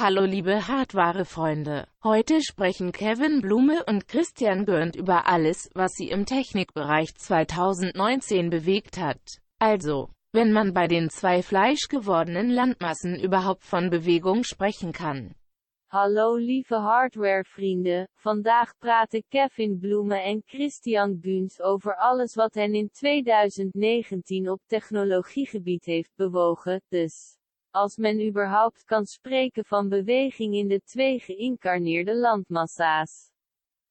Hallo liebe Hardware-Freunde. Heute sprechen Kevin Blume und Christian Gürnt über alles, was sie im Technikbereich 2019 bewegt hat. Also, wenn man bei den zwei fleischgewordenen Landmassen überhaupt von Bewegung sprechen kann. Hallo lieve hardwarevrienden, vandaag praten Kevin Bloemen en Christian Guns over alles wat hen in 2019 op technologiegebied heeft bewogen, dus als men überhaupt kan spreken van beweging in de twee geïncarneerde landmassa's.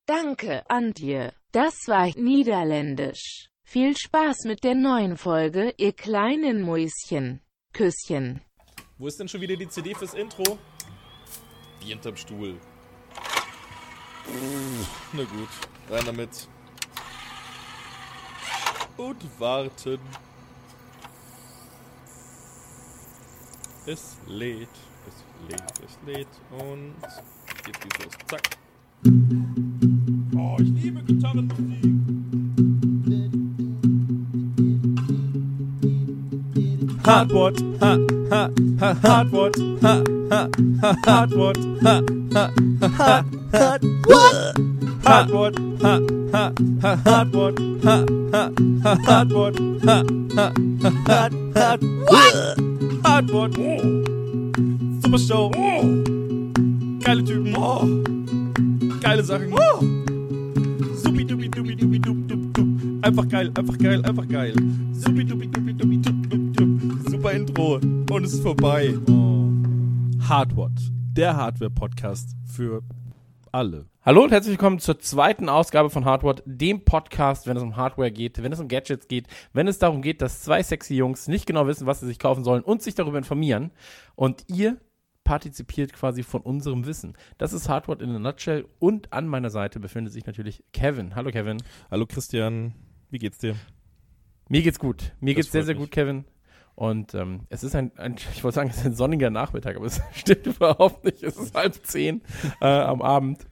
Danke, Antje. Das war Niederländisch. Viel Spaß mit der neuen Folge, ihr kleinen Mäuschen. Küsschen. Wo ist denn schon wieder die CD fürs Intro? Die hinterm Stuhl. Na gut, rein damit. Und warten. Es lädt, es lädt, es lädt und jetzt geht's los. Zack. Oh, ich liebe Gitarrenmusik. Hardwort, ha, ha, ha, Hardwort, ha, ha, ha, Hardwort, ha, ha, ha, ha, Hardwort, ha, ha, ha, Hardwort, ha, ha, ha, Hardwort, ha, ha, ha, ha, Hardwort, Hardwort, Super Show, geile Typen, geile Sachen, supi dupi dupi dupi dup dup dup, einfach geil, einfach geil, einfach geil, supi dupi dupi dupi dup dup dup, super Intro und es ist vorbei. Hardwort, der Hardware-Podcast für alle. Hallo und herzlich willkommen zur zweiten Ausgabe von Hardware, dem Podcast, wenn es um Hardware geht, wenn es um Gadgets geht, wenn es darum geht, dass zwei sexy Jungs nicht genau wissen, was sie sich kaufen sollen und sich darüber informieren. Und ihr partizipiert quasi von unserem Wissen. Das ist Hardware in a nutshell und an meiner Seite befindet sich natürlich Kevin. Hallo Kevin. Hallo Christian, wie geht's dir? Mir geht's gut. Mir Das geht's sehr, sehr mich. gut, Kevin. Und ähm, es ist ein, ein, ich wollte sagen, es ist ein sonniger Nachmittag, aber es stimmt überhaupt nicht. Es ist halb zehn äh, am Abend.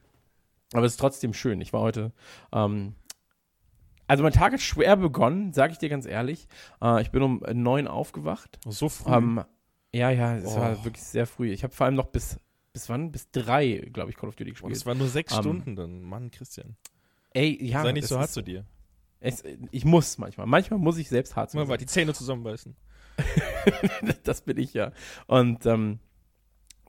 Aber es ist trotzdem schön. Ich war heute, ähm, also mein Tag hat schwer begonnen, sage ich dir ganz ehrlich. Äh, ich bin um neun aufgewacht. So früh. Ähm, ja, ja, es Oh. war wirklich sehr früh. Ich habe vor allem noch bis, bis wann? Bis drei, glaube ich, Call of Duty und gespielt. es waren nur sechs ähm, Stunden dann. Mann, Christian. Ey, ja. Sei nicht so hart ist- zu dir. Es, ich muss manchmal. Manchmal muss ich selbst hart zu mir mal die Zähne zusammenbeißen. das bin ich ja. Und ähm,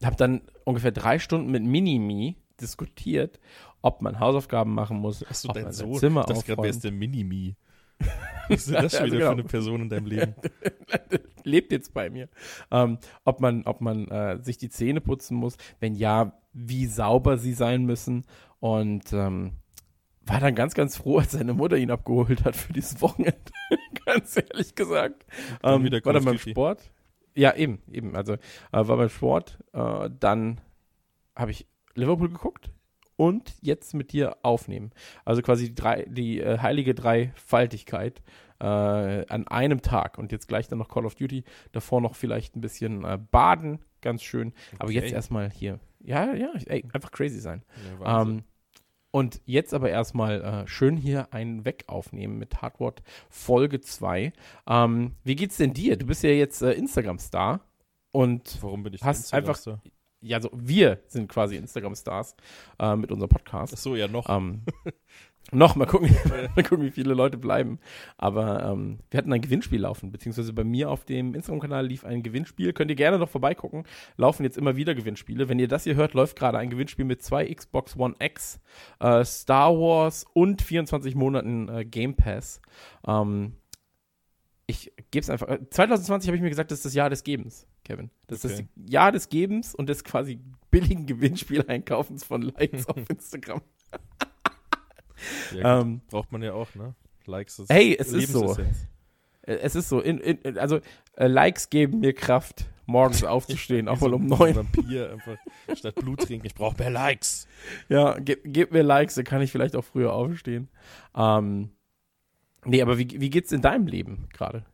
habe dann ungefähr drei Stunden mit Minimi diskutiert, ob man Hausaufgaben machen muss, Hast du ob man sein Sohn? Zimmer das gerade aufräumt. ist der Minimi? Was ist das schon Also wieder genau. für eine Person in deinem Leben? Lebt jetzt bei mir. Ähm, ob man, ob man äh, sich die Zähne putzen muss, wenn ja, wie sauber sie sein müssen. Und ähm, war dann ganz, ganz froh, als seine Mutter ihn abgeholt hat für dieses Wochenende. ganz ehrlich gesagt. Dann Ähm, wieder war dann beim. Sport. Ja, eben, eben. Also äh, war beim Sport. Äh, dann habe ich Liverpool geguckt und jetzt mit dir aufnehmen. Also quasi die, drei, die äh, heilige Dreifaltigkeit äh, an einem Tag. Und jetzt gleich dann noch Call of Duty. Davor noch vielleicht ein bisschen äh, baden. Ganz schön. Aber Okay. jetzt erstmal hier. Ja, ja, ey, einfach crazy sein. Ja. Ähm, und jetzt aber erstmal äh, schön hier einen Weg aufnehmen mit Hardwort Folge 2. Ähm, wie geht's denn dir? Du bist ja jetzt äh, Instagram-Star und Warum bin ich hast einfach- ja, so wir sind quasi Instagram-Stars äh, mit unserem Podcast. Ach so, ja, noch. Ähm, noch, mal gucken, mal gucken, wie viele Leute bleiben. Aber ähm, wir hatten ein Gewinnspiel laufen, beziehungsweise bei mir auf dem Instagram-Kanal lief ein Gewinnspiel. Könnt ihr gerne noch vorbeigucken. Laufen jetzt immer wieder Gewinnspiele. Wenn ihr das hier hört, läuft gerade ein Gewinnspiel mit zwei Xbox One X, äh, Star Wars und 24 Monaten äh, Game Pass. Ähm, ich gebe es einfach. äh, 2020 habe ich mir gesagt, das ist das Jahr des Gebens, Kevin. Das ist Okay. das Jahr des Gebens und des quasi billigen Gewinnspieleinkaufens von Likes auf Instagram. Ja. Ähm, Braucht man ja auch, ne? Likes ist Hey, es ist so. Äh, Es ist so, in, in, also äh, Likes geben mir Kraft, morgens aufzustehen, auch mal so um ein neun. Vampir einfach statt Blut trinken. Ich brauche mehr Likes. Ja, ge gebt mir Likes, dann kann ich vielleicht auch früher aufstehen. Ähm, nee, aber wie, wie geht's in deinem Leben gerade?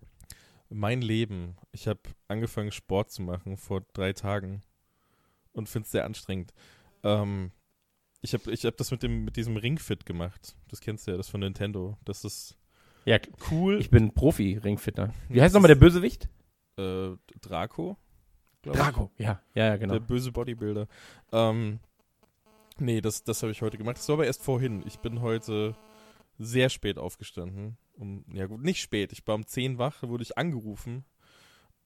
Mein Leben. Ich habe angefangen, Sport zu machen vor drei Tagen und finde es sehr anstrengend. Ähm, ich habe ich hab das mit, dem, mit diesem Ringfit gemacht. Das kennst du ja, das von Nintendo. Das ist Ja, cool. ich bin Profi-Ringfitter. Wie heißt nochmal der Bösewicht? äh, Draco? ich. Drago, ja, ja, ja, genau. Der böse Bodybuilder. Ähm, nee, das, das habe ich heute gemacht. Das war aber erst vorhin. Ich bin heute sehr spät aufgestanden. Um, ja gut, nicht spät. Ich war um 10 wach, wurde ich angerufen.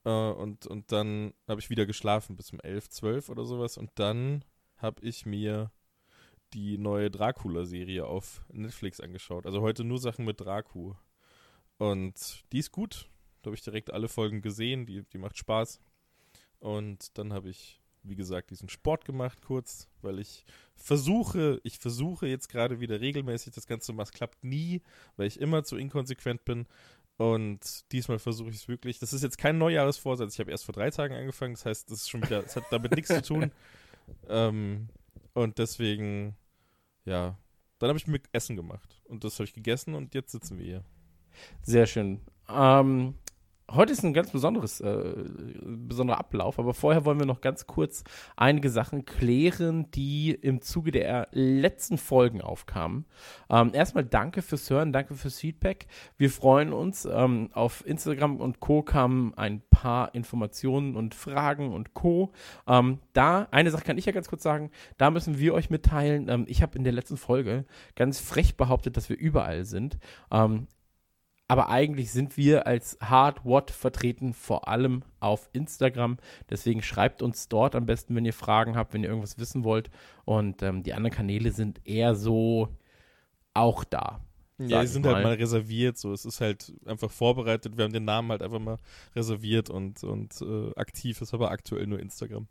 Äh, und, und dann habe ich wieder geschlafen bis um 11, 12 oder sowas. Und dann habe ich mir die neue Dracula-Serie auf Netflix angeschaut. Also heute nur Sachen mit Dracu. Und die ist gut. Da habe ich direkt alle Folgen gesehen. Die, die macht Spaß. Und dann habe ich, wie gesagt, diesen Sport gemacht kurz, weil ich versuche, ich versuche jetzt gerade wieder regelmäßig das Ganze zu machen. Es klappt nie, weil ich immer zu inkonsequent bin. Und diesmal versuche ich es wirklich. Das ist jetzt kein Neujahresvorsatz. Ich habe erst vor drei Tagen angefangen. Das heißt, das ist schon wieder, das hat damit nichts zu tun. Ähm, und deswegen, ja, dann habe ich mir Essen gemacht. Und das habe ich gegessen und jetzt sitzen wir hier. Sehr schön. Ähm, heute ist ein ganz besonderes, äh, besonderer Ablauf, aber vorher wollen wir noch ganz kurz einige Sachen klären, die im Zuge der letzten Folgen aufkamen. Ähm, erstmal danke fürs Hören, danke fürs Feedback. Wir freuen uns. Ähm, auf Instagram und Co. kamen ein paar Informationen und Fragen und Co. Ähm, da, eine Sache kann ich ja ganz kurz sagen, da müssen wir euch mitteilen. Ähm, ich habe in der letzten Folge ganz frech behauptet, dass wir überall sind. Aber eigentlich sind wir als Hard What vertreten, vor allem auf Instagram. Deswegen schreibt uns dort am besten, wenn ihr Fragen habt, wenn ihr irgendwas wissen wollt. Und ähm, die anderen Kanäle sind eher so auch da. Ja, die sind halt mal reserviert, so. Es ist halt einfach vorbereitet. Wir haben den Namen halt einfach mal reserviert und, und äh, aktiv ist aber aktuell nur Instagram.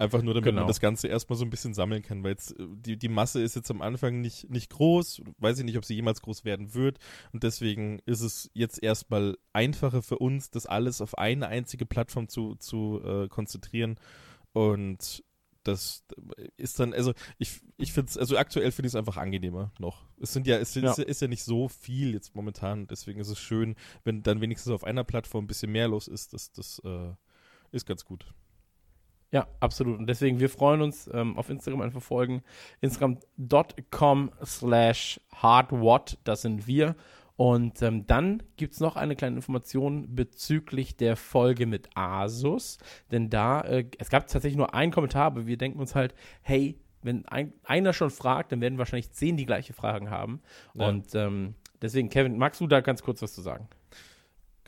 Einfach nur, damit Genau. man das Ganze erstmal so ein bisschen sammeln kann, weil jetzt, äh, die, die Masse ist jetzt am Anfang nicht, nicht groß. Weiß ich nicht, ob sie jemals groß werden wird. Und deswegen ist es jetzt erstmal einfacher für uns, das alles auf eine einzige Plattform zu, zu äh, konzentrieren. Und das ist dann, also ich, ich finde es, also aktuell finde ich es einfach angenehmer noch. Es sind ja, es sind, Ja. ist ja nicht so viel jetzt momentan, deswegen ist es schön, wenn dann wenigstens auf einer Plattform ein bisschen mehr los ist. Das, das äh, ist ganz gut. Ja, absolut. Und deswegen, wir freuen uns ähm, auf Instagram einfach folgen. Instagram.com slash hardwatt, das sind wir. Und ähm, dann gibt es noch eine kleine Information bezüglich der Folge mit Asus. Denn da, äh, es gab tatsächlich nur einen Kommentar, aber wir denken uns halt, hey, wenn ein, einer schon fragt, dann werden wahrscheinlich zehn die gleiche Fragen haben. Ja. Und ähm, deswegen, Kevin, magst du da ganz kurz was zu sagen?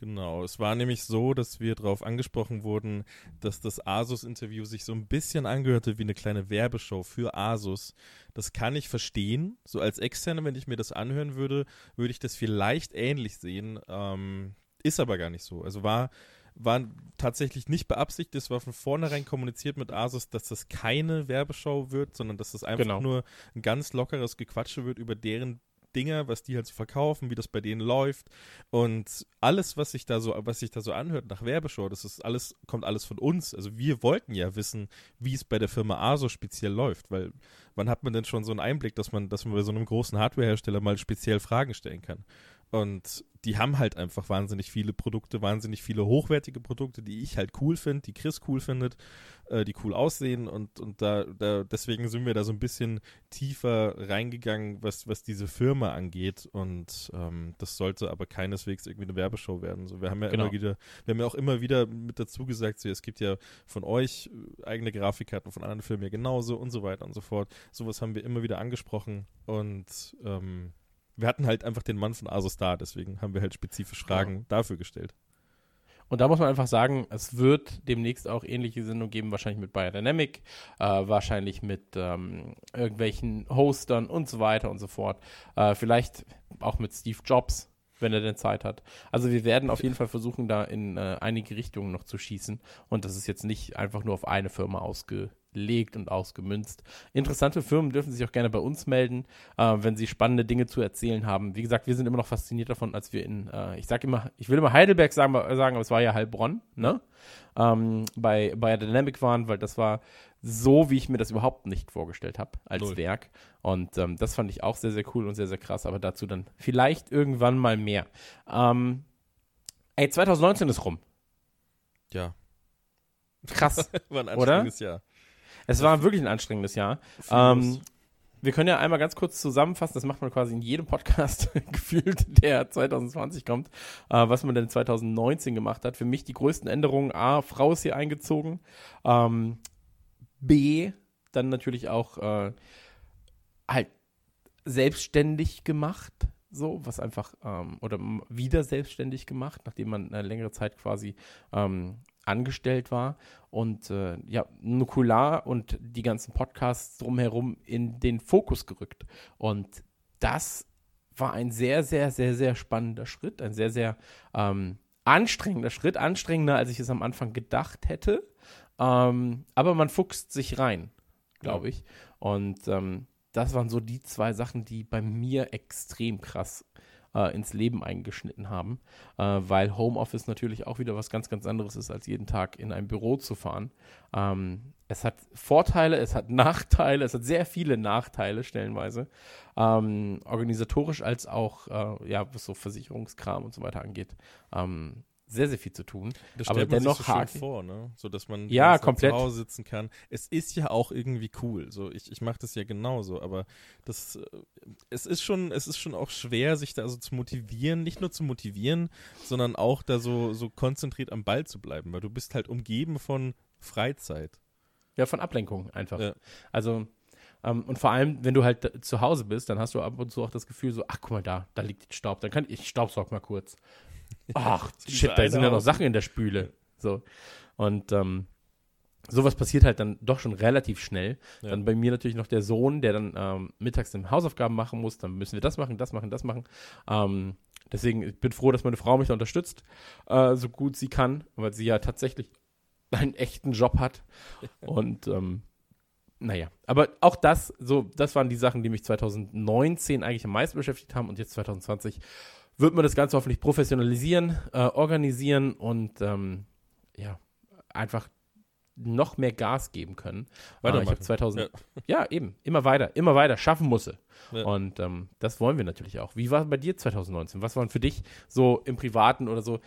Genau, es war nämlich so, dass wir darauf angesprochen wurden, dass das Asus-Interview sich so ein bisschen angehörte wie eine kleine Werbeshow für Asus. Das kann ich verstehen. So als Externe, wenn ich mir das anhören würde, würde ich das vielleicht ähnlich sehen. Ähm, ist aber gar nicht so. Also war, war tatsächlich nicht beabsichtigt. Es war von vornherein kommuniziert mit Asus, dass das keine Werbeshow wird, sondern dass das einfach Genau. nur ein ganz lockeres Gequatsche wird über deren Dinger, was die halt so verkaufen, wie das bei denen läuft. Und alles, was sich da so, was sich da so anhört nach Werbeshow, das ist alles, kommt alles von uns. Also wir wollten ja wissen, wie es bei der Firma ASUS speziell läuft, weil wann hat man denn schon so einen Einblick, dass man, dass man bei so einem großen Hardwarehersteller mal speziell Fragen stellen kann? Und die haben halt einfach wahnsinnig viele Produkte, wahnsinnig viele hochwertige Produkte, die ich halt cool finde, die Chris cool findet, äh, die cool aussehen und, und da, da, deswegen sind wir da so ein bisschen tiefer reingegangen, was, was diese Firma angeht und ähm, das sollte aber keineswegs irgendwie eine Werbeshow werden. So, wir haben ja Genau. immer wieder, wir haben ja auch immer wieder mit dazu gesagt, so, es gibt ja von euch äh, eigene Grafikkarten, von anderen Firmen ja genauso und so weiter und so fort. Sowas haben wir immer wieder angesprochen und ähm, wir hatten halt einfach den Mann von Asus da, deswegen haben wir halt spezifisch Fragen dafür gestellt. Und da muss man einfach sagen, es wird demnächst auch ähnliche Sendungen geben, wahrscheinlich mit Biodynamic, äh, wahrscheinlich mit ähm, irgendwelchen Hostern und so weiter und so fort. Äh, vielleicht auch mit Steve Jobs, wenn er denn Zeit hat. Also wir werden auf jeden Fall versuchen, da in äh, einige Richtungen noch zu schießen. Und das ist jetzt nicht einfach nur auf eine Firma ausgelegt und ausgemünzt. Interessante Firmen dürfen sich auch gerne bei uns melden, äh, wenn sie spannende Dinge zu erzählen haben. Wie gesagt, wir sind immer noch fasziniert davon, als wir in, äh, ich sag immer, ich will immer Heidelberg sagen, aber- sagen aber es war ja Heilbronn, ne? Ähm, bei, bei Dynamic waren, weil das war so, wie ich mir das überhaupt nicht vorgestellt habe als Null. Werk. Und ähm, das fand ich auch sehr, sehr cool und sehr, sehr krass, aber dazu dann vielleicht irgendwann mal mehr. Ähm, ey, 2019 ist rum. Ja, Krass. war ein Oder? Jahr. Es war wirklich ein anstrengendes Jahr. Ähm, wir können ja einmal ganz kurz zusammenfassen, das macht man quasi in jedem Podcast gefühlt, der 2020 kommt, äh, was man denn 2019 gemacht hat. Für mich die größten Änderungen, A, Frau ist hier eingezogen, ähm, B, dann natürlich auch äh, halt selbstständig gemacht, so, was einfach, ähm, oder wieder selbstständig gemacht, nachdem man eine längere Zeit quasi ähm, angestellt war und äh, ja, Nukular und die ganzen Podcasts drumherum in den Fokus gerückt. Und das war ein sehr, sehr, sehr, sehr spannender Schritt, ein sehr, sehr ähm, anstrengender Schritt, anstrengender, als ich es am Anfang gedacht hätte. Ähm, aber man fuchst sich rein, glaube ich. Und ähm, das waren so die zwei Sachen, die bei mir extrem krass äh, ins Leben eingeschnitten haben, äh, weil Homeoffice natürlich auch wieder was ganz, ganz anderes ist, als jeden Tag in ein Büro zu fahren. Ähm, es hat Vorteile, es hat Nachteile, es hat sehr viele Nachteile stellenweise, ähm, organisatorisch als auch, äh, ja, was so Versicherungskram und so weiter angeht. Ähm, sehr, sehr viel zu tun. Das aber stellt man dennoch sich so schön hart. vor, ne? So dass man Ja, komplett. zu Hause sitzen kann. Es ist ja auch irgendwie cool. So, ich, ich mache das ja genauso, aber das äh, es ist schon, es ist schon auch schwer, sich da so zu motivieren, nicht nur zu motivieren, sondern auch da so, so konzentriert am Ball zu bleiben, weil du bist halt umgeben von Freizeit. Ja, von Ablenkung einfach. Ja. Also, ähm, und vor allem, wenn du halt zu Hause bist, dann hast du ab und zu auch das Gefühl so, ach, guck mal da, da liegt Staub. Dann kann ich staubsaug mal kurz. Ach, shit, da sind ja noch Sachen in der Spüle. So. Und ähm, sowas passiert halt dann doch schon relativ schnell. Ja. Dann bei mir natürlich noch der Sohn, der dann ähm, mittags dann Hausaufgaben machen muss. Dann müssen wir das machen, das machen, das machen. Ähm, deswegen ich bin froh, dass meine Frau mich da unterstützt, äh, so gut sie kann, weil sie ja tatsächlich einen echten Job hat. Und ähm, naja, aber auch das, so, das waren die Sachen, die mich 2019 eigentlich am meisten beschäftigt haben und jetzt 2020 wird man das Ganze hoffentlich professionalisieren, äh, organisieren und ähm, ja, einfach noch mehr Gas geben können. Äh, ich Weitermachen. habe 2000, ja. eben, immer weiter, immer weiter, schaffen musste. Ja. Und ähm, das wollen wir natürlich auch. Wie war es bei dir 2019? Was waren für dich so im Privaten oder so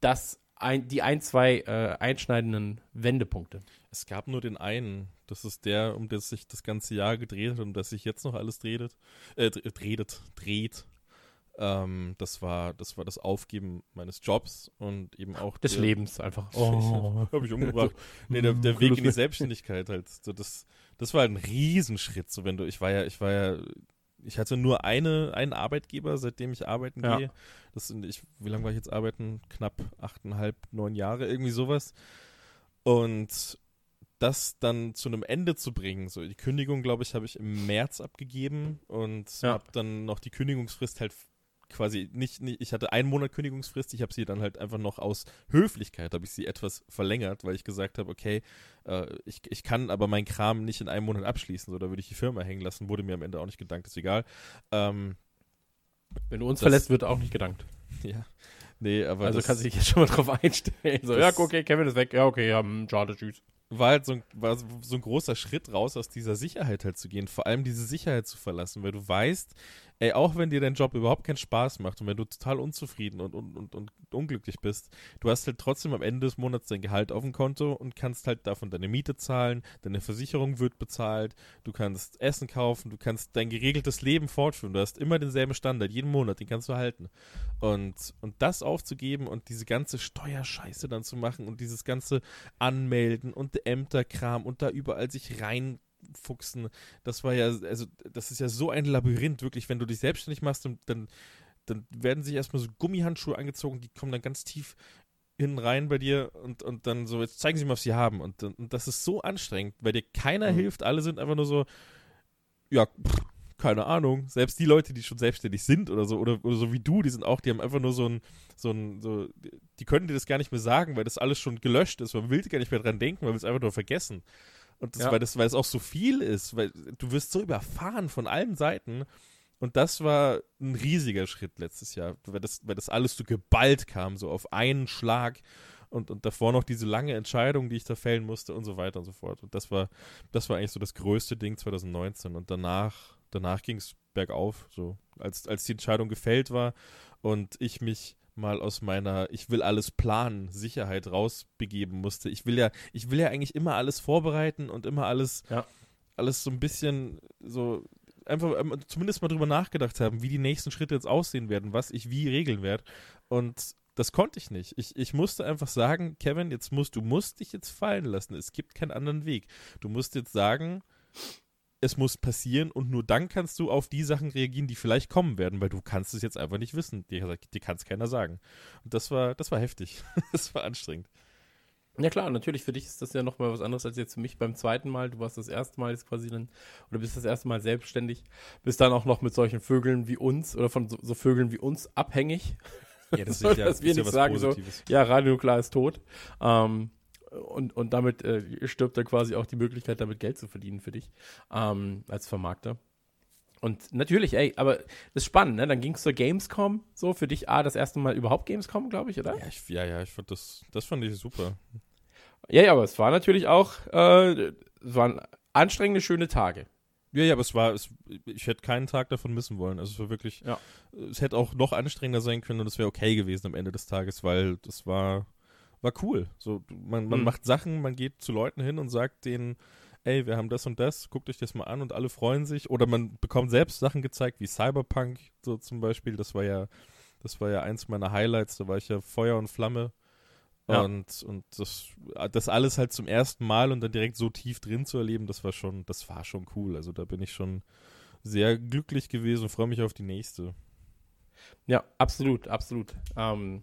das ein, die ein, zwei äh, einschneidenden Wendepunkte? Es gab nur den einen. Das ist der, um das sich das ganze Jahr gedreht hat, um das sich jetzt noch alles dreht. Äh, dr- dreht, dreht. Ähm, das war, das war das Aufgeben meines Jobs und eben auch Des der- Lebens einfach. Habe ich umgebracht. Nee, der, der Weg in die Selbstständigkeit halt. So, das, das war ein Riesenschritt. So, wenn du, ich war ja, ich war ja, ich hatte nur eine, einen Arbeitgeber, seitdem ich arbeiten Ja. gehe. Das sind, ich, wie lange war ich jetzt arbeiten? Knapp achteinhalb, neun Jahre, irgendwie sowas. Und das dann zu einem Ende zu bringen, so die Kündigung, glaube ich, habe ich im März abgegeben und Ja. habe dann noch die Kündigungsfrist halt quasi nicht, nicht ich hatte einen Monat Kündigungsfrist, ich habe sie dann halt einfach noch aus Höflichkeit, habe ich sie etwas verlängert, weil ich gesagt habe, okay, äh, ich, ich kann aber meinen Kram nicht in einem Monat abschließen, so da würde ich die Firma hängen lassen, wurde mir am Ende auch nicht gedankt, ist egal. Ähm, Wenn du uns Das- verlässt, wird auch nicht gedankt. ja, nee, aber also das kannst du dich jetzt schon mal drauf einstellen. So, ja, okay, Kevin ist weg. Ja, okay, ja, hm, schade, tschüss. war halt so ein, war so ein großer Schritt raus aus dieser Sicherheit halt zu gehen, vor allem diese Sicherheit zu verlassen, weil du weißt, ey, auch wenn dir dein Job überhaupt keinen Spaß macht und wenn du total unzufrieden und, und, und, und unglücklich bist, du hast halt trotzdem am Ende des Monats dein Gehalt auf dem Konto und kannst halt davon deine Miete zahlen, deine Versicherung wird bezahlt, du kannst Essen kaufen, du kannst dein geregeltes Leben fortführen, du hast immer denselben Standard, jeden Monat, den kannst du halten. Und, und das aufzugeben und diese ganze Steuerscheiße dann zu machen und dieses ganze Anmelden und Ämterkram und da überall sich reinfuchsen, das war ja, also das ist ja so ein Labyrinth, wirklich, wenn du dich selbstständig machst, dann, dann, werden sich erstmal so Gummihandschuhe angezogen, die kommen dann ganz tief hinten rein bei dir und, und dann so, jetzt zeigen sie mal, was sie haben. Und, und das ist so anstrengend, weil dir keiner Mhm. hilft, alle sind einfach nur so, ja, pff, keine Ahnung. Selbst die Leute, die schon selbstständig sind oder so, oder, oder so wie du, die sind auch, die haben einfach nur so ein, so ein, so, die können dir das gar nicht mehr sagen, weil das alles schon gelöscht ist. Man will gar nicht mehr dran denken, man will es einfach nur vergessen. Und das, Ja. weil das, weil es auch so viel ist, weil du wirst so überfahren von allen Seiten. Und das war ein riesiger Schritt letztes Jahr, weil das, weil das alles so geballt kam, so auf einen Schlag. Und, und davor noch diese lange Entscheidung, die ich da fällen musste und so weiter und so fort. Und das war, das war eigentlich so das größte Ding 2019. Und danach, danach ging es bergauf, so als, als die Entscheidung gefällt war und ich mich mal aus meiner ich will alles planen Sicherheit rausbegeben musste. Ich will ja ich will ja eigentlich immer alles vorbereiten und immer alles Ja. alles so ein bisschen so einfach ähm, zumindest mal drüber nachgedacht haben, wie die nächsten Schritte jetzt aussehen werden, was ich wie regeln werde. Und das konnte ich nicht. Ich, ich musste einfach sagen, Kevin, jetzt musst du musst dich jetzt fallen lassen. Es gibt keinen anderen Weg. Du musst jetzt sagen, es muss passieren und nur dann kannst du auf die Sachen reagieren, die vielleicht kommen werden, weil du kannst es jetzt einfach nicht wissen. Dir, dir kann es keiner sagen. Und das war, das war heftig. das war anstrengend. Ja klar, natürlich für dich ist das ja nochmal was anderes als jetzt für mich beim zweiten Mal. Du warst das erste Mal jetzt quasi dann, oder bist das erste Mal selbstständig, bist dann auch noch mit solchen Vögeln wie uns oder von so, so Vögeln wie uns abhängig. Ja, das ist ja, dass wir ist ja nicht was sagen so, Positives. ja, Radionuklear ist tot. Ähm, und, und damit äh, stirbt dann quasi auch die Möglichkeit, damit Geld zu verdienen für dich ähm, als Vermarkter. Und natürlich, ey, aber das ist spannend, ne? Dann ging es zur Gamescom, so für dich, ah, das erste Mal überhaupt Gamescom, glaube ich, oder? Ja, ich, ja, ja, ich fand das, das fand ich super. Ja, ja, aber es war natürlich auch, äh, es waren anstrengende, schöne Tage. Ja, ja, aber es war, es, ich hätte keinen Tag davon missen wollen. Also es war wirklich, Ja. es hätte auch noch anstrengender sein können und es wäre okay gewesen am Ende des Tages, weil das war, war cool. So, man, man Mhm. macht Sachen, man geht zu Leuten hin und sagt denen, ey, wir haben das und das, guckt euch das mal an und alle freuen sich. Oder man bekommt selbst Sachen gezeigt, wie Cyberpunk, so zum Beispiel. Das war ja, das war ja eins meiner Highlights, da war ich ja Feuer und Flamme. Ja. Und, und das, das alles halt zum ersten Mal und dann direkt so tief drin zu erleben, das war schon, das war schon cool. Also da bin ich schon sehr glücklich gewesen und freue mich auf die nächste. Ja, absolut, absolut. Ähm,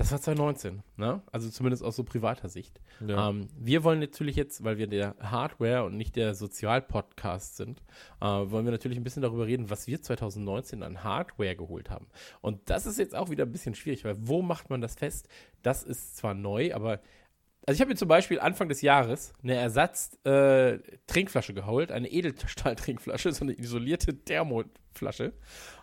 das war 2019, ne? Also zumindest aus so privater Sicht. Ja. Ähm, wir wollen natürlich jetzt, weil wir der Hardware und nicht der Sozialpodcast sind, äh, wollen wir natürlich ein bisschen darüber reden, was wir 2019 an Hardware geholt haben. Und das ist jetzt auch wieder ein bisschen schwierig, weil wo macht man das fest? Das ist zwar neu, aber also ich habe mir zum Beispiel Anfang des Jahres eine Ersatz-Trinkflasche geholt, eine Edelstahl-Trinkflasche, so eine isolierte Thermoflasche.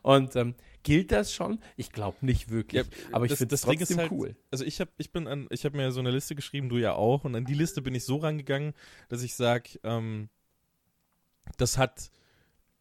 Und ähm, gilt das schon? Ich glaube nicht wirklich. Ja, aber ich finde das Ding ist trotzdem halt- cool. Also ich habe ich bin an ich habe mir so eine Liste geschrieben, du ja auch und an die Liste bin ich so rangegangen, dass ich sag, ähm, das hat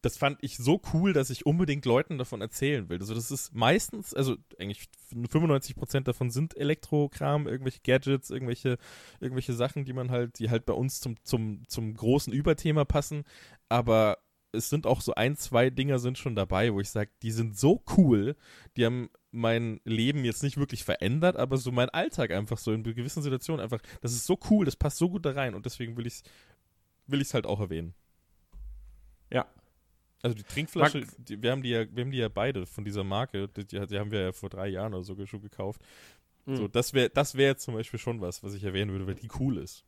das fand ich so cool, dass ich unbedingt Leuten davon erzählen will. Also das ist meistens, also eigentlich 95% davon sind Elektrokram, irgendwelche Gadgets, irgendwelche, irgendwelche Sachen, die man halt, die halt bei uns zum, zum, zum großen Überthema passen. Aber es sind auch so ein, zwei Dinger sind schon dabei, wo ich sage, die sind so cool, die haben mein Leben jetzt nicht wirklich verändert, aber so mein Alltag einfach so in gewissen Situationen einfach, das ist so cool, das passt so gut da rein und deswegen will ich es will ich's halt auch erwähnen. Ja. Also die Trinkflasche, die, wir, haben die ja, wir haben die ja beide von dieser Marke, die, die, haben wir ja vor drei Jahren oder so schon gekauft. Mhm. So, das wäre das wär jetzt zum Beispiel schon was, was ich erwähnen würde, weil die cool ist.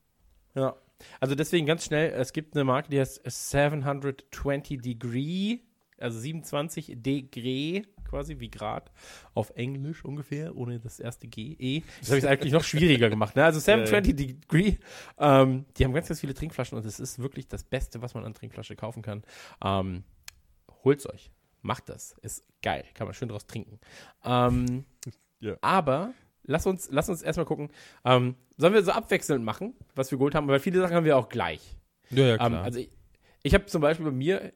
Ja. Also deswegen ganz schnell, es gibt eine Marke, die heißt 720 Degree, also 27 Degree quasi wie Grad auf Englisch ungefähr, ohne das erste G, E. Das habe ich eigentlich noch schwieriger gemacht. Ne? Also 720 Degree, ähm, die haben ganz, ganz viele Trinkflaschen und es ist wirklich das Beste, was man an Trinkflasche kaufen kann. Ähm, holt's euch. Macht das. Ist geil. Kann man schön draus trinken. Ähm, Ja. Aber lass uns, lass uns erstmal gucken. Ähm, sollen wir so abwechselnd machen, was wir geholt haben? Weil viele Sachen haben wir auch gleich. Ja, ja, Ähm, also ich, ich habe zum Beispiel bei mir, äh,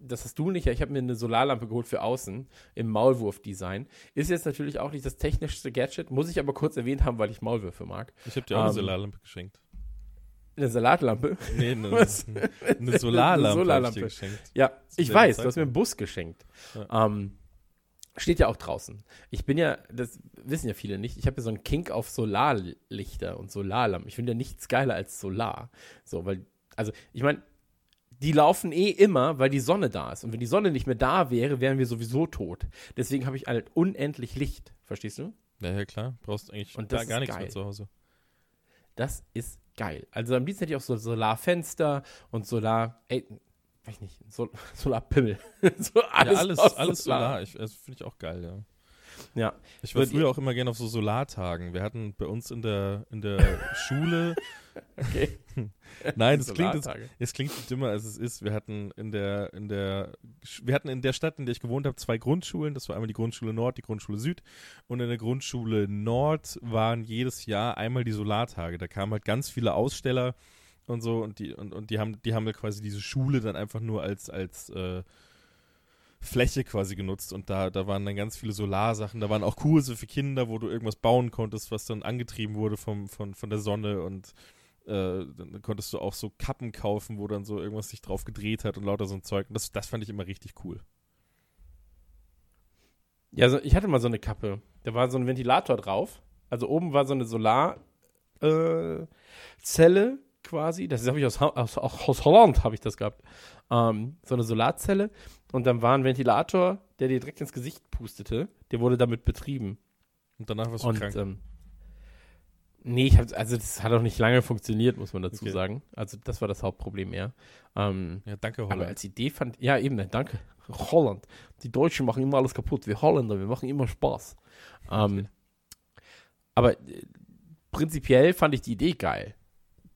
das hast du nicht, ja, ich habe mir eine Solarlampe geholt für außen im Maulwurf-Design. Ist jetzt natürlich auch nicht das technischste Gadget, muss ich aber kurz erwähnt haben, weil ich Maulwürfe mag. ich habe dir auch eine ähm, Solarlampe geschenkt. Eine Salatlampe. Nee, eine, eine Solarlampe, Eine Solarlampe. ich geschenkt. Ja, ich weiß, du hast mir einen Bus geschenkt. Ähm, steht ja auch draußen. Ich bin ja, das wissen ja viele nicht, ich habe ja so einen Kink auf Solarlichter und Solarlampen. Ich finde ja nichts geiler als Solar. So, weil, also, ich meine, die laufen eh immer, weil die Sonne da ist. Und wenn die Sonne nicht mehr da wäre, wären wir sowieso tot. Deswegen habe ich halt unendlich Licht. Verstehst du? Ja, ja, klar. Brauchst eigentlich Und gar, das gar nichts geil. mehr zu Hause. Das ist geil. Also am liebsten hätte ich auch so Solarfenster und Solar, ey, weiß ich nicht, Sol Solarpimmel. so alles, ja, alles, alles Solar. Ich, das finde ich auch geil, ja. Ja. Ich war früher auch immer gerne auf so Solartagen. Wir hatten bei uns in der, in der Schule. Okay. Nein, das klingt, Solartage. es klingt dümmer, als es ist. Wir hatten in der, in der, wir hatten in der Stadt, in der ich gewohnt habe, zwei Grundschulen. Das war einmal die Grundschule Nord, die Grundschule Süd. Und in der Grundschule Nord waren jedes Jahr einmal die Solartage. Da kamen halt ganz viele Aussteller und so und die, und, und die haben, die haben halt quasi diese Schule dann einfach nur als, als, äh, Fläche quasi genutzt und da, da waren dann ganz viele Solarsachen, da waren auch Kurse für Kinder, wo du irgendwas bauen konntest, was dann angetrieben wurde vom, von, von der Sonne und äh, dann konntest du auch so Kappen kaufen, wo dann so irgendwas sich drauf gedreht hat und lauter so ein Zeug. Und das, das fand ich immer richtig cool. Ja, also ich hatte mal so eine Kappe. Da war so ein Ventilator drauf. Also oben war so eine Solarzelle äh, quasi. Das habe ich aus, aus, aus Holland, habe ich das gehabt. Ähm, so eine Solarzelle. Und dann war ein Ventilator, der dir direkt ins Gesicht pustete. Der wurde damit betrieben. Und danach warst du Und, krank. ähm, nee, ich hab, also das hat auch nicht lange funktioniert, muss man dazu Okay. sagen. Also das war das Hauptproblem eher. Ähm, ja, danke, aber Holland. als Idee fand, ja eben, danke. Holland. Die Deutschen machen immer alles kaputt. Wir Holländer, wir machen immer Spaß. Ähm, aber äh, prinzipiell fand ich die Idee geil.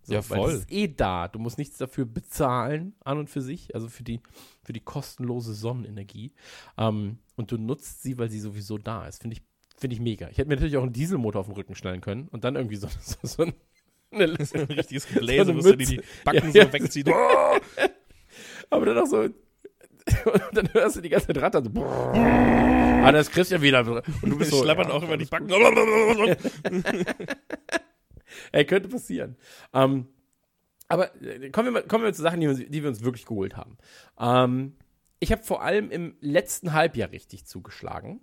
Ja, weil voll. Das ist eh da. Du musst nichts dafür bezahlen, an und für sich. Also für die, für die kostenlose Sonnenenergie. Ähm, und du nutzt sie, weil sie sowieso da ist. Finde ich, finde ich mega. Ich hätte mir natürlich auch einen Dieselmotor auf den Rücken stellen können und dann irgendwie so, so, so ein, eine, ein richtiges So Gebläse, musst du die. Backen Ja, so ja. wegziehen. Aber dann auch so. Und dann hörst du die ganze Zeit rattern. So, ah, das kriegst du ja wieder. Und du bist so. schlappern ja, auch immer die Backen. Ey, könnte passieren. Ähm, aber äh, kommen wir, mal, kommen wir zu Sachen, die wir, uns- die wir uns wirklich geholt haben. Ähm, ich habe vor allem im letzten Halbjahr richtig zugeschlagen.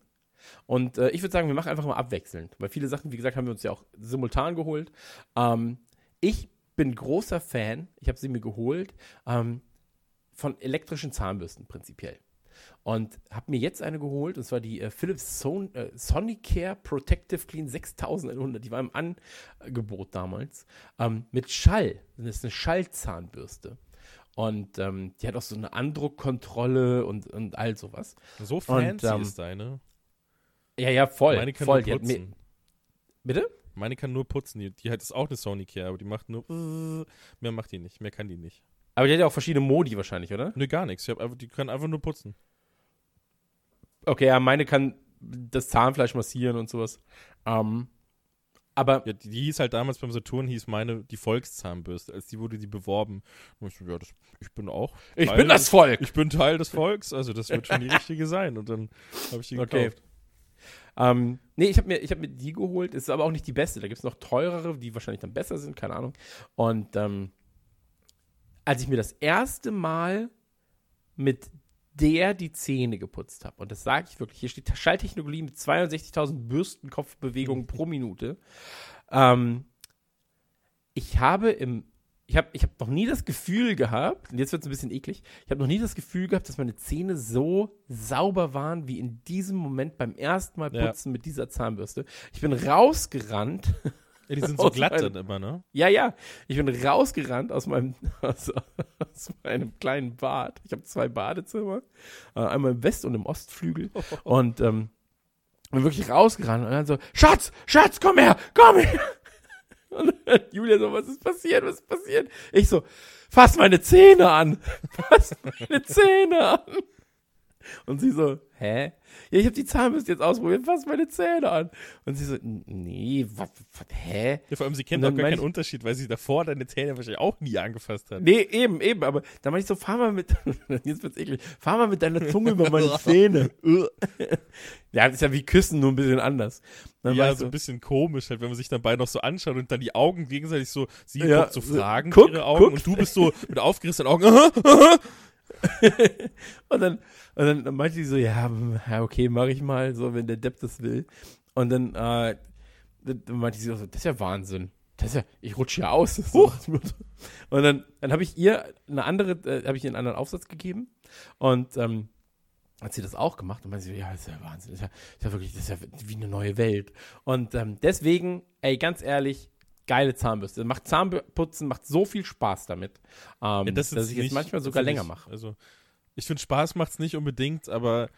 Und äh, ich würde sagen, wir machen einfach mal abwechselnd. Weil viele Sachen, wie gesagt, haben wir uns ja auch simultan geholt. Ähm, ich bin großer Fan, ich habe sie mir geholt, ähm, von elektrischen Zahnbürsten prinzipiell. Und habe mir jetzt eine geholt, und zwar die äh, Philips Son äh, Sonicare Protective Clean 6100. Die war im Angebot damals. Ähm, mit Schall. Das ist eine Schallzahnbürste. Und ähm, die hat auch so eine Andruckkontrolle und, und all sowas. So fancy ähm, ist deine. Ja, ja, voll. Meine kann voll. nur putzen. bitte? Meine kann nur putzen. Die, die hat ist auch eine Sonicare, aber die macht nur. Mehr macht die nicht. Mehr kann die nicht. Aber die hat ja auch verschiedene Modi wahrscheinlich, oder? Nö, gar nichts. Ich hab einfach, die kann einfach nur putzen. Okay, ja, meine kann das Zahnfleisch massieren und sowas. Ähm, aber Ja, die, die hieß halt damals beim Saturn, hieß meine die Volkszahnbürste. Als die wurde die beworben. Und ich ja, das, ich bin auch. ich bin das des- Volk. Ich bin Teil des Volks, also das wird schon die richtige sein. Und dann habe ich die Okay. gekauft. Ähm, nee, ich habe mir, ich hab mir die geholt. Ist aber auch nicht die beste. Da gibt es noch teurere, die wahrscheinlich dann besser sind, keine Ahnung. Und ähm, als ich mir das erste Mal mit der die Zähne geputzt habe, und das sage ich wirklich, hier steht Schalltechnologie mit 62.000 Bürstenkopfbewegungen pro Minute. Ähm, ich habe im ich habe ich hab noch nie das Gefühl gehabt, und jetzt wird es ein bisschen eklig, ich habe noch nie das Gefühl gehabt, dass meine Zähne so sauber waren wie in diesem Moment beim ersten Mal Ja. putzen mit dieser Zahnbürste. Ich bin rausgerannt. Ja, die sind so glatt dann immer, ne? Ja, ja, ich bin rausgerannt aus meinem, aus, aus meinem kleinen Bad. Ich habe zwei Badezimmer, äh, einmal im West- und im Ostflügel. Und ähm, bin wirklich rausgerannt und dann so, Schatz, Schatz, komm her, komm her. Und dann Julia so, was ist passiert, was ist passiert? Ich so, fass meine Zähne an, fass meine Zähne an. Und sie so, hä? Ja, ich habe die Zahnbürste jetzt ausprobiert, fass meine Zähne an. Und sie so, "N- nee, was, hä? Ja, vor allem, sie kennt auch gar keinen Unterschied, weil sie davor deine Zähne wahrscheinlich auch nie angefasst hat. Nee, eben, eben, aber da meinte ich so, fahr mal mit, jetzt wird's eklig, fahr mal mit deiner Zunge über meine Zähne. ja, das ist ja wie Küssen, nur ein bisschen anders. Dann ja, so ein bisschen komisch, halt, wenn man sich dann beide noch so anschaut und dann die Augen gegenseitig so, sie Ja, guckt so so, fragend guck, ihre Augen guck. und du bist so mit aufgerissenen Augen. Und dann, und dann meinte sie so, ja, okay, mach ich mal, so, wenn der Depp das will. Und dann, äh, dann dann meinte sie so, das ist ja Wahnsinn. Das ist ja, ich rutsche ja aus. So. Und dann, dann habe ich ihr eine andere, äh, habe ich ihr einen anderen Aufsatz gegeben. Und ähm, hat sie das auch gemacht und meinte sie, ja, das ist ja Wahnsinn, das ist ja, das ist ja wirklich, das ist ja wie eine neue Welt. Und ähm, deswegen, ey, ganz ehrlich, geile Zahnbürste. Macht Zahnputzen, macht so viel Spaß damit, ähm, Ja, das dass ich jetzt nicht- manchmal sogar länger mache. Also, ich finde, Spaß macht's nicht unbedingt, aber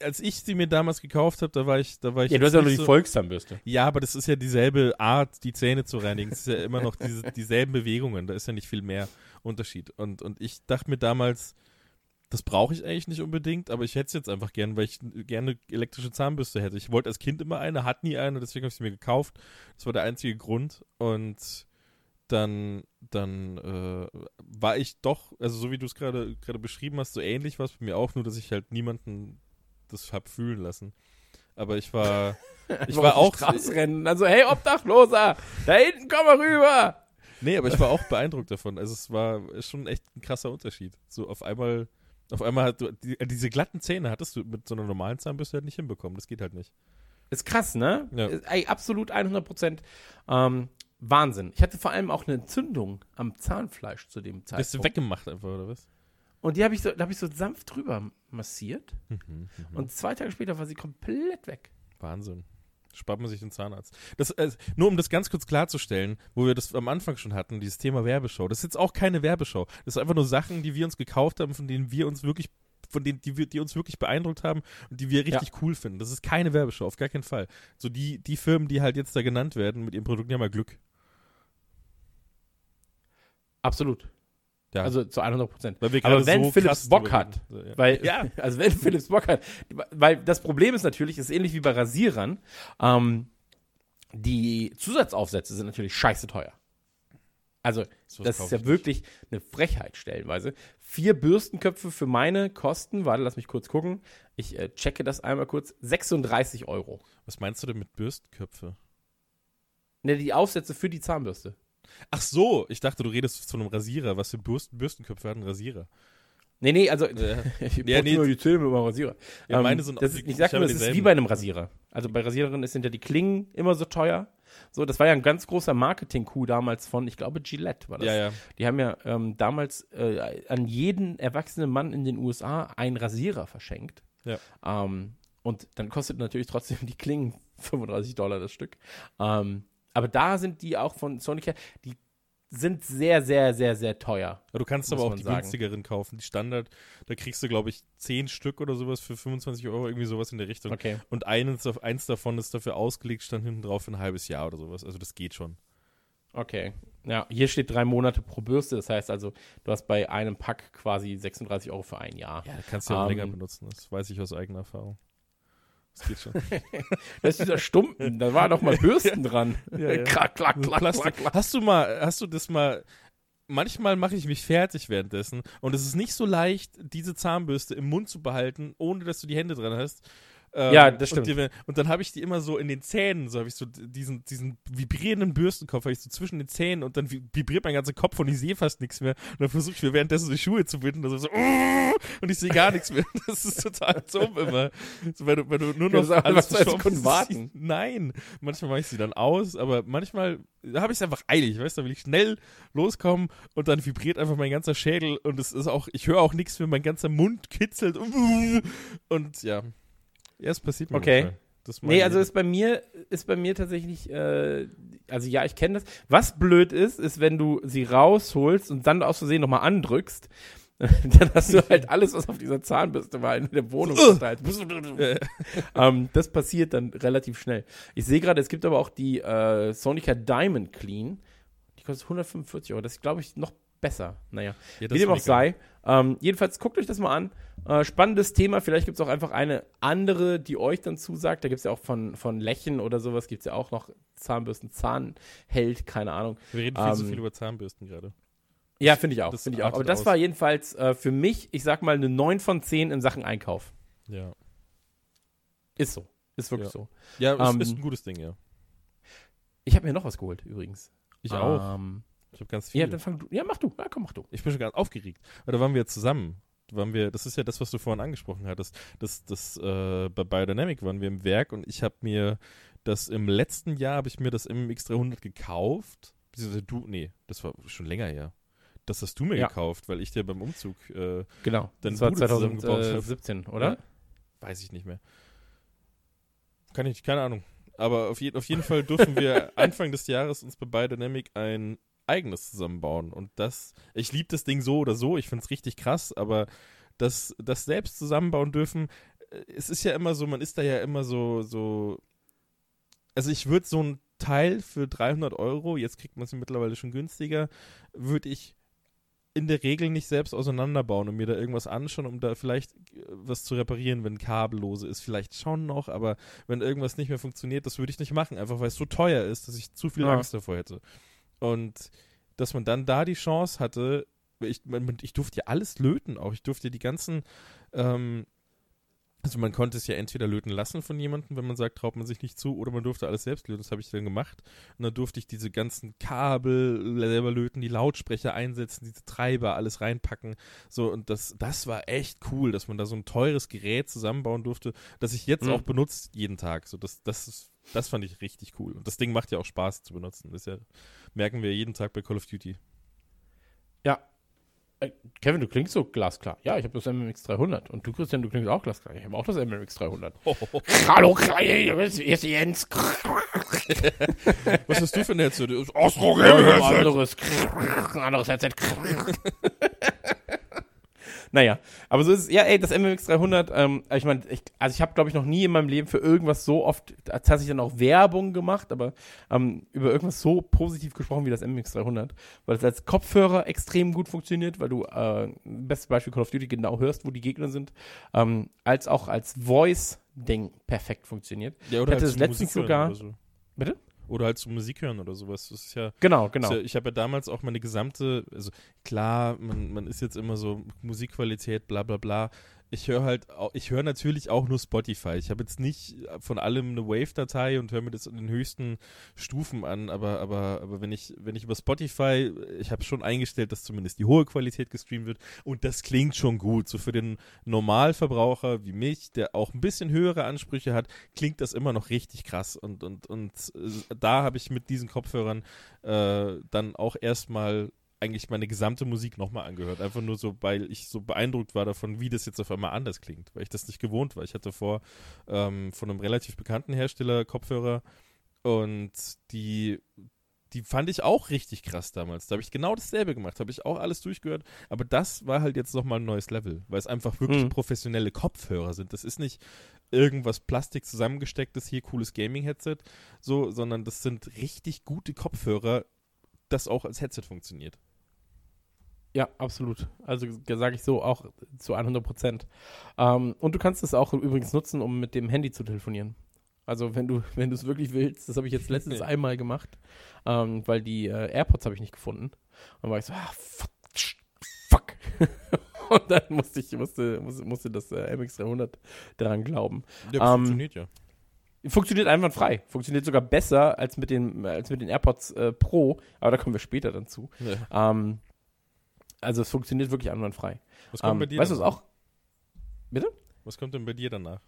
als ich sie mir damals gekauft habe, da war ich, da war ich. Ja, du hast jetzt ja nur die so- Volkszahnbürste. Ja, aber das ist ja dieselbe Art, die Zähne zu reinigen. Es ist ja immer noch diese, dieselben Bewegungen. Da ist ja nicht viel mehr Unterschied. Und, und ich dachte mir damals, das brauche ich eigentlich nicht unbedingt, aber ich hätte es jetzt einfach gern, weil ich gerne elektrische Zahnbürste hätte. Ich wollte als Kind immer eine, hatte nie eine, deswegen habe ich sie mir gekauft. Das war der einzige Grund. Und dann, dann äh, war ich doch, also so wie du es gerade beschrieben hast, so ähnlich war es bei mir auch, nur dass ich halt niemanden das hab fühlen lassen. Aber ich war, ich war auch, Straße rennen. Also, hey, Obdachloser, da hinten komm mal rüber. Nee, aber ich war auch beeindruckt davon. Also es war schon echt ein krasser Unterschied. So auf einmal, auf einmal hat du, die, diese glatten Zähne hattest du mit so einer normalen Zahnbürste halt nicht hinbekommen. Das geht halt nicht. Ist krass, ne? Ja. Ist, ey, absolut 100 Prozent. Ähm, Wahnsinn. Ich hatte vor allem auch eine Entzündung am Zahnfleisch zu dem Bist du Zeitpunkt. weggemacht einfach, oder was? Und die habe ich, so, da hab ich so sanft drüber massiert. Mhm, Und zwei Tage später war sie komplett weg. Wahnsinn. Spart man sich den Zahnarzt. Das, äh, nur um das ganz kurz klarzustellen, wo wir das am Anfang schon hatten, dieses Thema Werbeshow. Das ist jetzt auch keine Werbeshow. Das sind einfach nur Sachen, die wir uns gekauft haben, von denen wir uns wirklich, von denen, die, wir, die uns wirklich beeindruckt haben und die wir richtig cool finden. Das ist keine Werbeshow, auf gar keinen Fall. So die, die Firmen, die halt jetzt da genannt werden mit ihren Produkten, die haben mal Glück. Absolut. Ja. Also zu 100 Prozent. Aber wenn so Philips Bock hat. So, ja. Weil, Ja. also wenn Philips Bock hat, weil das Problem ist natürlich, ist ähnlich wie bei Rasierern, ähm, die Zusatzaufsätze sind natürlich scheiße teuer. Also, Sowas das ist ja ich wirklich eine Frechheit stellenweise. Vier Bürstenköpfe für meine Kosten, warte, lass mich kurz gucken. Ich äh, checke das einmal kurz. 36 Euro. Was meinst du denn mit Bürstenköpfe? Ne, die Aufsätze für die Zahnbürste. Ach so, ich dachte, du redest von einem Rasierer. Was für Bürsten, Bürstenköpfe hat ein Rasierer? Nee, nee, also ich Ja, putze nee. nur die Zähne mit meinem Rasierer. Ja, Ähm, meine sind das ist, ich sag ich nur, das ist wie bei einem Rasierer. Also bei Rasierern sind ja die Klingen immer so teuer. So, das war ja ein ganz großer Marketing-Coup damals von, ich glaube, Gillette war das. Ja, ja. Die haben ja ähm, damals äh, an jeden erwachsenen Mann in den USA einen Rasierer verschenkt. Ja. Ähm, und dann kostet natürlich trotzdem die Klingen 35 Dollar das Stück. Ähm, aber da sind die auch von Sonica, die sind sehr, sehr, sehr, sehr teuer. Ja, du kannst aber auch die sagen. günstigeren kaufen. Die Standard, da kriegst du, glaube ich, 10 Stück oder sowas für 25 Euro, irgendwie sowas in der Richtung. Okay. Und eines, eins davon ist dafür ausgelegt, stand hinten drauf für ein halbes Jahr oder sowas. Also das geht schon. Okay. Ja, hier steht drei Monate pro Bürste. Das heißt also, du hast bei einem Pack quasi 36 Euro für ein Jahr. Ja, da kannst du ja auch Ähm, länger benutzen. Das weiß ich aus eigener Erfahrung. Das geht schon. Das ist dieser Stumpen. Da war doch mal Bürsten dran. Ja, ja. Klack, klack, klack, klack, klack. Hast du mal, hast du das mal. Manchmal mache ich mich fertig währenddessen und es ist nicht so leicht, diese Zahnbürste im Mund zu behalten, ohne dass du die Hände dran hast. Ähm, Ja, das stimmt. Und, die, und dann habe ich die immer so in den Zähnen, so habe ich so diesen, diesen vibrierenden Bürstenkopf, habe ich so zwischen den Zähnen und dann vi- vibriert mein ganzer Kopf und ich sehe fast nichts mehr. Und dann versuche ich mir währenddessen die Schuhe zu binden also so, und ich sehe gar nichts mehr. Das ist total dumm immer. So, wenn, du, wenn du nur noch auch einfach zwei Sekunden warten. Nein, manchmal mache ich sie dann aus, aber manchmal habe ich es einfach eilig, weißt du, da will ich schnell loskommen und dann vibriert einfach mein ganzer Schädel und es ist auch, ich höre auch nichts mehr, mein ganzer Mund kitzelt und ja. Ja, es passiert mir Okay. manchmal. Das Nee, also ist bei mir, ist bei mir tatsächlich, äh, also ja, ich kenne das. Was blöd ist, ist, wenn du sie rausholst und dann aus Versehen nochmal andrückst, dann hast du halt alles, was auf dieser Zahnbürste war, in der Wohnung verteilt. ähm, das passiert dann relativ schnell. Ich sehe gerade, es gibt aber auch die äh, Sonica Diamond Clean. Die kostet 145 Euro. Das ist, glaube ich, noch besser. Naja. Ja, Wie dem ist auch sei. Ähm, jedenfalls guckt euch das mal an. Äh, spannendes Thema. Vielleicht gibt es auch einfach eine andere, die euch dann zusagt. Da gibt es ja auch von, von Lächen oder sowas, gibt es ja auch noch Zahnbürsten, Zahnheld, keine Ahnung. Wir reden viel zu ähm, viel über Zahnbürsten gerade. Ja, finde ich auch. Das Finde ich auch. Aber das aus. war jedenfalls äh, für mich, ich sag mal, eine 9 von 10 in Sachen Einkauf. Ja. Ist so. Ist wirklich Ja. so. Ja, es Ähm, ist ein gutes Ding, ja. Ich habe mir noch was geholt, übrigens. Ich auch. Ähm, Ich habe ganz viel. ja, dann fang du. Ja, mach du. Ja, komm, mach du. Ich bin schon ganz aufgeregt. Weil da waren wir zusammen. Waren wir, das ist ja das, was du vorhin angesprochen hattest. Das, das, äh, bei Biodynamic waren wir im Werk und ich habe mir das im letzten Jahr habe ich mir das MX 300 gekauft. Du, nee, das war schon länger her. Das hast du mir Ja. gekauft, weil ich dir beim Umzug, äh, Genau. Das war Bude zusammengebaut hab. 2017, oder? Ja. weiß ich nicht mehr. Kann ich, keine Ahnung. Aber auf, je, auf jeden Fall dürfen wir Anfang des Jahres uns bei Biodynamic ein eigenes zusammenbauen. Und das, ich liebe das Ding so oder so, ich finde es richtig krass, aber das, das selbst zusammenbauen dürfen, äh, es ist ja immer so, man ist da ja immer so, so, also ich würde so ein Teil für 300 Euro, jetzt kriegt man es mittlerweile schon günstiger, würde ich in der Regel nicht selbst auseinanderbauen und mir da irgendwas anschauen, um da vielleicht äh, was zu reparieren, wenn kabellose ist. Vielleicht schon noch, aber wenn irgendwas nicht mehr funktioniert, das würde ich nicht machen, einfach weil es so teuer ist, dass ich zu viel Ja. Angst davor hätte. Und dass man dann da die Chance hatte, ich, ich durfte ja alles löten auch. Ich durfte die ganzen, ähm, Also man konnte es ja entweder löten lassen von jemandem, wenn man sagt, traut man sich nicht zu, oder man durfte alles selbst löten. Das habe ich dann gemacht. Und dann durfte ich diese ganzen Kabel selber löten, die Lautsprecher einsetzen, diese Treiber, alles reinpacken. So, und das, das war echt cool, dass man da so ein teures Gerät zusammenbauen durfte, das ich jetzt Mhm. auch benutze jeden Tag. So, das, das ist, das fand ich richtig cool. Und das Ding macht ja auch Spaß zu benutzen. Das ja, merken wir jeden Tag bei Call of Duty. Ja. Äh, Kevin, du klingst so glasklar. Ja, ich habe das MMX 300. Und du, Christian, du klingst auch glasklar. Ich habe auch das MMX 300. Hallo, hier ist hier ist Jens. Was hast du für ein Headset? Ein anderes, anderes Headset. Naja, aber so ist es. Ja, ey, das MMX 300, ähm, ich meine, ich, also ich habe, glaube ich, noch nie in meinem Leben für irgendwas so oft tatsächlich dann auch Werbung gemacht, aber ähm, über irgendwas so positiv gesprochen wie das MMX 300, weil es als Kopfhörer extrem gut funktioniert, weil du, äh, bestes Beispiel Call of Duty, genau hörst, wo die Gegner sind, ähm, als auch als Voice-Ding perfekt funktioniert. Ja, oder Ich hatte das zum letztens sogar- so. Bitte? Oder halt zum Musik hören oder sowas. Das ist ja Genau, genau. Ja- Ich habe ja damals auch meine gesamte, also klar, man, man ist jetzt immer so Musikqualität, bla bla bla. Ich höre halt, ich höre natürlich auch nur Spotify. Ich habe jetzt nicht von allem eine Wave-Datei und höre mir das in den höchsten Stufen an, aber, aber, aber wenn ich, wenn ich über Spotify, ich habe schon eingestellt, dass zumindest die hohe Qualität gestreamt wird und das klingt schon gut. So für den Normalverbraucher wie mich, der auch ein bisschen höhere Ansprüche hat, klingt das immer noch richtig krass. Und, und, und äh, da habe ich mit diesen Kopfhörern äh, dann auch erstmal eigentlich meine gesamte Musik nochmal angehört. Einfach nur so, weil ich so beeindruckt war davon, wie das jetzt auf einmal anders klingt, weil ich das nicht gewohnt war. Ich hatte vor ähm, von einem relativ bekannten Hersteller Kopfhörer und die die fand ich auch richtig krass damals. Da habe ich genau dasselbe gemacht, habe ich auch alles durchgehört. Aber das war halt jetzt nochmal ein neues Level, weil es einfach wirklich Mhm. professionelle Kopfhörer sind. Das ist nicht irgendwas Plastik zusammengestecktes, hier cooles Gaming-Headset, so, sondern das sind richtig gute Kopfhörer, das auch als Headset funktioniert. Ja, absolut. Also sage ich so auch zu 100 Prozent. Ähm, und du kannst es auch übrigens nutzen, um mit dem Handy zu telefonieren. Also wenn du wenn du es wirklich willst, das habe ich jetzt letztens einmal gemacht, ähm, weil die äh, AirPods habe ich nicht gefunden. Und war ich so, ah, fuck. und dann musste ich musste musste, musste das äh, MX300 dran glauben. Ja, Ähm, funktioniert ja. Funktioniert einwandfrei. Funktioniert sogar besser als mit den als mit den AirPods äh, Pro. Aber da kommen wir später dann zu. ja. Ähm, also es funktioniert wirklich einwandfrei. Was kommt Ähm, bei dir weißt du es danach? auch? Bitte? Was kommt denn bei dir danach?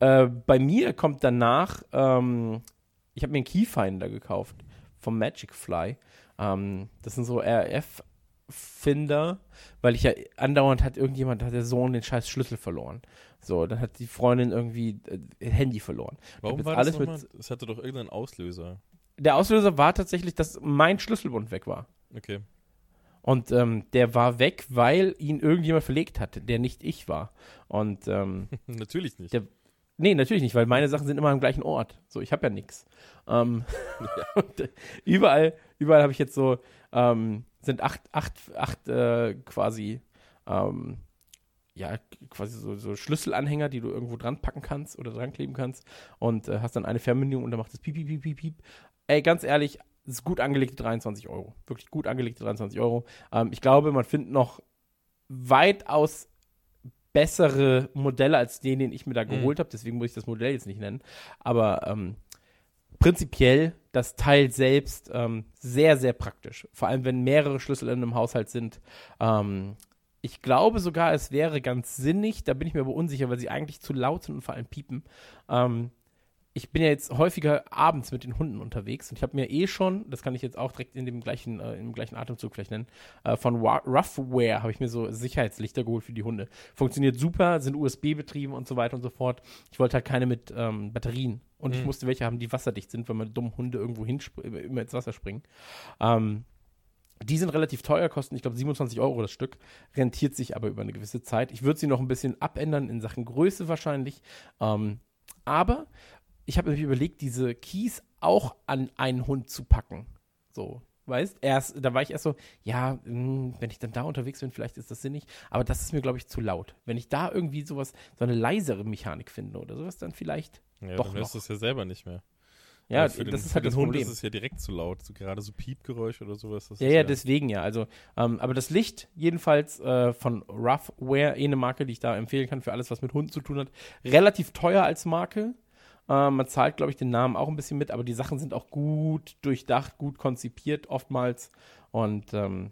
Äh, bei mir kommt danach, ähm, ich habe mir einen Keyfinder gekauft vom Magic Fly. Ähm, das sind so RF-Finder, weil ich ja andauernd hat irgendjemand, hat der Sohn den scheiß Schlüssel verloren. So, dann hat die Freundin irgendwie äh, Handy verloren. Warum war alles das nochmal? mit- Es hatte doch irgendeinen Auslöser. Der Auslöser war tatsächlich, dass mein Schlüsselbund weg war. Okay. Und ähm, der war weg, weil ihn irgendjemand verlegt hatte, der nicht ich war. Und ähm, Natürlich nicht. Der- Nee, natürlich nicht, weil meine Sachen sind immer am gleichen Ort. So, ich habe ja nichts. Ähm, und, äh, überall, überall habe ich jetzt so, ähm, sind acht, acht, acht äh, quasi, ähm, ja, quasi so, so Schlüsselanhänger, die du irgendwo dran packen kannst oder dran kleben kannst und äh, hast dann eine Fernbedienung und dann macht es piep, piep, piep, piep, piep. Ey, ganz ehrlich, ist gut angelegte 23 Euro. Wirklich gut angelegte 23 Euro. Ähm, ich glaube, man findet noch weitaus bessere Modelle als den, den ich mir da Mhm. geholt habe. Deswegen muss ich das Modell jetzt nicht nennen. Aber ähm, prinzipiell das Teil selbst ähm, sehr, sehr praktisch. Vor allem, wenn mehrere Schlüssel in einem Haushalt sind. Ähm, ich glaube sogar, es wäre ganz sinnig, da bin ich mir aber unsicher, weil sie eigentlich zu laut sind und vor allem piepen. Ähm, ich bin ja jetzt häufiger abends mit den Hunden unterwegs und ich habe mir eh schon, das kann ich jetzt auch direkt in dem gleichen, äh, im gleichen Atemzug vielleicht nennen, äh, von Wa- Roughwear habe ich mir so Sicherheitslichter geholt für die Hunde. Funktioniert super, sind USB betrieben und so weiter und so fort. Ich wollte halt keine mit ähm, Batterien und ich Mhm. musste welche haben, die wasserdicht sind, weil meine dummen Hunde irgendwo hin immer ins Wasser springen. Ähm, die sind relativ teuer, kosten, ich glaube, 27 Euro das Stück, rentiert sich aber über eine gewisse Zeit. Ich würde sie noch ein bisschen abändern in Sachen Größe wahrscheinlich. Ähm, aber ich habe mir überlegt, diese Keys auch an einen Hund zu packen. So, weißt, erst, da war ich erst so, ja, mh, wenn ich dann da unterwegs bin, vielleicht ist das sinnig, aber das ist mir, glaube ich, zu laut. Wenn ich da irgendwie sowas, so eine leisere Mechanik finde oder sowas, dann vielleicht Ja, Doch dann noch. es ja selber nicht mehr. Ja, für den, das ist halt das Hund Problem. ist es ja direkt zu laut. So gerade so Piepgeräusche oder sowas. Ja, ist ja, deswegen ja. Also, ähm, aber das Licht jedenfalls äh, von Roughwear, eh eine Marke, die ich da empfehlen kann für alles, was mit Hunden zu tun hat. Relativ teuer als Marke. Ähm, man zahlt, glaube ich, den Namen auch ein bisschen mit, aber die Sachen sind auch gut durchdacht, gut konzipiert oftmals. Und ähm,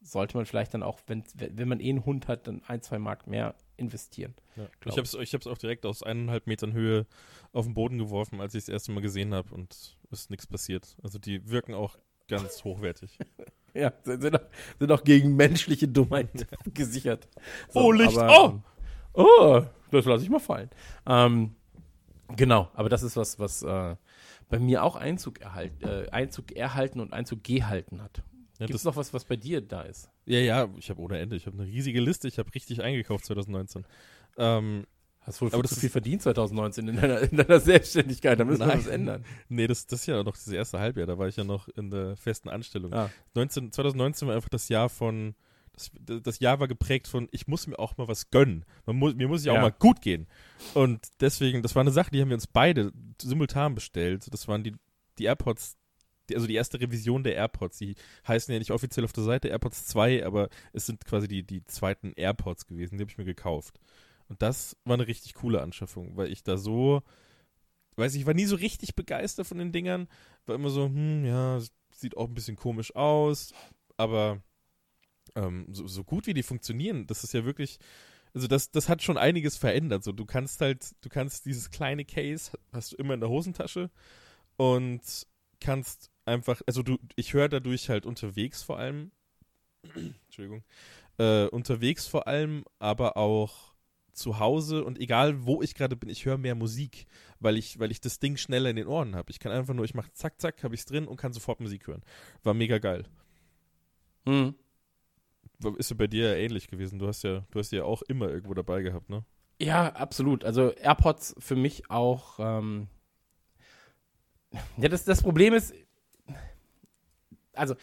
sollte man vielleicht dann auch, wenn, wenn man eh einen Hund hat, dann ein, zwei Mark mehr investieren. Ja. Ich habe es ich hab's auch direkt aus eineinhalb Metern Höhe auf den Boden geworfen, als ich es das erste Mal gesehen habe und ist nichts passiert. Also die wirken auch ganz hochwertig. Ja, sind, auch, sind auch gegen menschliche Dummheit gesichert. Oh, Licht, aber, oh! Oh, das lasse ich mal fallen. Ähm, genau, aber das ist was, was äh, bei mir auch Einzug, erhalt, äh, Einzug erhalten und Einzug gehalten hat. Ja, Gibt es noch was, was bei dir da ist? ja, ja, ich habe ohne Ende. Ich habe eine riesige Liste. Ich habe richtig eingekauft 2019. Ähm, Hast wohl Aber viel das zu viel verdient 2019 in deiner, in deiner Selbstständigkeit, da müssen wir Nein. was ändern. nee, das, das ist ja noch das erste Halbjahr. Da war ich ja noch in der festen Anstellung. Ah. 19, 2019 war einfach das Jahr von. Das, Jahr war geprägt von, ich muss mir auch mal was gönnen. Man muss, mir muss ja auch mal gut gehen. Und deswegen, das war eine Sache, die haben wir uns beide simultan bestellt. Das waren die, die AirPods, die, also die erste Revision der AirPods. Die heißen ja nicht offiziell auf der Seite AirPods 2, aber es sind quasi die, die zweiten AirPods gewesen. Die habe ich mir gekauft. Und das war eine richtig coole Anschaffung, weil ich da so, weiß ich, ich war nie so richtig begeistert von den Dingern. War immer so, hm, ja, sieht auch ein bisschen komisch aus, aber ähm, so, so gut wie die funktionieren, das ist ja wirklich, also das, das hat schon einiges verändert. So, du kannst halt, du kannst dieses kleine Case, hast du immer in der Hosentasche und kannst einfach, also du, ich höre dadurch halt unterwegs vor allem, Entschuldigung, äh, unterwegs vor allem, aber auch zu Hause und egal wo ich gerade bin, ich höre mehr Musik, weil ich, weil ich das Ding schneller in den Ohren habe. Ich kann einfach nur, ich mache zack, zack, habe ich es drin und kann sofort Musik hören. War mega geil. Hm. Ist ja bei dir ja ähnlich gewesen. Du hast ja, du hast ja auch immer irgendwo dabei gehabt, ne? Ja, absolut. Also AirPods für mich auch. Ähm ja, das, das Problem ist, also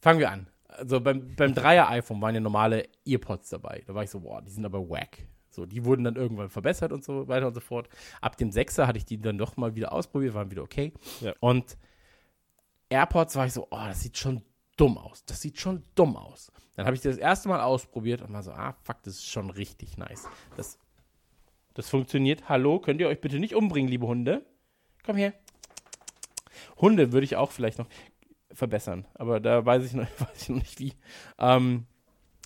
fangen wir an. Also beim, beim Dreier-iPhone waren ja normale Earpods dabei. Da war ich so, boah, die sind aber wack. So, die wurden dann irgendwann verbessert und so weiter und so fort. Ab dem Sechser hatte ich die dann doch mal wieder ausprobiert, waren wieder okay. Ja. Und AirPods war ich so, oh, das sieht schon dumm aus. Das sieht schon dumm aus. Dann habe ich das erste Mal ausprobiert und war so, ah, fuck, das ist schon richtig nice. Das das funktioniert. Hallo, könnt ihr euch bitte nicht umbringen, liebe Hunde? Komm her. Hunde würde ich auch vielleicht noch verbessern, aber da weiß ich noch, weiß ich noch nicht wie. Ähm,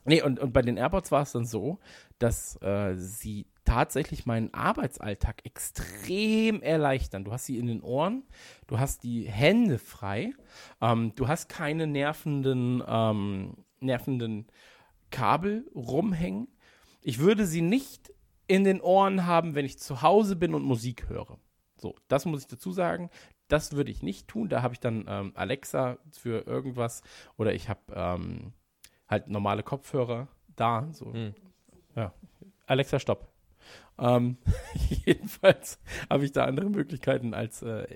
nee, und, und bei den AirPods war es dann so, dass äh, sie tatsächlich meinen Arbeitsalltag extrem erleichtern. Du hast sie in den Ohren, du hast die Hände frei, ähm, du hast keine nervenden, ähm, nervenden Kabel rumhängen. Ich würde sie nicht in den Ohren haben, wenn ich zu Hause bin und Musik höre. So, das muss ich dazu sagen. Das würde ich nicht tun. Da habe ich dann ähm, Alexa für irgendwas oder ich habe ähm, halt normale Kopfhörer da. So. Hm. Ja. Alexa, stopp. Ähm, jedenfalls habe ich da andere Möglichkeiten als äh,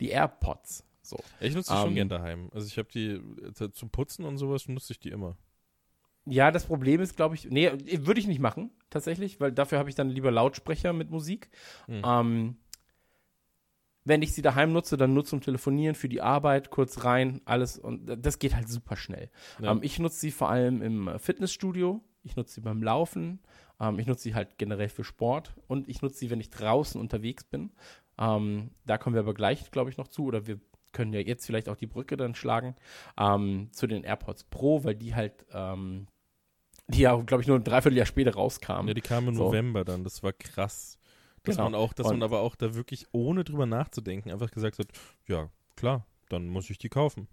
die AirPods. So. Ich nutze die schon Ähm, gern daheim. Also ich habe die äh, zum Putzen und sowas nutze ich die immer. Ja, das Problem ist, glaube ich, nee, würde ich nicht machen, tatsächlich, weil dafür habe ich dann lieber Lautsprecher mit Musik. Hm. Ähm, wenn ich sie daheim nutze, dann nur zum Telefonieren, für die Arbeit, kurz rein, alles und das geht halt super schnell. Ja. Ähm, ich nutze sie vor allem im äh, Fitnessstudio, ich nutze sie beim Laufen, ähm, ich nutze sie halt generell für Sport und ich nutze sie, wenn ich draußen unterwegs bin. Ähm, da kommen wir aber gleich, glaube ich, noch zu oder wir können ja jetzt vielleicht auch die Brücke dann schlagen ähm, zu den AirPods Pro, weil die halt, ähm, die ja, glaube ich, nur ein Dreivierteljahr später rauskamen. Ja, die kamen im So. November dann. Das war krass. Dass Genau. man auch, dass Und- man aber auch da wirklich ohne drüber nachzudenken einfach gesagt hat, ja, klar, dann muss ich die kaufen.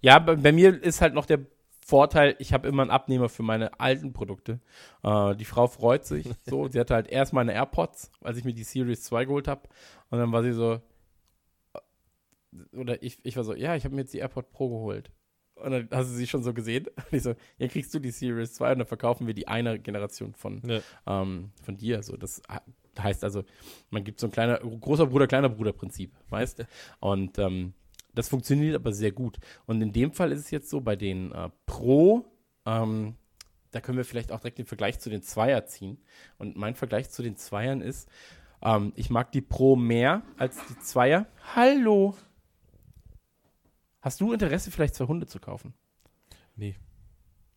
Ja, bei, bei mir ist halt noch der Vorteil, ich habe immer einen Abnehmer für meine alten Produkte. Äh, die Frau freut sich so. sie hatte halt erst meine AirPods, als ich mir die Series 2 geholt habe. Und dann war sie so, äh, oder ich, ich war so, ja, ich habe mir jetzt die AirPod Pro geholt. Und dann hast du sie schon so gesehen. Und ich so, ja, kriegst du die Series 2 und dann verkaufen wir die eine Generation von, Ja. ähm, von dir. So, das he- heißt also, man gibt so ein kleiner, großer Bruder, kleiner Bruder Prinzip, weißt Und ähm, das funktioniert aber sehr gut. Und in dem Fall ist es jetzt so, bei den äh, Pro, ähm, da können wir vielleicht auch direkt den Vergleich zu den Zweier ziehen. Und mein Vergleich zu den Zweiern ist, Ähm, ich mag die Pro mehr als die Zweier. Hallo. Hast du Interesse, vielleicht zwei Hunde zu kaufen? Nee.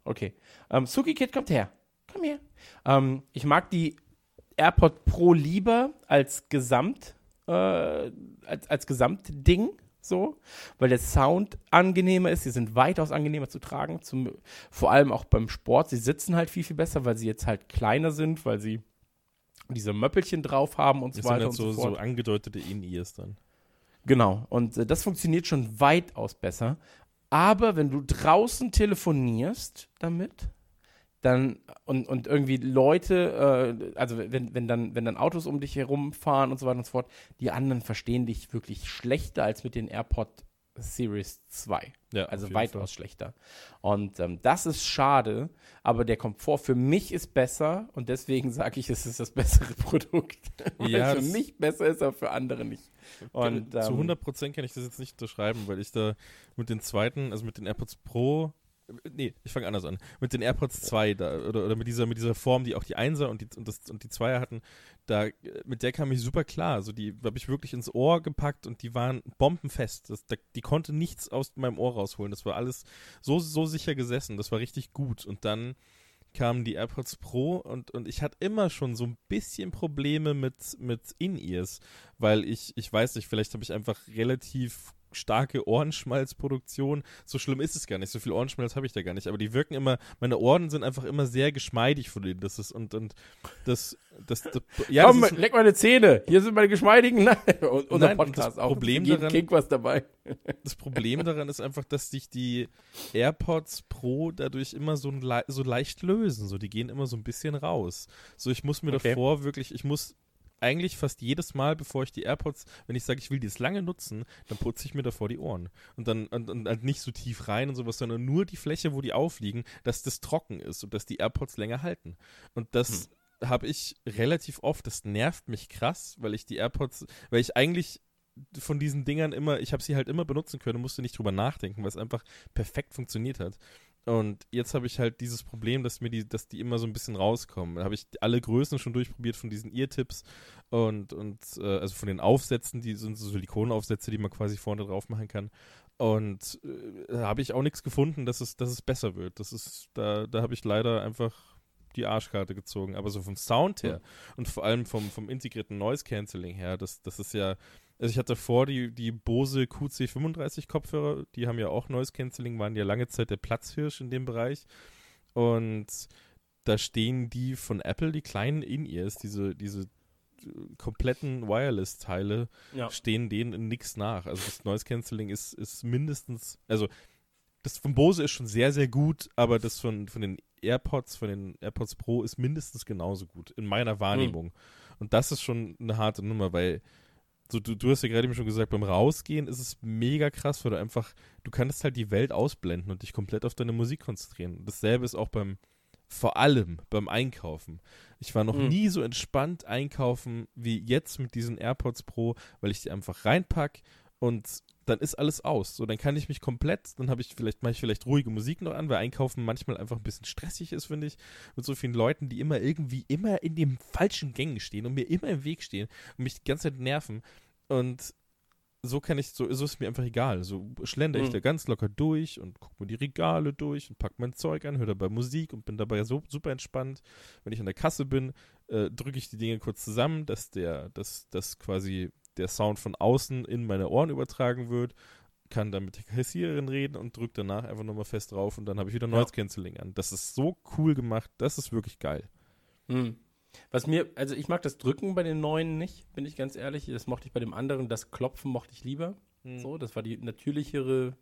Okay. Ähm, Suki Kid kommt her. Komm her. Ähm, ich mag die AirPod Pro lieber als Gesamt, äh, als, als Gesamtding, so, weil der Sound angenehmer ist. Sie sind weitaus angenehmer zu tragen, zum, vor allem auch beim Sport. Sie sitzen halt viel, viel besser, weil sie jetzt halt kleiner sind, weil sie diese Möppelchen drauf haben und so Das weiter halt und so, so fort. so angedeutete In-Ears dann. Genau. Und äh, das funktioniert schon weitaus besser. Aber wenn du draußen telefonierst damit, dann und, und irgendwie Leute, äh, also wenn, wenn, dann, wenn dann Autos um dich herumfahren und so weiter und so fort, die anderen verstehen dich wirklich schlechter als mit den AirPod Series 2. Ja, Also weitaus Fall. schlechter. Und ähm, das ist schade, aber der Komfort für mich ist besser und deswegen sage ich, es ist das bessere Produkt. Ja, für mich besser ist, aber für andere nicht. Und, Zu ähm, 100% kann ich das jetzt nicht unterschreiben, weil ich da mit den zweiten, also mit den AirPods Pro, nee, ich fange anders an. Mit den AirPods 2 da, oder, oder mit dieser mit dieser Form, die auch die Einser und die und, das, und die Zweier hatten, da mit der kam ich super klar. Also die habe ich wirklich ins Ohr gepackt und die waren bombenfest. Das, da, die konnte nichts aus meinem Ohr rausholen. Das war alles so so sicher gesessen. Das war richtig gut. Und dann kamen die AirPods Pro und, und ich hatte immer schon so ein bisschen Probleme mit, mit In-Ears, weil ich, ich weiß nicht, vielleicht habe ich einfach relativ starke Ohrenschmalzproduktion. So schlimm ist es gar nicht. So viel Ohrenschmalz habe ich da gar nicht. Aber die wirken immer, meine Ohren sind einfach immer sehr geschmeidig von denen. Das ist, und, und das, das, das ja, Komm, das ist, leck meine Zähne. Hier sind meine geschmeidigen. Nein, und unser Nein, Podcast das auch. Problem daran- Kink was dabei. das Problem daran ist einfach, dass sich die AirPods Pro dadurch immer so, ein so leicht lösen. So, die gehen immer so ein bisschen raus. So, ich muss mir Okay. davor wirklich, ich muss eigentlich fast jedes Mal, bevor ich die AirPods, wenn ich sage, ich will die jetzt lange nutzen, dann putze ich mir davor die Ohren. Und dann und, und halt nicht so tief rein und sowas, sondern nur die Fläche, wo die aufliegen, dass das trocken ist und dass die AirPods länger halten. Und das habe ich relativ oft. Das nervt mich krass, weil ich die AirPods, weil ich eigentlich von diesen Dingern immer, ich habe sie halt immer benutzen können, musste nicht drüber nachdenken, weil es einfach perfekt funktioniert hat. Und jetzt habe ich halt dieses Problem, dass mir die, dass die immer so ein bisschen rauskommen. Da habe ich alle Größen schon durchprobiert von diesen Ear-Tips und, und äh, also von den Aufsätzen, die sind so Silikonaufsätze, die man quasi vorne drauf machen kann. Und äh, da habe ich auch nichts gefunden, dass es, dass es besser wird. Das ist, da, da habe ich leider einfach die Arschkarte gezogen. Aber so vom Sound her und vor allem vom, vom integrierten Noise Cancelling her, das, das ist ja, also ich hatte vor die, die Bose QC35 Kopfhörer, die haben ja auch Noise Cancelling, waren ja lange Zeit der Platzhirsch in dem Bereich. Und da stehen die von Apple, die kleinen In-Ears, diese, diese äh, kompletten Wireless-Teile, Ja. stehen denen in nichts nach. Also das Noise Cancelling ist, ist mindestens, also das von Bose ist schon sehr, sehr gut, aber das von, von den AirPods, von den AirPods Pro ist mindestens genauso gut, in meiner Wahrnehmung. Und das ist schon eine harte Nummer, weil so, du, du hast ja gerade eben schon gesagt, beim Rausgehen ist es mega krass, weil du einfach, du kannst halt die Welt ausblenden und dich komplett auf deine Musik konzentrieren. Dasselbe ist auch beim, vor allem beim Einkaufen. Ich war noch Mhm. nie so entspannt einkaufen wie jetzt mit diesen AirPods Pro, weil ich die einfach reinpack und dann ist alles aus. So, dann kann ich mich komplett, dann habe ich vielleicht, mache ich vielleicht ruhige Musik noch an, weil Einkaufen manchmal einfach ein bisschen stressig ist, finde ich, mit so vielen Leuten, die immer irgendwie immer in den falschen Gängen stehen und mir immer im Weg stehen und mich die ganze Zeit nerven. Und so kann ich, so, so ist mir einfach egal. So schlender ich Mhm. da ganz locker durch und gucke mir die Regale durch und pack mein Zeug an, höre dabei Musik und bin dabei so super entspannt. Wenn ich an der Kasse bin, äh, drücke ich die Dinge kurz zusammen, dass der, dass, dass quasi der Sound von außen in meine Ohren übertragen wird, kann dann mit der Kassiererin reden und drücke danach einfach nochmal fest drauf und dann habe ich wieder. Noise Cancelling an. Das ist so cool gemacht, das ist wirklich geil. Hm. Was mir, also ich mag das Drücken bei den neuen nicht, bin ich ganz ehrlich. Das mochte ich bei dem anderen, das Klopfen mochte ich lieber. So, das war die natürlichere,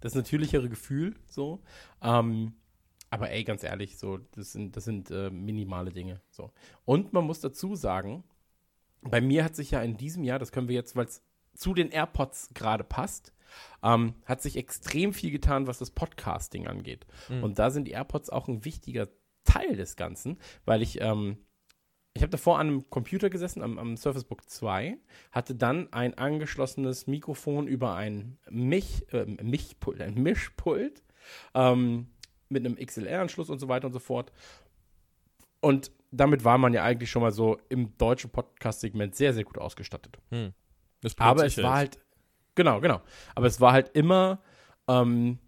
das natürlichere Gefühl. So. Ähm, aber ey, ganz ehrlich, so, das sind, das sind äh, minimale Dinge. So. Und man muss dazu sagen, bei mir hat sich ja in diesem Jahr, das können wir jetzt, weil es zu den AirPods gerade passt, ähm, hat sich extrem viel getan, was das Podcasting angeht. Mhm. Und da sind die AirPods auch ein wichtiger Teil des Ganzen, weil ich, ähm, ich habe davor an einem Computer gesessen, am, am Surface Book 2, hatte dann ein angeschlossenes Mikrofon über ein Mich, äh, Mischpult, ein Mischpult ähm, mit einem XLR-Anschluss und so weiter und so fort. Und damit war man ja eigentlich schon mal so im deutschen Podcast-Segment sehr, sehr gut ausgestattet. Hm. Aber es war halt, genau, genau. Aber es war halt immer ähm,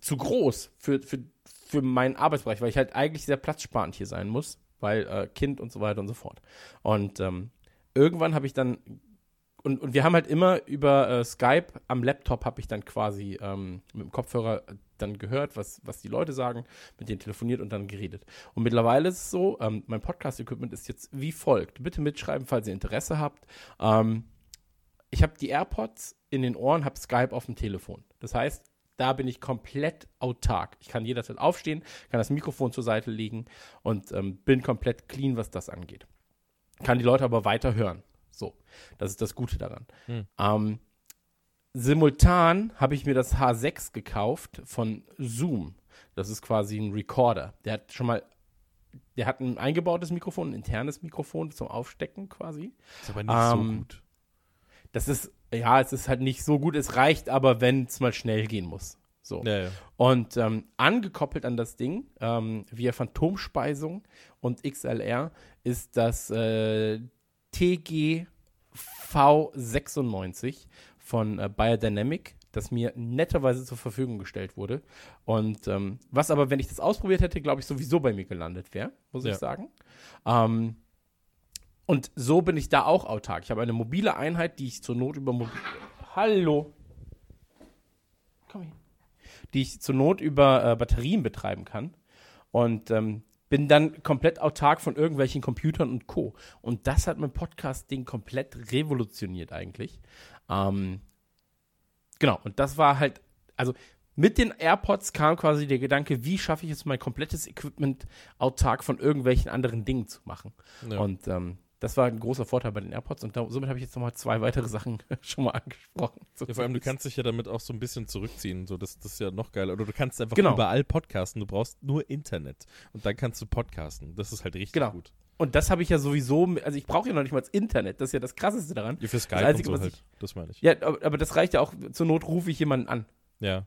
zu groß für, für, für meinen Arbeitsbereich, weil ich halt eigentlich sehr platzsparend hier sein muss, weil äh, Kind und so weiter und so fort. Und ähm, irgendwann habe ich dann, und, und wir haben halt immer über äh, Skype am Laptop habe ich dann quasi ähm, mit dem Kopfhörer dann gehört, was, was die Leute sagen, mit denen telefoniert und dann geredet. Und mittlerweile ist es so, ähm, mein Podcast-Equipment ist jetzt wie folgt. Bitte mitschreiben, falls ihr Interesse habt. Ähm, ich habe die AirPods in den Ohren, habe Skype auf dem Telefon. Das heißt, da bin ich komplett autark. Ich kann jederzeit aufstehen, kann das Mikrofon zur Seite legen und ähm, bin komplett clean, was das angeht. Kann die Leute aber weiter hören. So, das ist das Gute daran. Hm. Ähm, simultan habe ich mir das H6 gekauft von Zoom. Das ist quasi ein Recorder. Der hat schon mal, der hat ein eingebautes Mikrofon, ein internes Mikrofon zum Aufstecken quasi. Ist aber nicht so ähm, gut. Das ist, ja, es ist halt nicht so gut. Es reicht aber, wenn es mal schnell gehen muss. So. Ja, ja. Und ähm, angekoppelt an das Ding, ähm, via Phantomspeisung und XLR, ist das äh, TG V96 von äh, Biodynamic, das mir netterweise zur Verfügung gestellt wurde. Und ähm, was aber, wenn ich das ausprobiert hätte, glaube ich, sowieso bei mir gelandet wäre, muss Ja. ich sagen. Ähm, und so bin ich da auch autark. Ich habe eine mobile Einheit, die ich zur Not über Mobil Hallo. Komm hier. Die ich zur Not über äh, Batterien betreiben kann. Und ähm, bin dann komplett autark von irgendwelchen Computern und Co. Und das hat mein Podcast-Ding komplett revolutioniert eigentlich. Ähm, genau, und das war halt, also mit den AirPods kam quasi der Gedanke, wie schaffe ich es, mein komplettes Equipment autark von irgendwelchen anderen Dingen zu machen. Ja. Und ähm, das war ein großer Vorteil bei den AirPods und da, somit habe ich jetzt nochmal zwei weitere Sachen schon mal angesprochen. Ja, vor allem, du kannst dich ja damit auch so ein bisschen zurückziehen. So, das, das ist ja noch geiler. Oder du kannst einfach Genau. überall podcasten. Du brauchst nur Internet. Und dann kannst du podcasten. Das ist halt richtig Genau. gut. Und das habe ich ja sowieso, also ich brauche ja noch nicht mal das Internet, das ist ja das Krasseste daran. Ja, für Skype Einzige, und so ich- halt. Das meine ich. Ja, aber, aber das reicht ja auch, zur Not rufe ich jemanden an. Ja.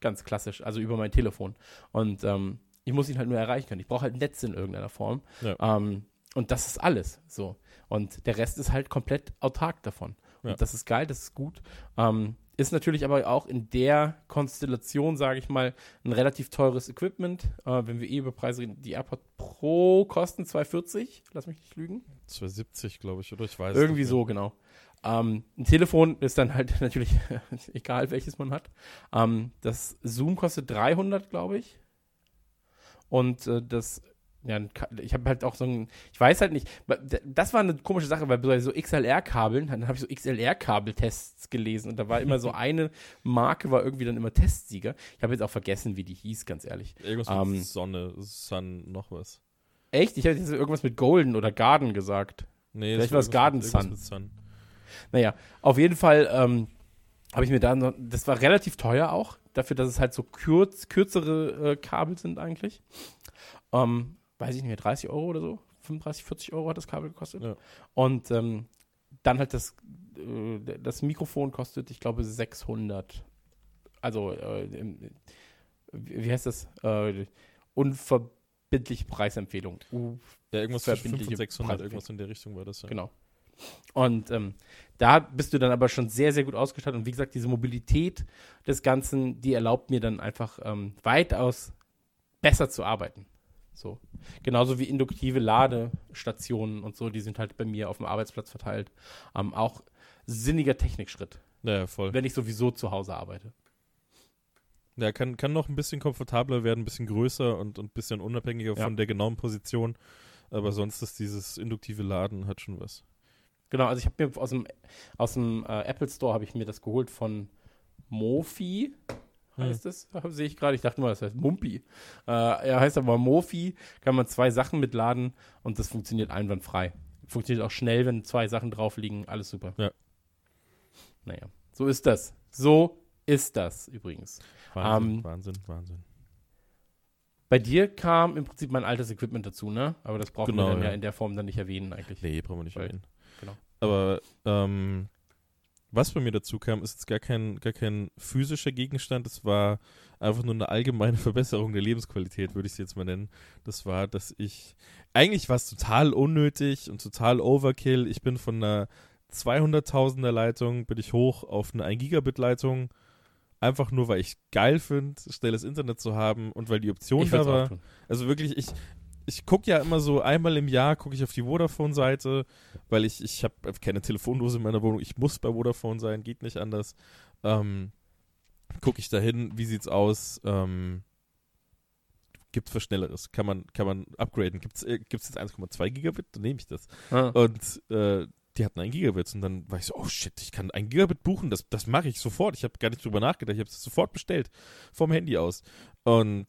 Ganz klassisch, also über mein Telefon. Und ähm, ich muss ihn halt nur erreichen können. Ich brauche halt Netz in irgendeiner Form. Ja. Ähm, und das ist alles so. Und der Rest ist halt komplett autark davon. Und Ja. das ist geil, das ist gut. Ähm, ist natürlich aber auch in der Konstellation, sage ich mal, ein relativ teures Equipment. Äh, wenn wir eh über Preise reden, die AirPod Pro kosten 2,40, lass mich nicht lügen. 270, glaube ich, oder? Ich weiß Irgendwie nicht so, genau. Ähm, ein Telefon ist dann halt natürlich egal, welches man hat. Ähm, das Zoom kostet 300, glaube ich. Und äh, das, ja, ich habe halt auch so ein, ich weiß halt nicht, das war eine komische Sache, weil bei so XLR-Kabeln, dann habe ich so XLR-Kabeltests gelesen und da war immer so eine Marke, war irgendwie dann immer Testsieger. Ich habe jetzt auch vergessen, wie die hieß, ganz ehrlich. Irgendwas mit Ähm, Sonne, Sun, noch was. Echt? Ich habe jetzt irgendwas mit Golden oder Garden gesagt. Nee, Vielleicht war irgendwas Garden mit- Sun. mit Sun. Naja, auf jeden Fall ähm, habe ich mir da noch, das war relativ teuer auch, dafür, dass es halt so kürz, kürzere äh, Kabel sind eigentlich. Ähm, weiß ich nicht mehr, 30 Euro oder so, 35, 40 Euro hat das Kabel gekostet. Ja. Und ähm, dann halt das, äh, das Mikrofon kostet, ich glaube, 600. Also, äh, wie heißt das? Äh, unverbindliche Preisempfehlung. Ja, irgendwas zwischen 500 Verbindliche und 600, Preise. irgendwas in der Richtung war das ja. Genau. Und ähm, da bist du dann aber schon sehr, sehr gut ausgestattet. Und wie gesagt, diese Mobilität des Ganzen, die erlaubt mir dann einfach ähm, weitaus besser zu arbeiten. So. Genauso wie induktive Ladestationen und so, die sind halt bei mir auf dem Arbeitsplatz verteilt. Ähm, auch sinniger Technikschritt, Ja, voll. wenn ich sowieso zu Hause arbeite. Ja, kann, kann noch ein bisschen komfortabler werden, ein bisschen größer und ein bisschen unabhängiger Ja. von der genauen Position. Aber sonst ist dieses induktive Laden hat schon was. Genau, also ich habe mir aus dem, aus dem äh, Apple Store habe ich mir das geholt von Mofi, heißt es, sehe ich gerade. Ich dachte mal, das heißt Mumpi. Äh, er heißt aber Mofi, kann man zwei Sachen mitladen und das funktioniert einwandfrei. Funktioniert auch schnell, wenn zwei Sachen drauf liegen, alles super. Ja. Naja, so ist das. So ist das übrigens. Wahnsinn, Ähm, Wahnsinn, Wahnsinn. Bei dir kam im Prinzip mein altes Equipment dazu, ne? Aber das brauchen Genau, wir dann ja. ja. in der Form dann nicht erwähnen eigentlich. Nee, brauchen wir nicht Weil- erwähnen. genau. Aber ähm, was bei mir dazu kam, ist jetzt gar kein, gar kein physischer Gegenstand. Es war einfach nur eine allgemeine Verbesserung der Lebensqualität, würde ich es jetzt mal nennen. Das war, dass ich eigentlich war es total unnötig und total Overkill. Ich bin von einer 200.000er Leitung, bin ich hoch auf eine 1 Gigabit Leitung. Einfach nur, weil ich geil finde, schnelles Internet zu haben und weil die Option da war. Also wirklich, ich, ich gucke ja immer so einmal im Jahr, gucke ich auf die Vodafone-Seite, weil ich, ich habe keine Telefondose in meiner Wohnung. Ich muss bei Vodafone sein, geht nicht anders. Ähm, gucke ich da hin, wie sieht's aus? Ähm, gibt's was Schnelleres? Kann man, kann man upgraden? Gibt's, äh, gibt's jetzt 1,2 Gigabit? Dann nehme ich das. Ah. Und äh, die hatten ein Gigabit und dann war ich so, oh shit, ich kann ein Gigabit buchen, das, das mache ich sofort. Ich habe gar nicht drüber nachgedacht, ich habe es sofort bestellt vom Handy aus. Und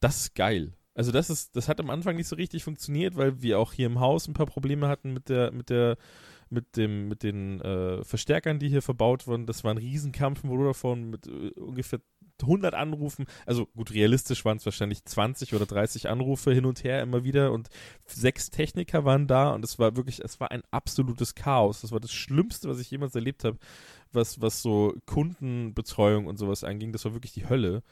das ist geil. Also das ist, das hat am Anfang nicht so richtig funktioniert, weil wir auch hier im Haus ein paar Probleme hatten mit der, mit der, mit dem, mit den äh, Verstärkern, die hier verbaut wurden. Das war ein Riesenkampf mit Vodafone mit äh, ungefähr 100 Anrufen. Also gut, realistisch waren es wahrscheinlich 20 oder 30 Anrufe hin und her immer wieder und sechs Techniker waren da und es war wirklich, es war ein absolutes Chaos. Das war das Schlimmste, was ich jemals erlebt habe, was, was so Kundenbetreuung und sowas anging. Das war wirklich die Hölle.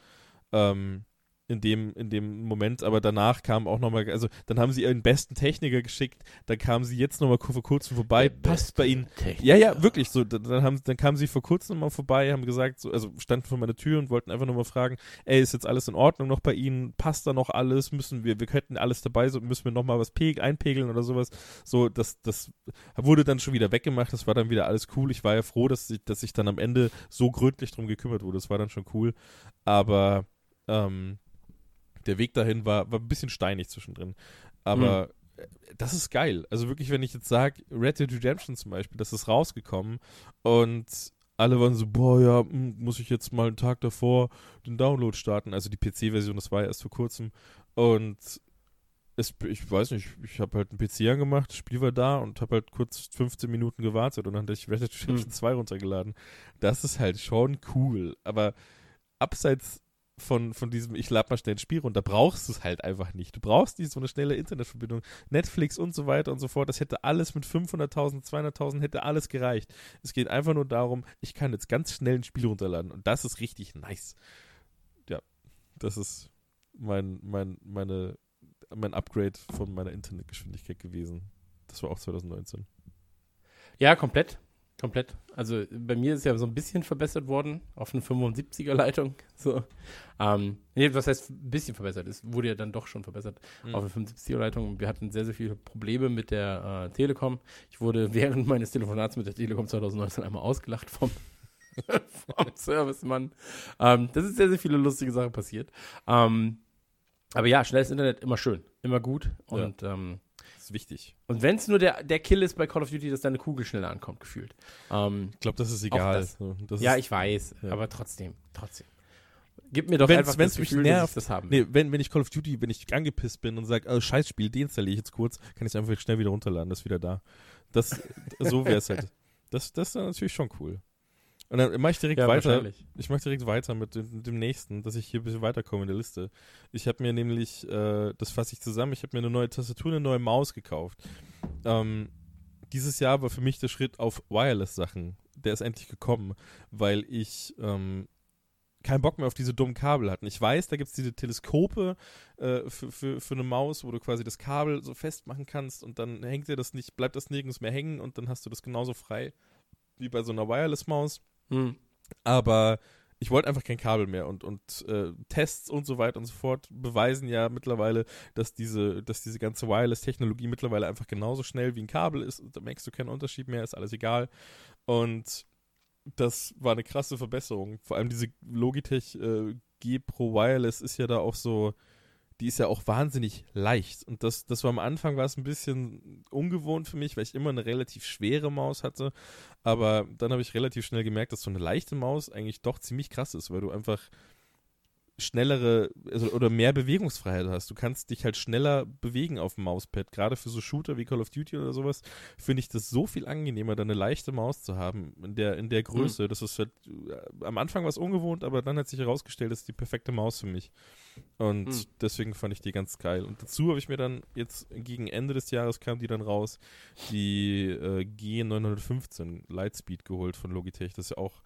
Ähm, in dem, in dem Moment, aber danach kam auch nochmal, also dann haben sie ihren besten Techniker geschickt, dann kamen sie jetzt nochmal vor kurzem vorbei, passt bei ihnen. Ja, ja, wirklich so. Dann, haben, dann kamen sie vor kurzem mal vorbei, haben gesagt, so, also standen vor meiner Tür und wollten einfach nur mal fragen, ey, ist jetzt alles in Ordnung noch bei Ihnen? Passt da noch alles? Müssen wir, wir könnten alles dabei, so müssen wir nochmal was peg, einpegeln oder sowas. So, das, das wurde dann schon wieder weggemacht, das war dann wieder alles cool. Ich war ja froh, dass ich, dass ich dann am Ende so gründlich drum gekümmert wurde. Das war dann schon cool. Aber ähm, der Weg dahin war, war ein bisschen steinig zwischendrin. Aber äh, das ist geil. Also wirklich, wenn ich jetzt sage, Red Dead Redemption zum Beispiel, das ist rausgekommen und alle waren so, boah, ja, hm, muss ich jetzt mal einen Tag davor den Download starten. Also die PC-Version, das war ja erst vor kurzem. Und es, ich weiß nicht, ich habe halt einen PC angemacht, das Spiel war da und habe halt kurz 15 Minuten gewartet und dann hatte ich Red Dead Redemption Hm. 2 runtergeladen. Das ist halt schon cool. Aber abseits von, von diesem, ich lade mal schnell ein Spiel runter, brauchst du es halt einfach nicht. Du brauchst nicht so eine schnelle Internetverbindung. Netflix und so weiter und so fort, das hätte alles mit 500.000, 200.000, hätte alles gereicht. Es geht einfach nur darum, ich kann jetzt ganz schnell ein Spiel runterladen und das ist richtig nice. Ja, das ist mein, mein, meine, mein Upgrade von meiner Internetgeschwindigkeit gewesen. Das war auch 2019. Ja, komplett. Komplett. Also bei mir ist ja so ein bisschen verbessert worden auf eine 75er Leitung. So. Ähm, nee, was heißt ein bisschen verbessert? Es wurde ja dann doch schon verbessert Mhm. auf eine 75er Leitung. Wir hatten sehr, sehr viele Probleme mit der äh, Telekom. Ich wurde während meines Telefonats mit der Telekom 2019 einmal ausgelacht vom, vom Servicemann. Ähm, das ist sehr, sehr viele lustige Sachen passiert. Ähm, aber ja, schnelles Internet immer schön, immer gut. Und ähm, Das ist wichtig. und wenn es nur der, der Kill ist bei Call of Duty, dass deine Kugel schneller ankommt, gefühlt. Ähm, Ich glaube, das ist egal. das. Das ja, ist, ich weiß, ja. aber trotzdem, trotzdem. Gib mir doch Wenn's- einfach wenn's das mich Gefühl, dass nervt- ich das haben Nee, wenn, wenn ich Call of Duty, wenn ich angepisst bin und sage, oh, Scheißspiel, deinstalliere ich jetzt kurz, kann ich es einfach schnell wieder runterladen, das ist wieder da. Das, so wäre es halt. Das, das ist natürlich schon cool. Und dann mache ich direkt ja, weiter. Ich mache direkt weiter mit dem, mit dem nächsten, dass ich hier ein bisschen weiterkomme in der Liste. Ich habe mir nämlich, äh, das fasse ich zusammen, ich habe mir eine neue Tastatur, eine neue Maus gekauft. Ähm, dieses Jahr war für mich der Schritt auf Wireless-Sachen. Der ist endlich gekommen, weil ich ähm, keinen Bock mehr auf diese dummen Kabel hatten. Ich weiß, da gibt es diese Teleskope äh, für, für, für eine Maus, wo du quasi das Kabel so festmachen kannst und dann hängt dir das nicht, bleibt das nirgends mehr hängen und dann hast du das genauso frei wie bei so einer Wireless-Maus Hm. aber ich wollte einfach kein Kabel mehr und, und äh, Tests und so weiter und so fort beweisen ja mittlerweile, dass diese, dass diese ganze Wireless-Technologie mittlerweile einfach genauso schnell wie ein Kabel ist. Da merkst du keinen Unterschied mehr, ist alles egal. Und das war eine krasse Verbesserung. Vor allem diese Logitech äh, G Pro Wireless ist ja da auch so, die ist ja auch wahnsinnig leicht. Und das, das war am Anfang war es ein bisschen ungewohnt für mich, weil ich immer eine relativ schwere Maus hatte. Aber dann habe ich relativ schnell gemerkt, dass so eine leichte Maus eigentlich doch ziemlich krass ist, weil du einfach schnellere also, oder mehr Bewegungsfreiheit hast. Du kannst dich halt schneller bewegen auf dem Mauspad. Gerade für so Shooter wie Call of Duty oder sowas finde ich das so viel angenehmer, da eine leichte Maus zu haben in der, in der Größe. Das ist halt, äh, am Anfang war es ungewohnt, aber dann hat sich herausgestellt, das ist die perfekte Maus für mich. Und Hm. deswegen fand ich die ganz geil. Und dazu habe ich mir dann jetzt gegen Ende des Jahres kam die dann raus, die äh, G915 Lightspeed geholt von Logitech. Das ist ja auch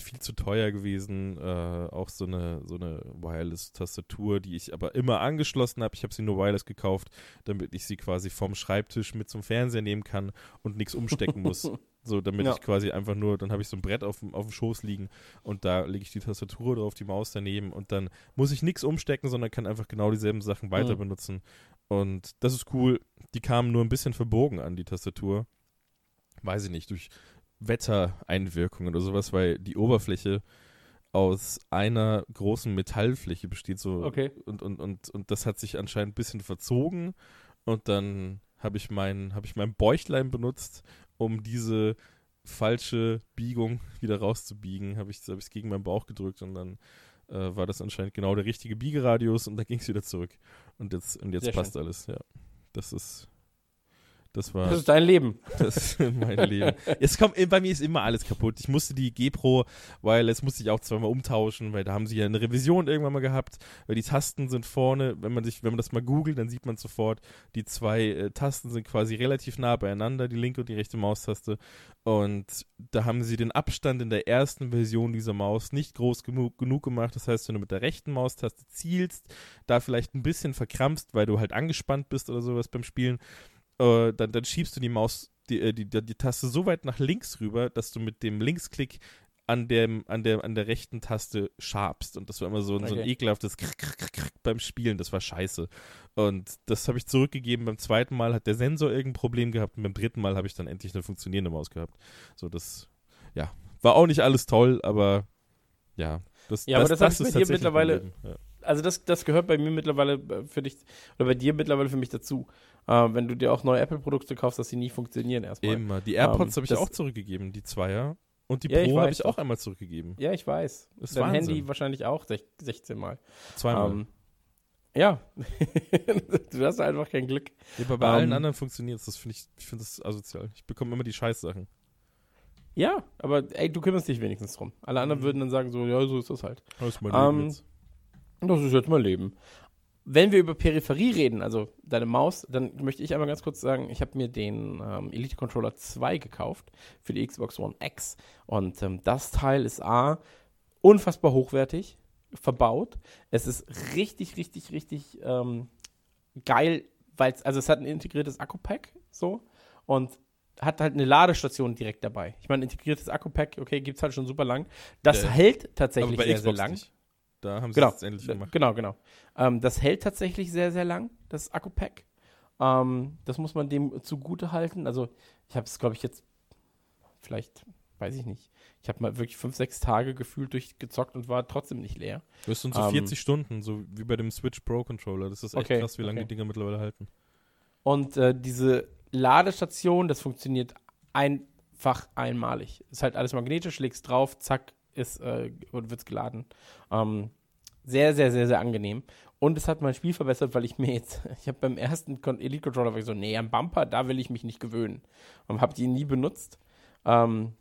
viel zu teuer gewesen. Äh, auch so eine, so eine Wireless-Tastatur, die ich aber immer angeschlossen habe. Ich habe sie nur wireless gekauft, damit ich sie quasi vom Schreibtisch mit zum Fernseher nehmen kann und nichts umstecken muss. So, damit Ja. ich quasi einfach nur, dann habe ich so ein Brett auf, dem- auf dem Schoß liegen und da lege ich die Tastatur drauf, die Maus daneben und dann muss ich nichts umstecken, sondern kann einfach genau dieselben Sachen weiter Mhm. benutzen. Und das ist cool. Die kamen nur ein bisschen verbogen an, die Tastatur. Weiß ich nicht, durch Wettereinwirkungen oder sowas, weil die Oberfläche aus einer großen Metallfläche besteht so Okay. und, und, und, und das hat sich anscheinend ein bisschen verzogen und dann habe ich mein, habe ich mein Bäuchlein benutzt, um diese falsche Biegung wieder rauszubiegen, habe ich es gegen meinen Bauch gedrückt und dann äh, war das anscheinend genau der richtige Biegeradius und dann ging es wieder zurück. Und jetzt, und jetzt Sehr passt alles, ja. Das ist, das war Das ist dein Leben. das ist mein Leben. Es kommt, bei mir ist immer alles kaputt. Ich musste die G-Pro Wireless musste ich auch zweimal umtauschen, weil da haben sie ja eine Revision irgendwann mal gehabt, weil die Tasten sind vorne, wenn man sich, wenn man das mal googelt, dann sieht man sofort, die zwei äh, Tasten sind quasi relativ nah beieinander, die linke und die rechte Maustaste. Und da haben sie den Abstand in der ersten Version dieser Maus nicht groß genug, genug gemacht. Das heißt, wenn du mit der rechten Maustaste zielst, da vielleicht ein bisschen verkrampfst, weil du halt angespannt bist oder sowas beim Spielen, äh, dann, dann schiebst du die Maus, die, äh, die, die, die Taste so weit nach links rüber, dass du mit dem Linksklick an, dem, an, der, an der rechten Taste schabst. Und das war immer so, ein so ein Okay. ekelhaftes Krr, Krr, Krr beim Spielen. Das war scheiße. Und das habe ich zurückgegeben. Beim zweiten Mal hat der Sensor irgendein Problem gehabt. Und beim dritten Mal habe ich dann endlich eine funktionierende Maus gehabt. So, das, ja, war auch nicht alles toll, aber ja. Das, Ja, aber das ich bei dir tatsächlich mittlerweile-. Ja. Also das, das gehört bei mir mittlerweile äh, für dich, oder bei dir mittlerweile für mich dazu. Äh, wenn du dir auch neue Apple-Produkte kaufst, dass sie nie funktionieren erstmal. Immer. Die AirPods Ähm, habe ich auch zurückgegeben, die Zweier. Und die Ja, Pro habe ich auch einmal zurückgegeben. Ja, ich weiß. Das ist Dein Wahnsinn. Handy wahrscheinlich auch sech- 16 Mal. Zweimal. Ähm, ja. du hast einfach kein Glück. Ja, aber bei allen ähm, anderen funktioniert es. Das finde ich, ich finde das asozial. Ich bekomme immer die Scheißsachen. Ja, aber ey, du kümmerst dich wenigstens drum. Alle anderen Mhm. würden dann sagen so, ja, so ist das halt. Das ist mein Ähm, Leben jetzt. Das ist jetzt mein Leben. Wenn wir über Peripherie reden, also deine Maus, dann möchte ich einmal ganz kurz sagen, ich habe mir den ähm, Elite Controller 2 gekauft für die Xbox One X. Und ähm, das Teil ist A, unfassbar hochwertig verbaut. Es ist richtig, richtig, richtig ähm, geil, weil es, also es hat ein integriertes Akku-Pack so und hat halt eine Ladestation direkt dabei. Ich meine, integriertes Akku-Pack, okay, gibt es halt schon super lang. Das Ja. hält tatsächlich sehr, Xbox sehr lang. nicht. Da haben sie Genau. es endlich gemacht. Genau, genau. Ähm, das hält tatsächlich sehr, sehr lang, das Akku-Pack. Ähm, das muss man dem zugute halten. Also, ich habe es, glaube ich, jetzt vielleicht, weiß ich nicht. Ich habe mal wirklich fünf, sechs Tage gefühlt durchgezockt und war trotzdem nicht leer. Das sind so Ähm, 40 Stunden, so wie bei dem Switch Pro Controller. Das ist echt Okay, krass, wie lange okay. die Dinger mittlerweile halten. Und äh, diese Ladestation, das funktioniert einfach einmalig. Ist halt alles magnetisch, legst drauf, zack, ist, äh, und wird's geladen. Ähm, sehr, sehr, sehr, sehr angenehm. Und es hat mein Spiel verbessert, weil ich mir jetzt, ich habe beim ersten Elite Controller war ich so, nee, am Bumper, da will ich mich nicht gewöhnen. Und habe die nie benutzt. Ähm,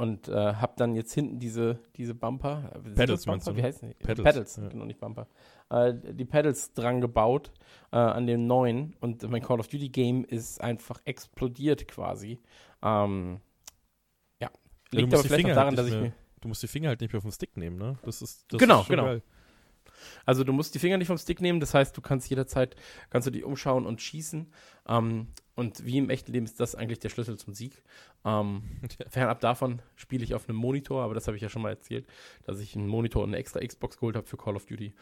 und äh, habe dann jetzt hinten diese, diese Bumper. äh, Pedals Bumper? Wie heißen die? Pedals, Pedals, ja. genau, nicht Bumper. Äh, die Pedals dran gebaut äh, an dem neuen. Und mein Call of Duty Game ist einfach explodiert quasi. Ähm, ja. Liegt aber vielleicht auch daran, dass ich mir. Du musst die Finger halt nicht mehr vom Stick nehmen, ne? Das ist, das Genau, ist genau. geil. Also du musst die Finger nicht vom Stick nehmen, das heißt, du kannst jederzeit, kannst du dich umschauen und schießen. Ähm, und wie im echten Leben ist das eigentlich der Schlüssel zum Sieg. Ähm, fernab davon spiele ich auf einem Monitor, aber das habe ich ja schon mal erzählt, dass ich einen Monitor und eine extra Xbox geholt habe für Call of Duty.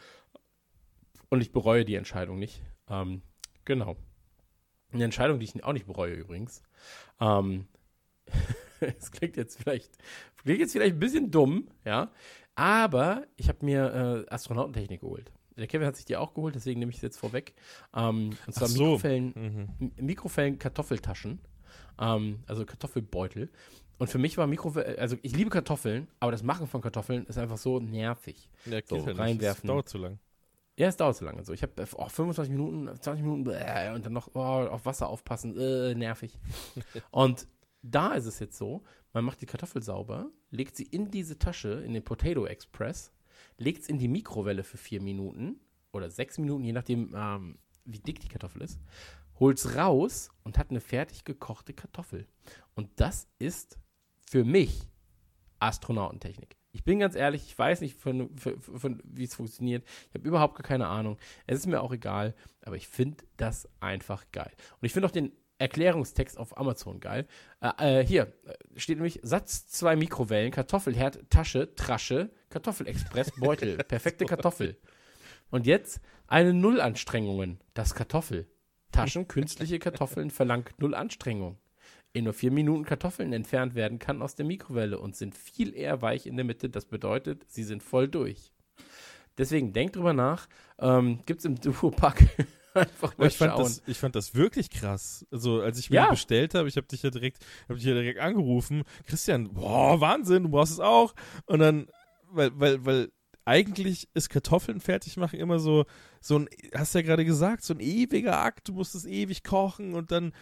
Und ich bereue die Entscheidung nicht. Ähm, genau. Eine Entscheidung, die ich auch nicht bereue übrigens. Ähm, es klingt jetzt vielleicht, klingt jetzt vielleicht ein bisschen dumm, ja. Aber ich habe mir äh, Astronautentechnik geholt. Der Kevin hat sich die auch geholt, deswegen nehme ich es jetzt vorweg. Ähm, und zwar so. Mikrofellen, Mhm. M- Mikrofellen Kartoffeltaschen. Ähm, also Kartoffelbeutel. Und für mich war Mikrofellen, also ich liebe Kartoffeln, aber das Machen von Kartoffeln ist einfach so nervig. Ja, So, nicht. reinwerfen. Das dauert zu lang. Ja, es dauert so lange. Also ich habe oh, 25 Minuten, 20 Minuten bäh, und dann noch oh, auf Wasser aufpassen, äh, nervig. und da ist es jetzt so, man macht die Kartoffel sauber, legt sie in diese Tasche, in den Potato Express, legt es in die Mikrowelle für vier Minuten oder sechs Minuten, je nachdem, ähm, wie dick die Kartoffel ist, holt es raus und hat eine fertig gekochte Kartoffel. Und das ist für mich Astronautentechnik. Ich bin ganz ehrlich, ich weiß nicht, von, von, von, wie es funktioniert. Ich habe überhaupt gar keine Ahnung. Es ist mir auch egal, aber ich finde das einfach geil. Und ich finde auch den Erklärungstext auf Amazon geil. Äh, äh, hier äh, steht nämlich Satz 2 Mikrowellen, Kartoffelherd, Tasche, Trasche, Kartoffelexpress, Beutel, perfekte Kartoffel. Und jetzt eine Nullanstrengungen, das Kartoffel. Taschen, künstliche Kartoffeln verlangt Null Anstrengung. In nur vier Minuten Kartoffeln entfernt werden kann aus der Mikrowelle und sind viel eher weich in der Mitte. Das bedeutet, sie sind voll durch. Deswegen denkt drüber nach. Ähm, Gibt es im Duo-Pack einfach mal ich, fand schauen. das, ich fand das wirklich krass. Also, als ich mir Ja. bestellt habe, ich habe dich ja direkt, hab dich ja direkt angerufen. Christian, boah, Wahnsinn, du brauchst es auch. Und dann, weil, weil, weil eigentlich ist Kartoffeln fertig machen immer so, so ein, hast du ja gerade gesagt, so ein ewiger Akt. Du musst es ewig kochen und dann,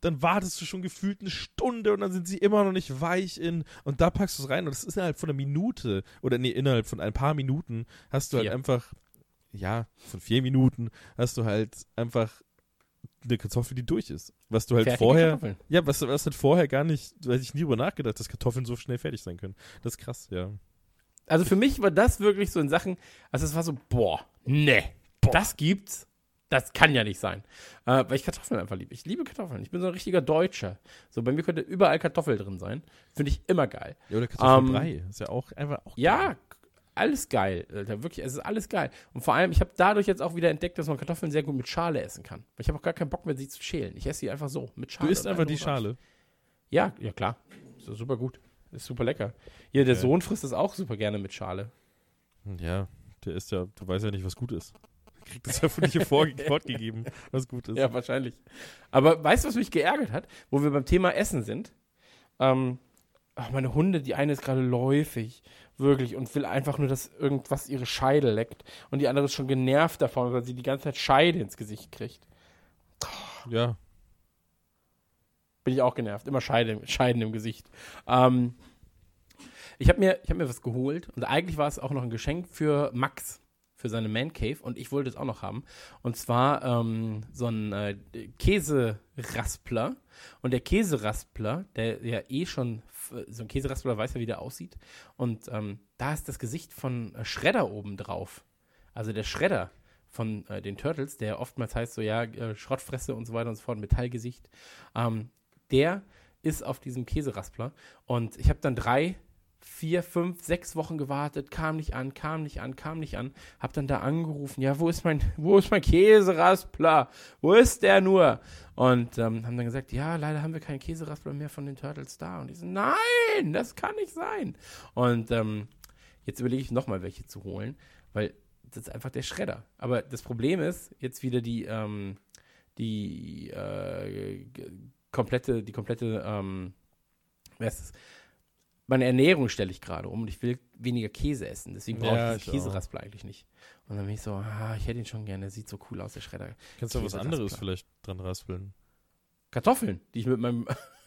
dann wartest du schon gefühlt eine Stunde und dann sind sie immer noch nicht weich in und da packst du es rein und das ist innerhalb von einer Minute oder nee, innerhalb von ein paar Minuten hast du halt Vier. einfach, ja, von vier Minuten hast du halt einfach eine Kartoffel, die durch ist. Was du halt Fertige vorher, Kartoffeln. ja, was, was halt vorher gar nicht, da hätte ich nie drüber nachgedacht, dass Kartoffeln so schnell fertig sein können. Das ist krass, ja. Also für mich war das wirklich so in Sachen, also es war so, boah, ne, das gibt's. Das kann ja nicht sein. Äh, weil ich Kartoffeln einfach liebe. Ich liebe Kartoffeln. Ich bin so ein richtiger Deutscher. So, bei mir könnte überall Kartoffel drin sein. Finde ich immer geil. Ja, oder Kartoffelbrei. ist ja auch einfach auch geil. Ja, alles geil. Alter, wirklich, es ist alles geil. Und vor allem, ich habe dadurch jetzt auch wieder entdeckt, dass man Kartoffeln sehr gut mit Schale essen kann. Weil ich habe auch gar keinen Bock mehr, sie zu schälen. Ich esse sie einfach so, mit Schale. Du isst einfach die. Schale. Ja, ja klar. Ist super gut. Ist super lecker. Hier, der Ja. Sohn frisst das auch super gerne mit Schale. Ja, der ist ja, du weißt ja nicht, was gut ist. Der kriegt das ja von dir fortgegeben, was gut ist. Ja, wahrscheinlich. Aber weißt du, was mich geärgert hat? Wo wir beim Thema Essen sind. Ähm, ach, meine Hunde, die eine ist gerade läufig, wirklich, und will einfach nur, dass irgendwas ihre Scheide leckt. Und die andere ist schon genervt davon, weil sie die ganze Zeit Scheide ins Gesicht kriegt. Ja. Bin ich auch genervt. Immer Scheide, Scheiden im Gesicht. Ähm, ich habe mir, ich hab mir was geholt und eigentlich war es auch noch ein Geschenk für Max, für seine Man Cave und ich wollte es auch noch haben. Und zwar ähm, so ein äh, Käseraspler. Und der Käseraspler, der ja eh schon, so ein Käseraspler weiß ja, wie der aussieht. Und ähm, da ist das Gesicht von äh, Schredder oben drauf. Also der Schredder von äh, den Turtles, der oftmals heißt so, ja, äh, Schrottfresse und so weiter und so fort, Metallgesicht. Ähm, der ist auf diesem Käseraspler. Und ich habe dann drei, vier, fünf, sechs Wochen gewartet, kam nicht an, kam nicht an, kam nicht an. Hab dann da angerufen, ja, wo ist mein, wo ist mein Käseraspler? Wo ist der nur? Und ähm, haben dann gesagt, ja, leider haben wir keinen Käseraspler mehr von den Turtles da. Und die so, nein, das kann nicht sein. Und ähm, jetzt überlege ich nochmal, welche zu holen, weil das ist einfach der Schredder. Aber das Problem ist, jetzt wieder die, ähm, die äh, komplette, die komplette, ähm, wer ist das? Meine Ernährung stelle ich gerade um und ich will weniger Käse essen. Deswegen brauche Ja, ich auch. Käseraspler eigentlich nicht. Und dann bin ich so, ah, ich hätte ihn schon gerne, der sieht so cool aus, der Schredder. Kannst du was anderes vielleicht dran raspeln? Kartoffeln, die ich mit meinem,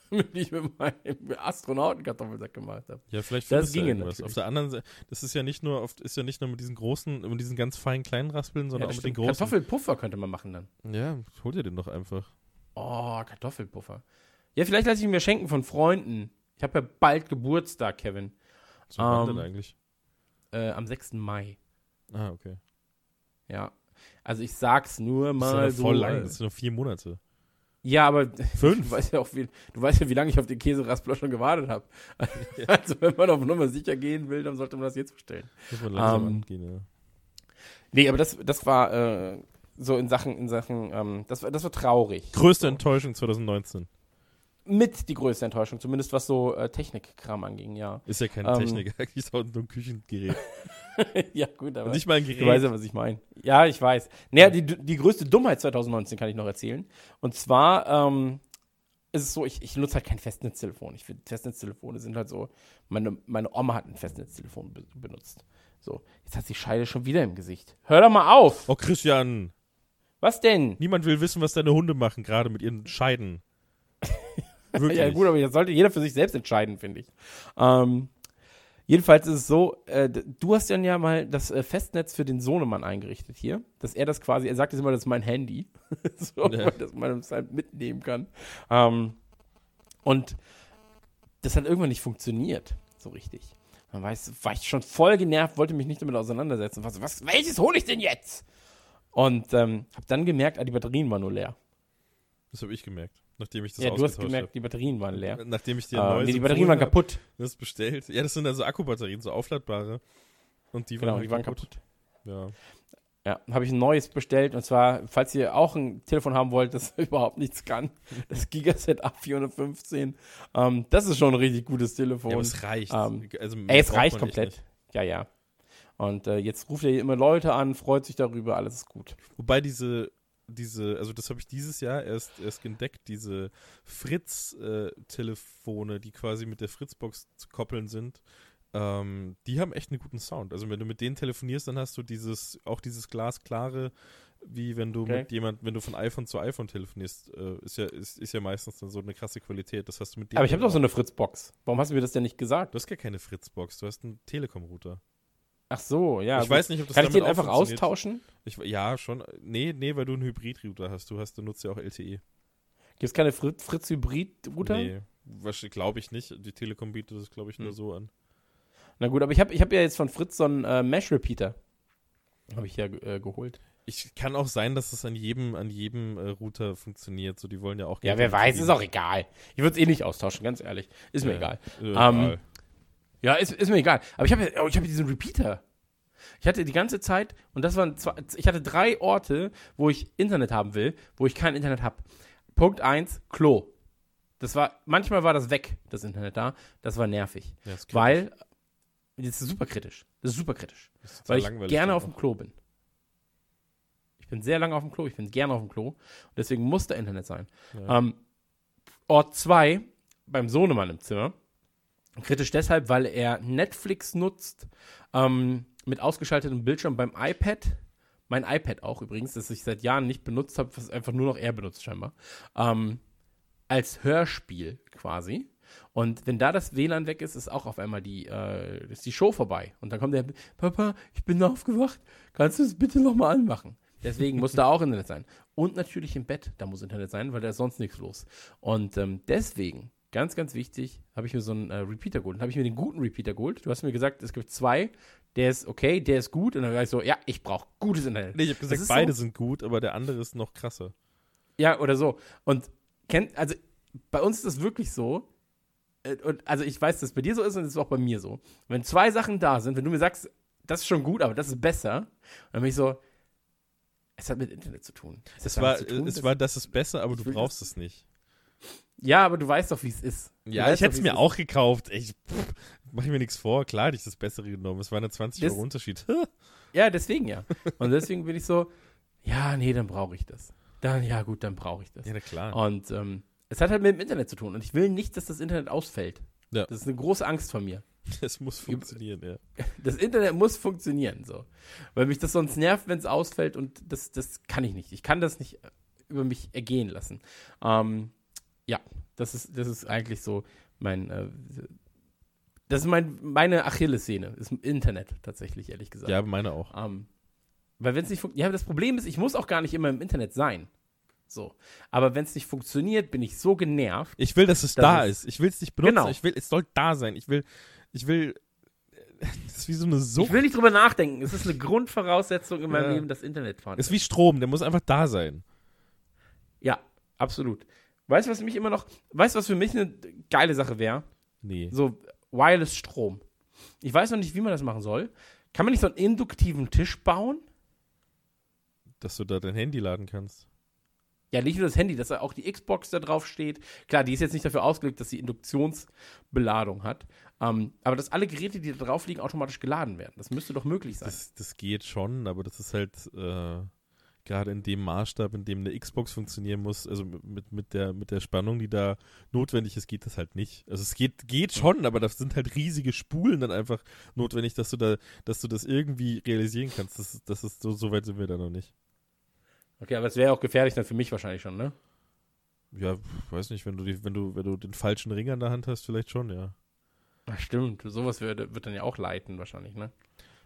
die ich mit meinem Astronautenkartoffelsack gemacht habe. Ja, vielleicht Das ginge irgendwas. natürlich. Auf der anderen Seite, das ist ja nicht nur auf, ist ja nicht nur mit diesen großen, mit diesen ganz feinen kleinen Raspeln, sondern Ja, auch mit den stimmt. großen. Kartoffelpuffer könnte man machen dann. Ja, hol dir den doch einfach. Oh, Kartoffelpuffer. Ja, vielleicht lasse ich ihn mir schenken von Freunden. Ich habe ja bald Geburtstag, Kevin. So wann Ähm, denn eigentlich? Äh, am 6. Mai. Ah, okay. Ja. Also ich sag's nur Das ist mal ja so. voll lang, äh, das sind noch vier Monate. ja, aber du Fünf? weißt ja auch, wie, du weißt ja, wie lange ich auf den Käseraspler schon gewartet habe. Also wenn man auf Nummer sicher gehen will, dann sollte man das jetzt bestellen. Muss man langsam Ähm, angehen, ja. Nee, aber das, das war äh, so in Sachen, in Sachen, ähm, das, war, das war traurig. Größte Enttäuschung 2019. Mit die größte Enttäuschung, zumindest was so äh, Technikkram anging, ja. Ist ja keine Ähm, Technik, eigentlich ist auch nur ein Küchengerät. ja, gut, aber. Und nicht mal ein Du weißt Gerät. ja, was ich meine. Ja, ich weiß. Naja, die, die größte Dummheit 2019 kann ich noch erzählen. Und zwar ähm, ist es so, ich, ich nutze halt kein Festnetztelefon. Ich finde, Festnetztelefone sind halt so, meine, meine Oma hat ein Festnetztelefon be benutzt. So, jetzt hat sie Scheide schon wieder im Gesicht. Hör doch mal auf! Oh, Christian, Was denn? niemand will wissen, was deine Hunde machen, gerade mit ihren Scheiden. Wirklich. Ja, gut, aber jetzt sollte jeder für sich selbst entscheiden, finde ich. Ähm, jedenfalls ist es so, äh, du hast dann ja mal das äh, Festnetz für den Sohnemann eingerichtet hier, dass er das quasi, er sagt jetzt immer, das ist mein Handy, so, Ja. weil das man das halt mitnehmen kann. Ähm, und das hat irgendwann nicht funktioniert, so richtig. Dann war ich, war ich schon voll genervt, wollte mich nicht damit auseinandersetzen. Was, was, welches hole ich denn jetzt? Und ähm, habe dann gemerkt, ah, die Batterien waren nur leer. Das habe ich gemerkt, nachdem ich das ja, du hast gemerkt, die Batterien waren leer. hab. Nachdem ich dir Äh, neues nee, die Batterien waren hab, kaputt. Das bestellt. Ja, das sind also Akkubatterien, so aufladbare. Und die waren, Genau, halt die waren kaputt. Ja. Ja, habe ich ein neues bestellt und zwar, falls ihr auch ein Telefon haben wollt, das überhaupt nichts kann, das Gigaset A415. Ähm, das ist schon ein richtig gutes Telefon. ja, es reicht. ähm, also, Ey, es reicht echt komplett. Ja, ja. Und äh, jetzt ruft er immer Leute an, freut sich darüber, alles ist gut. Wobei diese, diese, also das habe ich dieses Jahr erst, erst entdeckt, diese Fritz-Telefone, die quasi mit der Fritzbox zu koppeln sind, ähm, die haben echt einen guten Sound. Also wenn du mit denen telefonierst, dann hast du dieses, auch dieses glasklare, wie wenn du Okay. mit jemand, wenn du von iPhone zu iPhone telefonierst, äh, ist ja, ist, ist ja meistens dann so eine krasse Qualität. Das hast du mit Aber ich habe doch so eine Fritzbox. Warum hast du mir das denn nicht gesagt? Du hast gar keine Fritzbox, du hast einen Telekom-Router. Ach so, ja. ich gut. weiß nicht, ob das Kann ich den einfach austauschen? Ich, ja, schon. Nee, nee, weil du einen Hybrid-Router hast. Du hast, du nutzt ja auch LTE. Gibt es keine Fritz, Fritz Hybrid-Router? Nee, glaube ich nicht. Die Telekom bietet das, glaube ich, nur Hm. so an. Na gut, aber ich habe ich hab ja jetzt von Fritz so einen äh, Mesh-Repeater. Habe ich ja äh, geholt. Ich kann auch sein, dass es an jedem, an jedem äh, Router funktioniert. So, die wollen ja auch. Ja, wer weiß, ist auch egal. Ich würde es eh nicht austauschen, ganz ehrlich. Ist mir egal. Äh, Ähm, egal. Ja, ist, ist mir egal. Aber ich habe oh, ich habe diesen Repeater. Ich hatte die ganze Zeit, und das waren zwei, ich hatte drei Orte, wo ich Internet haben will, wo ich kein Internet habe. Punkt eins, Klo. Das war, manchmal war das weg, das Internet da. Das war nervig. Ja, kritisch. Weil, das ist super kritisch. Das ist super kritisch. Das ist Weil ich gerne auf dem. Klo bin. Ich bin sehr lange auf dem Klo, ich bin gerne auf dem Klo. Und deswegen muss da Internet sein. Ja. Ähm, Ort 2, beim Sohnemann im Zimmer. Kritisch deshalb, weil er Netflix nutzt, ähm, mit ausgeschaltetem Bildschirm beim iPad. Mein iPad auch übrigens, das ich seit Jahren nicht benutzt habe, was einfach nur noch er benutzt scheinbar. Ähm, als Hörspiel quasi. Und wenn da das WLAN weg ist, ist auch auf einmal die, äh, ist die Show vorbei. Und dann kommt der, Papa, ich bin aufgewacht, kannst du es bitte nochmal anmachen? Deswegen muss da auch Internet sein. Und natürlich im Bett, da muss Internet sein, weil da ist sonst nichts los. Und ähm, deswegen, ganz, ganz wichtig, habe ich mir so einen äh, Repeater geholt. Dann habe ich mir den guten Repeater geholt. Du hast mir gesagt, es gibt zwei. Der ist okay, der ist gut. Und dann war ich so, ja, ich brauche gutes Internet. Nee, ich habe gesagt, beide so. sind gut, aber der andere ist noch krasser. Ja, oder so. Und kennt, also bei uns ist das wirklich so. äh, Und also ich weiß, dass es bei dir so ist und es ist auch bei mir so. Wenn zwei Sachen da sind, wenn du mir sagst, das ist schon gut, aber das ist besser, dann bin ich so, es hat mit Internet zu tun. Es, Es war, tun, es war, das ist besser, aber du brauchst es nicht. Ja, aber du weißt doch, wie es ist. Du Ja, ich hätte es mir ist. auch gekauft. Ich, pff, mach ich mir nichts vor. Klar hätte ich das Bessere genommen. Es war eine 20 Das- Euro Unterschied. Ja, deswegen ja. Und deswegen bin ich so, ja, nee, dann brauche ich das. Dann, ja, gut, dann brauche ich das. ja, na klar. Und ähm, es hat halt mit dem Internet zu tun. Und ich will nicht, dass das Internet ausfällt. Ja. Das ist eine große Angst von mir. Es muss funktionieren, ja. Das Internet muss funktionieren, so. Weil mich das sonst nervt, wenn es ausfällt und das, das kann ich nicht. Ich kann das nicht über mich ergehen lassen. Ähm, ja, das ist, das ist eigentlich so mein, äh, das ist mein, meine Achillessehne, ist im Internet tatsächlich, ehrlich gesagt. Ja, meine auch. Ähm, weil wenn es nicht funktioniert, ja, das Problem ist, ich muss auch gar nicht immer im Internet sein. So. Aber wenn es nicht funktioniert, bin ich so genervt. Ich will, dass es Das da ist-. Ich will es nicht benutzen. Genau. Ich will, es soll da sein. Ich will, ich will, das ist wie so eine Sucht. Ich will nicht drüber nachdenken. Es ist eine Grundvoraussetzung in meinem Ja. Leben, dass Internet Es ist wie Strom, der muss einfach da sein. Ja, absolut. Weißt du, was mich immer noch, weißt du, was für mich eine geile Sache wäre? Nee. So Wireless Strom. Ich weiß noch nicht, wie man das machen soll. Kann man nicht so einen induktiven Tisch bauen? Dass du da dein Handy laden kannst. Ja, nicht nur das Handy, dass da auch die Xbox da drauf steht. Klar, die ist jetzt nicht dafür ausgelegt, dass sie Induktionsbeladung hat. Ähm, aber dass alle Geräte, die da drauf liegen, automatisch geladen werden. Das müsste doch möglich sein. Das, das geht schon, aber das ist halt äh, gerade in dem Maßstab, in dem eine Xbox funktionieren muss, also mit, mit, der, mit der Spannung, die da notwendig ist, geht das halt nicht. Also es geht, geht schon, aber das sind halt riesige Spulen dann einfach notwendig, dass du da, dass du das irgendwie realisieren kannst. Das, das ist so, so weit sind wir da noch nicht. Okay, aber es wäre auch gefährlich dann für mich wahrscheinlich schon, ne? Ja, weiß nicht, wenn du, die, wenn du, wenn du den falschen Ring an der Hand hast, vielleicht schon, ja. Ach, stimmt, sowas wird, wird dann ja auch leiten wahrscheinlich, ne?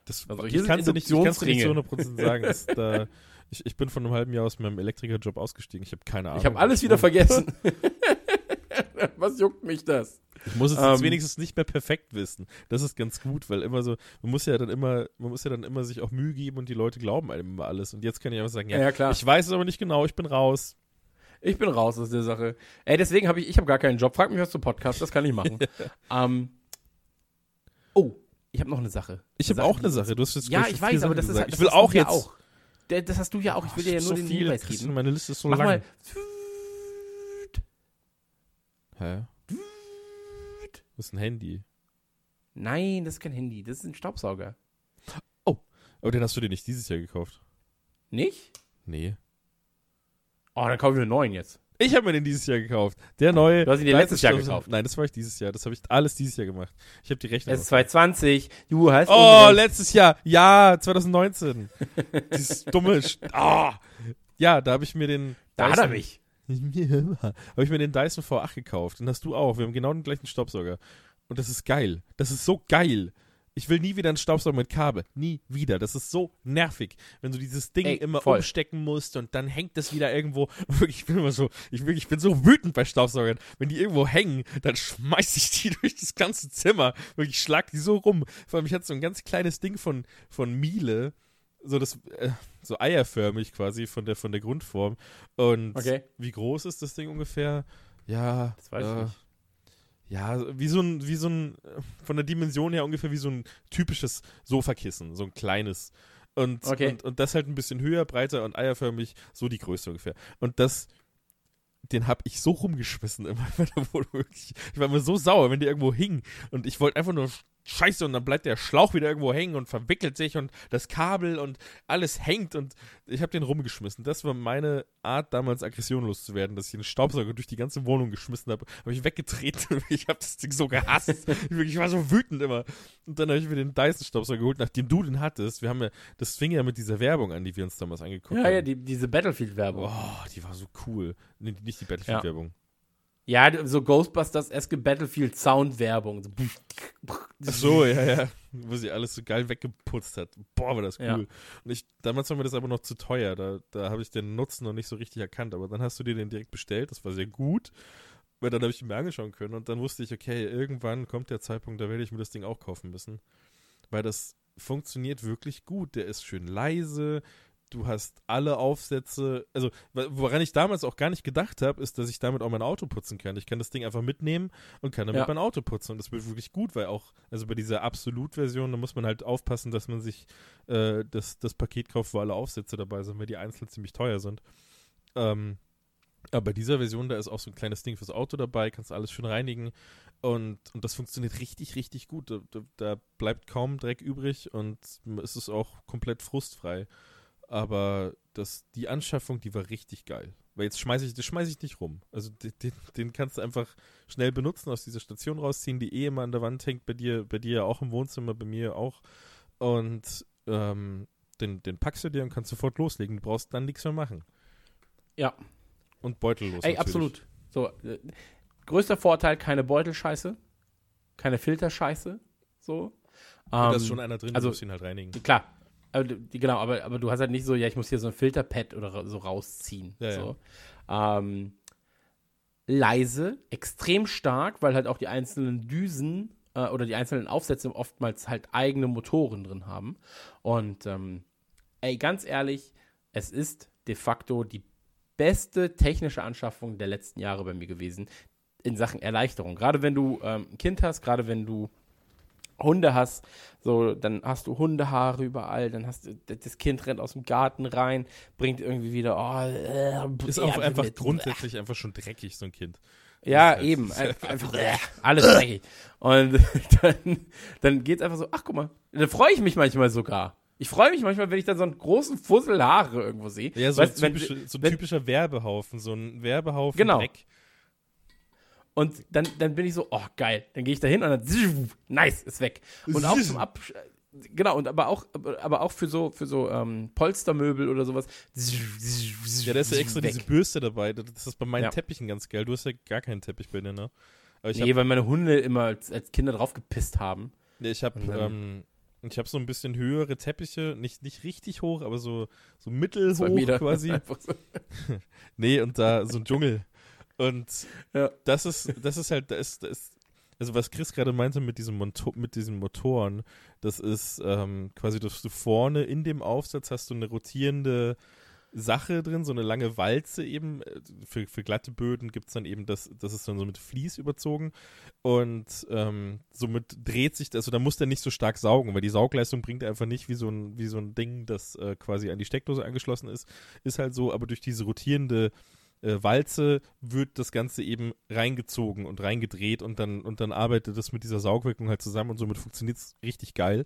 Das, Also ich hier kann's dir nicht, ich kann's nicht zu Induktionsringe. 100% sagen. Das, da, ich, ich bin vor einem halben Jahr aus meinem Elektrikerjob ausgestiegen. Ich habe keine Ahnung. Ich habe alles wieder vergessen. Was juckt mich das? Ich muss es jetzt Ähm. wenigstens nicht mehr perfekt wissen. Das ist ganz gut, weil immer so, man muss ja dann immer, man muss ja dann immer sich auch Mühe geben und die Leute glauben einem immer alles. Und jetzt kann ich einfach sagen, ja, Ja, klar. ich weiß es aber nicht genau, ich bin raus. Ich bin raus aus der Sache. Ey, deswegen habe ich, ich habe gar keinen Job. Frag mich was zu Podcast, das kann ich machen. ähm, ich habe noch eine Sache. Ich habe auch eine Sache. Du hast jetzt Ja, ich weiß, aber das ist gesagt. halt, Ich will das hast auch du ja jetzt. auch. Das hast du ja auch. Ich will dir ja nur so den viel, Hinweis Christian, geben. Meine Liste ist so Mach lang. mal. Hä? Das ist ein Handy. Nein, das ist kein Handy. Das ist ein Staubsauger. Aber den hast du dir nicht dieses Jahr gekauft. Nicht? Nee. Oh, dann kaufen wir einen neuen jetzt. Ich habe mir den dieses Jahr gekauft. Der neue. Du hast ihn dir letztes Jahr gekauft. Nein, das war ich dieses Jahr. Das habe ich alles dieses Jahr gemacht. Ich habe die Rechnung. Es ist 2020. Du hast. Oh, letztes Jahr. Ja, 2019. Dieses dumme. Sch- Ah. Ja, da habe ich mir den. da hat er mich. habe ich mir den Dyson V8 gekauft. Den hast du auch. Wir haben genau den gleichen Staubsauger. Und das ist geil. Das ist so geil. Ich will nie wieder einen Staubsauger mit Kabel. Nie wieder. Das ist so nervig, wenn du dieses Ding Ey, immer voll. umstecken musst und dann hängt das wieder irgendwo. Ich bin immer so, ich, ich bin so wütend bei Staubsaugern. Wenn die irgendwo hängen, dann schmeiß ich die durch das ganze Zimmer. Wirklich, ich schlag die so rum. Vor allem, ich hatte so ein ganz kleines Ding von, von Miele. So das, äh, so eierförmig quasi von der, von der Grundform. Und Okay. wie groß ist das Ding ungefähr? Ja. Das weiß ich äh, nicht. Ja, wie so ein, wie so ein, von der Dimension her ungefähr wie so ein typisches Sofakissen, so ein kleines. Und, Okay. und, und das halt ein bisschen höher, breiter und eierförmig, so die Größe ungefähr. Und das, den hab ich so rumgeschmissen immer bei der Wohnung. wirklich. Ich war immer so sauer, wenn der irgendwo hing. Und ich wollte einfach nur Scheiße und dann bleibt der Schlauch wieder irgendwo hängen und verwickelt sich und das Kabel und alles hängt und ich habe den rumgeschmissen. Das war meine Art, damals Aggression loszuwerden, dass ich den Staubsauger durch die ganze Wohnung geschmissen habe. Habe ich weggetreten. Ich habe das Ding so gehasst. ich, war so wütend immer. Und dann habe ich mir den Dyson-Staubsauger geholt, nachdem du den hattest. Wir haben ja, das fing ja mit dieser Werbung an, die wir uns damals angeguckt Ja, haben. ja, die, diese Battlefield-Werbung. Oh, die war so cool. Nee, nicht die Battlefield-Werbung. Ja, so Ghostbusters-eske Battlefield-Sound-Werbung. So, Ach so, ja, ja. Wo sie alles so geil weggeputzt hat. Boah, war das cool. Ja. Und ich, damals war mir das aber noch zu teuer. Da, da habe ich den Nutzen noch nicht so richtig erkannt. Aber dann hast du dir den direkt bestellt. Das war sehr gut. Weil dann habe ich ihn mir angeschauen können. Und dann wusste ich, okay, irgendwann kommt der Zeitpunkt, da werde ich mir das Ding auch kaufen müssen. Weil das funktioniert wirklich gut. Der ist schön leise. Du hast alle Aufsätze. Also, woran ich damals auch gar nicht gedacht habe, ist, dass ich damit auch mein Auto putzen kann. Ich kann das Ding einfach mitnehmen und kann damit Ja. mein Auto putzen. Und das wird wirklich gut, weil auch, also bei dieser Absolut-Version, da muss man halt aufpassen, dass man sich äh, das, das Paket kauft, wo alle Aufsätze dabei sind, weil die einzeln ziemlich teuer sind. Ähm, aber bei dieser Version, da ist auch so ein kleines Ding fürs Auto dabei, kannst alles schön reinigen. Und, und das funktioniert richtig, richtig gut. Da, da, da bleibt kaum Dreck übrig und es ist auch komplett frustfrei. Aber das, die Anschaffung, die war richtig geil. Weil jetzt schmeiße ich, das schmeiße ich nicht rum. Also den, den, den kannst du einfach schnell benutzen, aus dieser Station rausziehen, die eh immer an der Wand hängt, bei dir, bei dir ja auch im Wohnzimmer, bei mir auch. Und ähm, den, den packst du dir und kannst sofort loslegen. Du brauchst dann nichts mehr machen. Ja. Und beutellos. Ey, natürlich. absolut. So, äh, größter Vorteil, keine Beutelscheiße, keine Filterscheiße. So. Und da Ähm, ist schon einer drin, also- du musst ihn halt reinigen. Klar. Aber, genau, aber, aber du hast halt nicht so, ja, ich muss hier so ein Filterpad oder so rausziehen. Ja, so. Ähm, leise, extrem stark, weil halt auch die einzelnen Düsen äh, oder die einzelnen Aufsätze oftmals halt eigene Motoren drin haben. Und ähm, ey, ganz ehrlich, es ist de facto die beste technische Anschaffung der letzten Jahre bei mir gewesen in Sachen Erleichterung. Gerade wenn du ähm, ein Kind hast, gerade wenn du Hunde hast, so, dann hast du Hundehaare überall, dann hast du, das Kind rennt aus dem Garten rein, bringt irgendwie wieder, oh, äh, Ist auch einfach mit- grundsätzlich einfach schon dreckig, so ein Kind. Ja, ist halt- eben. Einfach, äh, alles dreckig. Und dann, dann geht's einfach so, ach guck mal, dann freue ich mich manchmal sogar. Ich freue mich manchmal, wenn ich dann so einen großen Fussel Haare irgendwo sehe. Ja, so, Weißt, ein wenn- typische, so ein wenn- typischer Werbehaufen, so ein Werbehaufen Genau. Dreck. Und dann, dann bin ich so, oh geil. Dann gehe ich da hin und dann, nice, ist weg. Und auch zum Ab, genau, und aber auch, aber auch für so, für so ähm, Polstermöbel oder sowas. Ja, da ist ja extra weg. diese Bürste dabei. Das ist bei meinen Ja. Teppichen ganz geil. Du hast ja gar keinen Teppich bei dir, ne? Aber ich Nee, habe weil meine Hunde immer als, als Kinder drauf gepisst haben. nee, ich hab, Und dann- ähm, ich so ein bisschen höhere Teppiche, nicht, nicht richtig hoch, aber so, so mittelhoch quasi. So. Nee, und da so ein Dschungel. Und Ja. das ist, das ist halt, das ist, das also was Chris gerade meinte mit diesem Motor, mit diesen Motoren, das ist ähm, quasi, dass du vorne in dem Aufsatz hast du eine rotierende Sache drin, so eine lange Walze eben. Äh, Für, für glatte Böden gibt es dann eben das, das ist dann so mit Vlies überzogen. Und ähm, somit dreht sich, also da muss der nicht so stark saugen, weil die Saugleistung bringt er einfach nicht wie so ein, wie so ein Ding, das äh, quasi an die Steckdose angeschlossen ist. Ist halt so, aber durch diese rotierende äh, Walze wird das Ganze eben reingezogen und reingedreht und dann, und dann arbeitet das mit dieser Saugwirkung halt zusammen und somit funktioniert es richtig geil.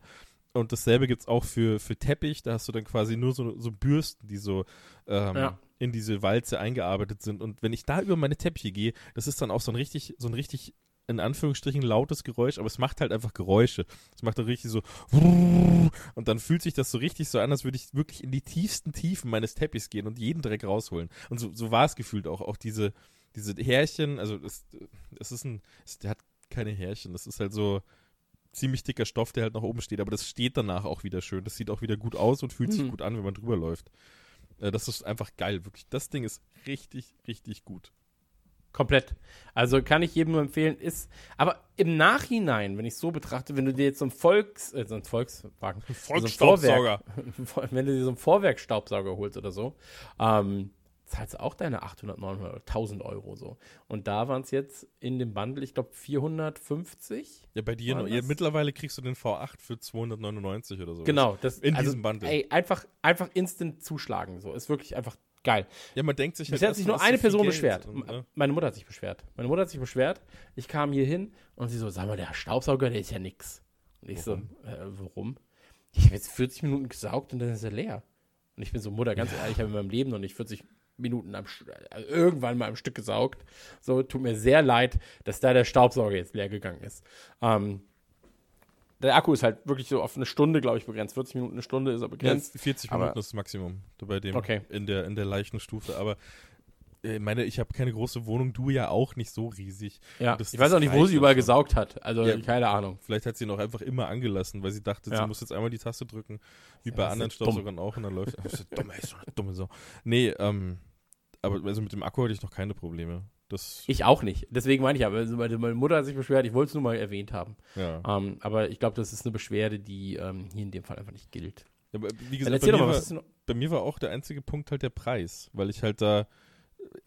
Und dasselbe gibt es auch für, für Teppich, da hast du dann quasi nur so, so Bürsten, die so ähm, Ja. in diese Walze eingearbeitet sind. Und wenn ich da über meine Teppiche gehe, das ist dann auch so ein richtig, so ein richtig, in Anführungsstrichen, lautes Geräusch, aber es macht halt einfach Geräusche. Es macht dann richtig so und dann fühlt sich das so richtig so an, als würde ich wirklich in die tiefsten Tiefen meines Teppichs gehen und jeden Dreck rausholen. Und so, so war es gefühlt auch. Auch diese, diese Härchen, also es, es ist ein, es, der hat keine Härchen, das ist halt so ziemlich dicker Stoff, der halt nach oben steht, aber das steht danach auch wieder schön. Das sieht auch wieder gut aus und fühlt sich Mhm. gut an, wenn man drüber läuft. Äh, Das ist einfach geil, wirklich. Das Ding ist richtig, richtig gut. Komplett. Also kann ich jedem nur empfehlen, ist, aber im Nachhinein, wenn ich so betrachte, wenn du dir jetzt so ein Volks, äh, so ein Volkswagen, Volksstaubsauger. So ein wenn du dir so einen Vorwerkstaubsauger holst oder so, ähm, zahlst du auch deine 800, 900 oder 1000 Euro so. Und da waren es jetzt in dem Bundle, ich glaube 450. Ja, bei dir, ja, mittlerweile kriegst du den V8 für 299 oder so. Genau, das In also, diesem Bundle. Ey, einfach, einfach instant zuschlagen, so. Ist wirklich einfach geil. Ja, man denkt sich halt Bisher hat sich nur eine Person Geld beschwert. und, ne? Meine Mutter hat sich beschwert. Meine Mutter hat sich beschwert. Ich kam hier hin und sie so, sag mal, der Staubsauger, der ist ja nix. Und ich Warum? so, äh, warum? Ich habe jetzt 40 Minuten gesaugt und dann ist er leer. Und ich bin so, Mutter, ganz ehrlich, ich habe in meinem Leben noch nicht 40 Minuten am, äh, irgendwann mal am Stück gesaugt. So, tut mir sehr leid, dass da der Staubsauger jetzt leer gegangen ist. Ähm, der Akku ist halt wirklich so auf eine Stunde, glaube ich, begrenzt. 40 Minuten, eine Stunde ist er Ja, begrenzt. 40 aber- Minuten ist das Maximum bei dem Okay. in der in der leichten Stufe. Aber äh, meine, ich habe keine große Wohnung, du ja auch nicht so riesig. Ja, Das- ich weiß auch nicht, wo sie überall schon. gesaugt hat. Also, Ja. keine Ahnung. Vielleicht hat sie ihn auch einfach immer angelassen, weil sie dachte, Ja. sie muss jetzt einmal die Taste drücken, wie Ja, bei ist anderen ja. Staubsaugern auch und dann läuft es. dumm, ey, so eine dumme Sau. Nee, ähm, aber also mit dem Akku hatte ich noch keine Probleme. Das, Ich auch nicht. Deswegen meine ich aber, also meine Mutter hat sich beschwert, ich wollte es nur mal erwähnt haben. ja. Ähm, aber ich glaube, das ist eine Beschwerde, die ähm, hier in dem Fall einfach nicht gilt. Aber wie gesagt, bei mir, mal, war, bei mir war auch der einzige Punkt halt der Preis, weil ich halt da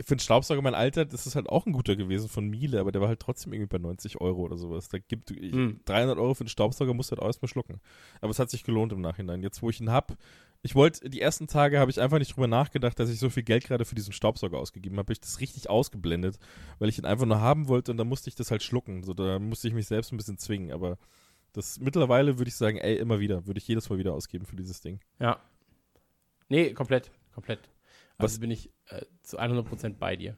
für einen Staubsauger mein Alter, das ist halt auch ein guter gewesen von Miele, aber der war halt trotzdem irgendwie bei 90 Euro oder sowas. Da gibt ich, Hm. 300 Euro für den Staubsauger musst du halt auch erstmal schlucken. Aber es hat sich gelohnt im Nachhinein. Jetzt, wo ich ihn hab, ich wollte, die ersten Tage habe ich einfach nicht drüber nachgedacht, dass ich so viel Geld gerade für diesen Staubsauger ausgegeben habe. Hab ich das richtig ausgeblendet, weil ich ihn einfach nur haben wollte und dann musste ich das halt schlucken. So, da musste ich mich selbst ein bisschen zwingen, aber das mittlerweile würde ich sagen, ey, immer wieder, würde ich jedes Mal wieder ausgeben für dieses Ding. ja. Nee, komplett. Komplett. Also Was- bin ich äh, zu 100% bei dir.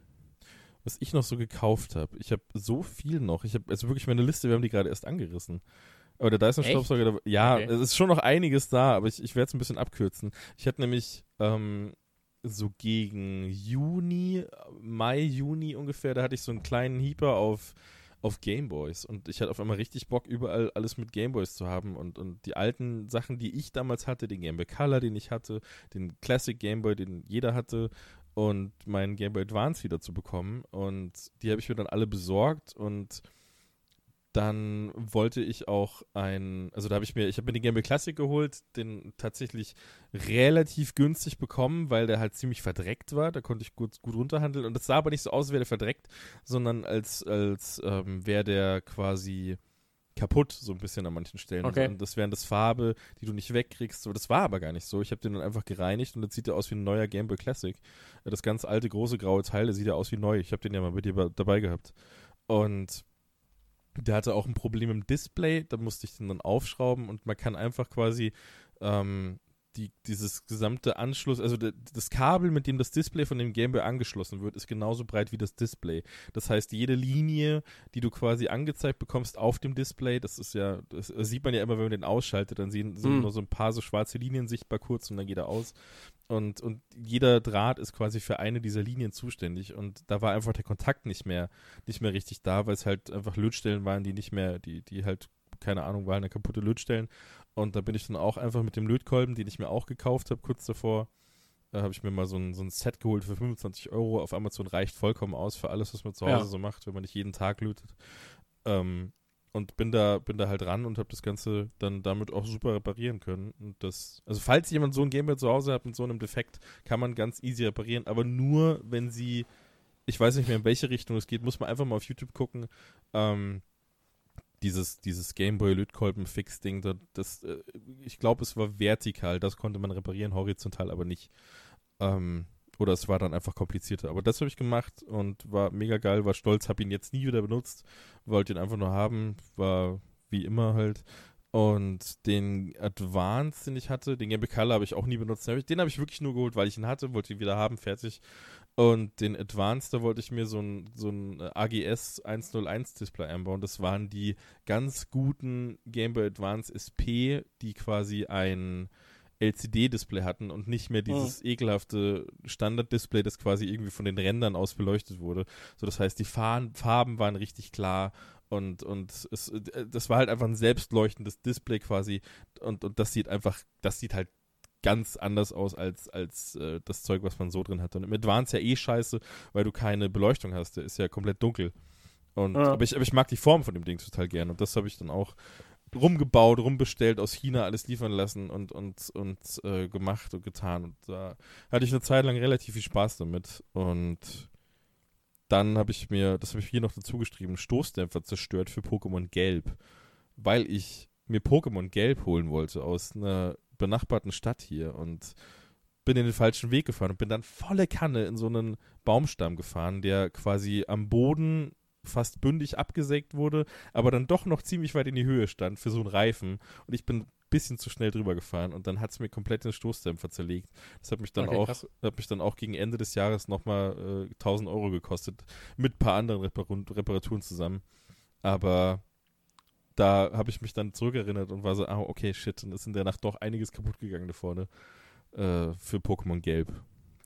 was ich noch so gekauft habe. Ich habe so viel noch. Ich habe also wirklich meine Liste, wir haben die gerade erst angerissen. Aber der Dyson Echt? Staubsauger, da- ja, Okay. es ist schon noch einiges da, aber ich, ich werde es ein bisschen abkürzen. Ich hatte nämlich ähm, so gegen Juni, Mai, Juni ungefähr, da hatte ich so einen kleinen Heeper auf, auf Gameboys und ich hatte auf einmal richtig Bock, überall alles mit Gameboys zu haben und, und die alten Sachen, die ich damals hatte, den Game Boy Color, den ich hatte, den Classic Gameboy, den jeder hatte und meinen Game Boy Advance wieder zu bekommen. Und die habe ich mir dann alle besorgt und dann wollte ich auch ein, also da habe ich mir, ich habe mir den Game Boy Classic geholt, den tatsächlich relativ günstig bekommen, weil der halt ziemlich verdreckt war. Da konnte ich gut, gut runterhandeln und das sah aber nicht so aus, als wäre der verdreckt, sondern als, als ähm, wäre der quasi kaputt, so ein bisschen an manchen Stellen. Okay. Und das wären das Farbe, die du nicht wegkriegst. So, das war aber gar nicht so. Ich habe den dann einfach gereinigt und jetzt sieht er aus wie ein neuer Game Boy Classic. Das ganz alte, große, graue Teil, der sieht ja aus wie neu. Ich habe den ja mal bei dir dabei gehabt. Und der hatte auch ein Problem im Display, da musste ich den dann aufschrauben und man kann einfach quasi ähm, die, dieses gesamte Anschluss, also das Kabel, mit dem das Display von dem Game Boy angeschlossen wird, ist genauso breit wie das Display. Das heißt, jede Linie, die du quasi angezeigt bekommst auf dem Display, das ist ja, das sieht man ja immer, wenn man den ausschaltet, dann sehen, sind Mhm. nur so ein paar so schwarze Linien sichtbar kurz und dann geht er aus. Und, und jeder Draht ist quasi für eine dieser Linien zuständig. Und da war einfach der Kontakt nicht mehr, nicht mehr richtig da, weil es halt einfach Lötstellen waren, die nicht mehr, die, die halt, keine Ahnung, waren eine kaputte Lötstellen. Und da bin ich dann auch einfach mit dem Lötkolben, den ich mir auch gekauft habe, kurz davor, Da habe ich mir mal so ein, so ein Set geholt für 25 Euro. Auf Amazon reicht vollkommen aus für alles, was man zu Hause Ja. so macht, wenn man nicht jeden Tag lootet. Ähm, und bin da, bin da halt ran und habe das Ganze dann damit auch super reparieren können. Und das, also falls jemand so ein Gameboy zu Hause hat mit so einem Defekt, kann man ganz easy reparieren, aber nur, wenn sie, ich weiß nicht mehr in welche Richtung es geht, muss man einfach mal auf YouTube gucken. Ähm, dieses, dieses Gameboy Lötkolben-Fix-Ding, da- das, äh, ich glaube, es war vertikal, das konnte man reparieren, horizontal aber nicht. Ähm, oder es war dann einfach komplizierter. Aber das habe ich gemacht und war mega geil, war stolz, habe ihn jetzt nie wieder benutzt, wollte ihn einfach nur haben, war wie immer halt. Und den Advance, den ich hatte, den Game Color habe ich auch nie benutzt. Den habe ich, wirklich nur geholt, weil ich ihn hatte, wollte ihn wieder haben, fertig. Und den Advance, da wollte ich mir so ein, so ein AGS 101 Display einbauen. Das waren die ganz guten Game Boy Advance SP, die quasi ein LCD-Display hatten und nicht mehr dieses ekelhafte Standard-Display, das quasi irgendwie von den Rändern aus beleuchtet wurde. So, das heißt, die Farben waren richtig klar und, und es, äh, das war halt einfach ein selbstleuchtendes Display quasi und, und das sieht einfach, das sieht halt ganz anders aus als, als äh, das Zeug, was man so drin hatte. Und im Advance ja eh scheiße, weil du keine Beleuchtung hast. Der ist ja komplett dunkel. Und, Ja. aber, ich, aber ich mag die Form von dem Ding total gern. Und das habe ich dann auch rumgebaut, rumbestellt, aus China alles liefern lassen und, und, und äh, gemacht und getan. Und da hatte ich eine Zeit lang relativ viel Spaß damit. Und dann habe ich mir, das habe ich hier noch dazu geschrieben, Stoßdämpfer zerstört für Pokémon Gelb. Weil ich mir Pokémon Gelb holen wollte aus einer benachbarten Stadt hier und bin in den falschen Weg gefahren und bin dann volle Kanne in so einen Baumstamm gefahren, der quasi am Boden fast bündig abgesägt wurde, aber dann doch noch ziemlich weit in die Höhe stand für so einen Reifen. Und ich bin bisschen zu schnell drüber gefahren und dann hat es mir komplett den Stoßdämpfer zerlegt. Das hat mich dann Okay, auch, krass. hat mich dann auch gegen Ende des Jahres nochmal äh, 1000 Euro gekostet, mit ein paar anderen Reparu Reparaturen zusammen. Aber da habe ich mich dann zurückerinnert und war so, ah, okay, shit, und ist in der Nacht doch einiges kaputt gegangen da vorne äh, für Pokémon Gelb.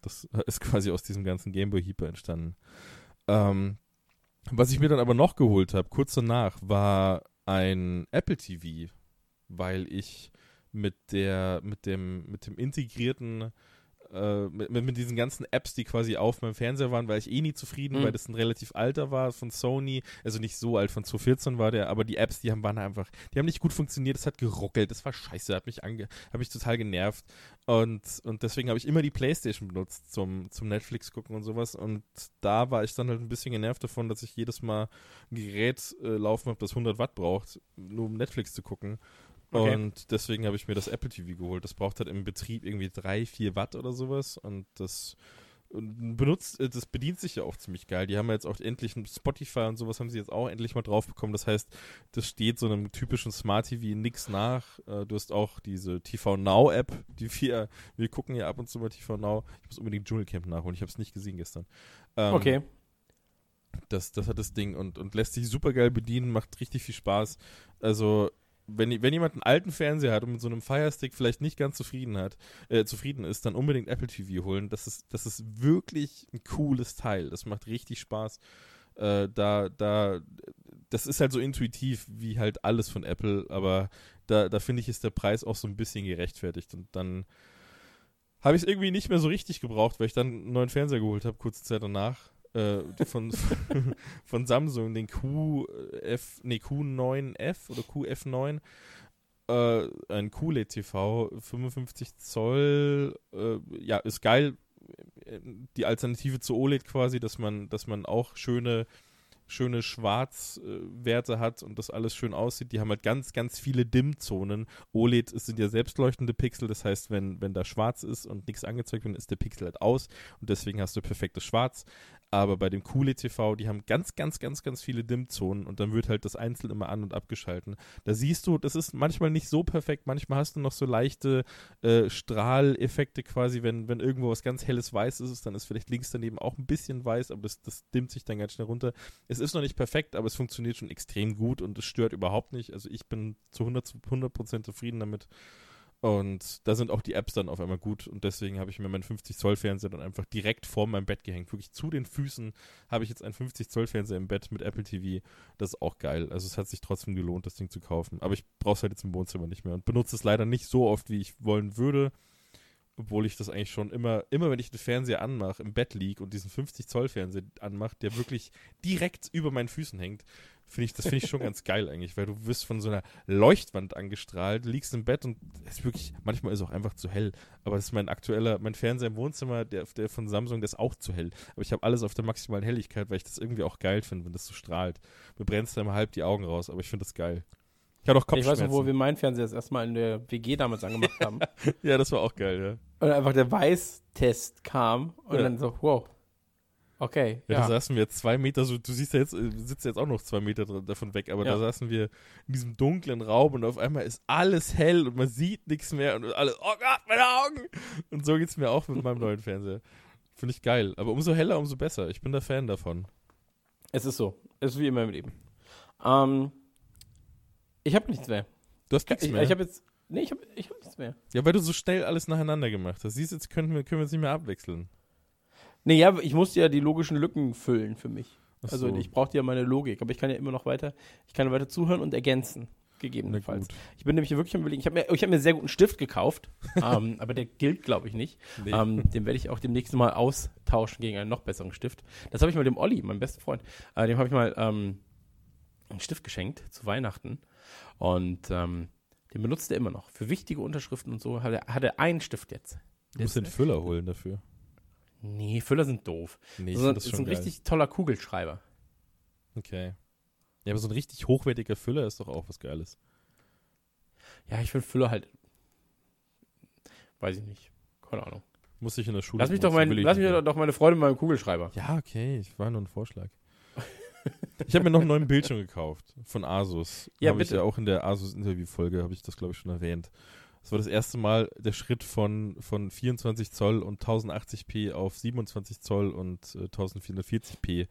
Das ist quasi aus diesem ganzen Gameboy Heaper entstanden. Ähm, was ich mir dann aber noch geholt habe, kurz danach, war ein Apple TV, weil ich mit der, mit dem, mit dem integrierten, äh, mit, mit mit diesen ganzen Apps, die quasi auf meinem Fernseher waren, war ich eh nie zufrieden, Mhm. weil das ein relativ alter war von Sony, also nicht so alt, von 2014 war der, aber die Apps, die haben waren einfach, die haben nicht gut funktioniert, es hat geruckelt, das war scheiße, hat mich ange, hat mich total genervt und, und deswegen habe ich immer die Playstation benutzt zum, zum Netflix gucken und sowas und da war ich dann halt ein bisschen genervt davon, dass ich jedes Mal ein Gerät äh, laufen habe, das 100 Watt braucht, nur um Netflix zu gucken. Okay. Und deswegen habe ich mir das Apple TV geholt. Das braucht halt im Betrieb irgendwie 3, 4 Watt oder sowas. Und das benutzt, äh, das bedient sich ja auch ziemlich geil. Die haben ja jetzt auch endlich ein Spotify und sowas haben sie jetzt auch endlich mal drauf bekommen. Das heißt, das steht so einem typischen Smart TV nix nach. Äh, Du hast auch diese TV Now App, die wir, wir gucken ja ab und zu mal TV Now. Ich muss unbedingt Dschungelcamp nachholen. Ich habe es nicht gesehen gestern. Ähm, Okay. das, das hat das Ding und, und lässt sich super geil bedienen, macht richtig viel Spaß. Also, wenn, wenn jemand einen alten Fernseher hat und mit so einem Firestick vielleicht nicht ganz zufrieden hat, äh, zufrieden ist, dann unbedingt Apple TV holen. Das ist, das ist wirklich ein cooles Teil. Das macht richtig Spaß. Äh, da, da, das ist halt so intuitiv wie halt alles von Apple, aber da, da finde ich, ist der Preis auch so ein bisschen gerechtfertigt. Und dann habe ich es irgendwie nicht mehr so richtig gebraucht, weil ich dann einen neuen Fernseher geholt habe, kurze Zeit danach. Äh, von, von Samsung, den QF, nee, Q9F oder QF9. Äh, ein QLED TV, 55 Zoll, äh, ja, ist geil. Die Alternative zu OLED quasi, dass man, dass man auch schöne schöne Schwarzwerte hat und das alles schön aussieht. Die haben halt ganz, ganz viele Dimmzonen. OLED sind ja selbstleuchtende Pixel, das heißt, wenn, wenn da schwarz ist und nichts angezeigt wird, ist der Pixel halt aus und deswegen hast du perfektes Schwarz. Aber bei dem QLED TV, die haben ganz, ganz, ganz, ganz viele Dimmzonen und dann wird halt das einzeln immer an- und abgeschalten. Da siehst du, das ist manchmal nicht so perfekt, manchmal hast du noch so leichte äh, Strahleffekte quasi, wenn, wenn irgendwo was ganz helles weiß ist, dann ist vielleicht links daneben auch ein bisschen weiß, aber das, das dimmt sich dann ganz schnell runter. Es ist noch nicht perfekt, aber es funktioniert schon extrem gut und es stört überhaupt nicht. Also ich bin zu 100, zu 100% zufrieden damit. Und da sind auch die Apps dann auf einmal gut und deswegen habe ich mir meinen 50 Zoll Fernseher dann einfach direkt vor meinem Bett gehängt. Wirklich zu den Füßen habe ich jetzt einen 50 Zoll Fernseher im Bett mit Apple TV. Das ist auch geil. Also es hat sich trotzdem gelohnt, das Ding zu kaufen. Aber ich brauche es halt jetzt im Wohnzimmer nicht mehr und benutze es leider nicht so oft, wie ich wollen würde. obwohl ich das eigentlich schon immer, immer wenn ich den Fernseher anmache, im Bett liege und diesen 50 Zoll Fernseher anmache, der wirklich direkt über meinen Füßen hängt, finde ich, das finde ich schon ganz geil eigentlich, weil du wirst von so einer Leuchtwand angestrahlt, liegst im Bett und es ist wirklich, manchmal ist es auch einfach zu hell. Aber das ist mein aktueller, mein Fernseher im Wohnzimmer, der, der von Samsung, der ist auch zu hell. Aber ich habe alles auf der maximalen Helligkeit, weil ich das irgendwie auch geil finde, wenn das so strahlt. Mir brennt da immer halb die Augen raus, aber ich finde das geil. Ich hatte auch Ich Kopfschmerzen. weiß noch, wo wir meinen Fernseher das erstmal in der WG damals angemacht haben. ja, das war auch geil, ja. und einfach der Weißtest kam und Ja. dann so, wow. Okay. Ja, da Ja. saßen wir zwei Meter, so, du siehst ja jetzt, äh, sitzt jetzt auch noch zwei Meter davon weg, aber Ja. da saßen wir in diesem dunklen Raum und auf einmal ist alles hell und man sieht nichts mehr und alle, oh Gott, meine Augen! Und so geht's mir auch mit meinem neuen Fernseher. Finde ich geil. Aber umso heller, umso besser. Ich bin da Fan davon. Es ist so. Es ist wie immer im Leben. Ähm, ich habe nichts mehr. Du hast nichts Ich, mehr. ich habe jetzt. Nee, ich habe ich hab nichts mehr. ja, weil du so schnell alles nacheinander gemacht hast. Siehst du, jetzt können wir, können wir uns nicht mehr abwechseln. Nee, ja, ich musste ja die logischen Lücken füllen für mich. Ach Also so. ich brauchte ja meine Logik, aber ich kann ja immer noch weiter, ich kann weiter zuhören und ergänzen, gegebenenfalls. Ich bin nämlich wirklich am überlegen, ich habe mir, ich hab mir einen sehr guten Stift gekauft, ähm, aber der gilt, glaube ich, nicht. Nee. Ähm, den werde ich auch demnächst mal austauschen gegen einen noch besseren Stift. Das habe ich mal dem Olli, meinem besten Freund, äh, dem habe ich mal ähm, einen Stift geschenkt zu Weihnachten und ähm, den benutzt er immer noch. Für wichtige Unterschriften und so hat er, hat er einen Stift jetzt. du musst den Füller holen dafür. Nee, Füller sind doof. Nee, ich so, das ist ein geil. richtig toller Kugelschreiber. Okay. Ja, aber so ein richtig hochwertiger Füller ist doch auch was Geiles. Ja, ich finde Füller halt. Weiß ich nicht. Keine Ahnung. Muss ich in der Schule Lass mich doch, mein, ich lass mich doch meine Freude mit meinem Kugelschreiber. Ja, okay, ich war nur ein Vorschlag. ich habe mir noch einen neuen Bildschirm gekauft von Asus. Ja, Hab ich bitte. ja auch in der Asus Interview-Folge, habe ich das, glaube ich, schon erwähnt. Das war das erste Mal der Schritt von, von 24 Zoll und 1080p auf 27 Zoll und äh, 1440p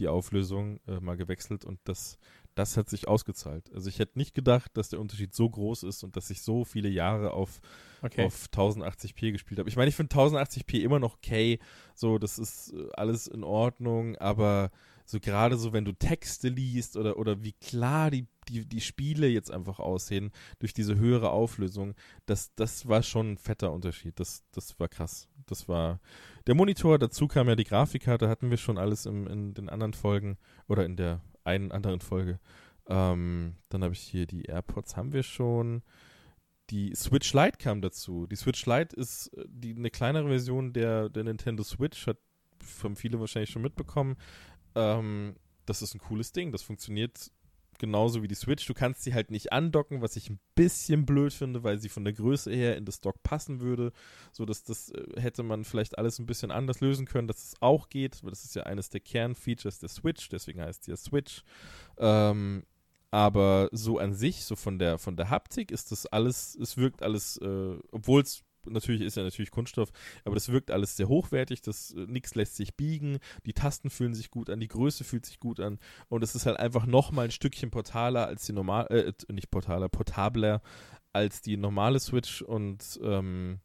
die Auflösung äh, mal gewechselt und das, das hat sich ausgezahlt. Also ich hätte nicht gedacht, dass der Unterschied so groß ist und dass ich so viele Jahre auf Okay. auf 1080p gespielt habe. Ich meine, ich finde 1080p immer noch okay, so das ist äh, alles in Ordnung, aber so gerade so, wenn du Texte liest oder, oder wie klar die, die, die Spiele jetzt einfach aussehen durch diese höhere Auflösung, das, das war schon ein fetter Unterschied. Das, das war krass. Das war der Monitor, dazu kam ja die Grafikkarte, hatten wir schon alles im, in den anderen Folgen oder in der einen anderen Folge. Ähm, dann habe ich hier die AirPods, haben wir schon. Die Switch Lite kam dazu. Die Switch Lite ist äh, die, eine kleinere Version der, der Nintendo Switch, hat haben viele wahrscheinlich schon mitbekommen. Ähm, das ist ein cooles Ding. Das funktioniert genauso wie die Switch. Du kannst sie halt nicht andocken, was ich ein bisschen blöd finde, weil sie von der Größe her in das Dock passen würde. So dass das äh, hätte man vielleicht alles ein bisschen anders lösen können, dass es auch geht, das ist ja eines der Kernfeatures der Switch, deswegen heißt sie ja Switch. Ähm, aber so an sich, so von der von der Haptik ist das alles, es wirkt alles, äh, obwohl es natürlich ist ja natürlich Kunststoff, aber das wirkt alles sehr hochwertig, das äh, nichts lässt sich biegen, die Tasten fühlen sich gut an, die Größe fühlt sich gut an und es ist halt einfach noch mal ein Stückchen portaler als die normal äh, nicht portaler, portabler als die normale Switch und ähm,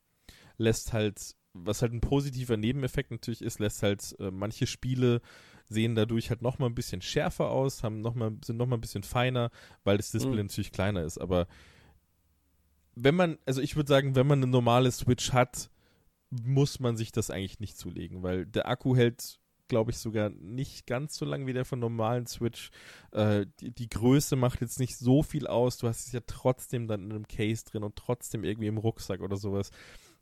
lässt halt was halt ein positiver Nebeneffekt natürlich ist, lässt halt äh, manche Spiele sehen dadurch halt noch mal ein bisschen schärfer aus, haben noch mal, sind noch mal ein bisschen feiner, weil das Display Mhm. natürlich kleiner ist. Aber wenn man, also ich würde sagen, wenn man eine normale Switch hat, muss man sich das eigentlich nicht zulegen, weil der Akku hält, glaube ich, sogar nicht ganz so lang wie der von normalen Switch. Äh, die, die Größe macht jetzt nicht so viel aus. Du hast es ja trotzdem dann in einem Case drin und trotzdem irgendwie im Rucksack oder sowas.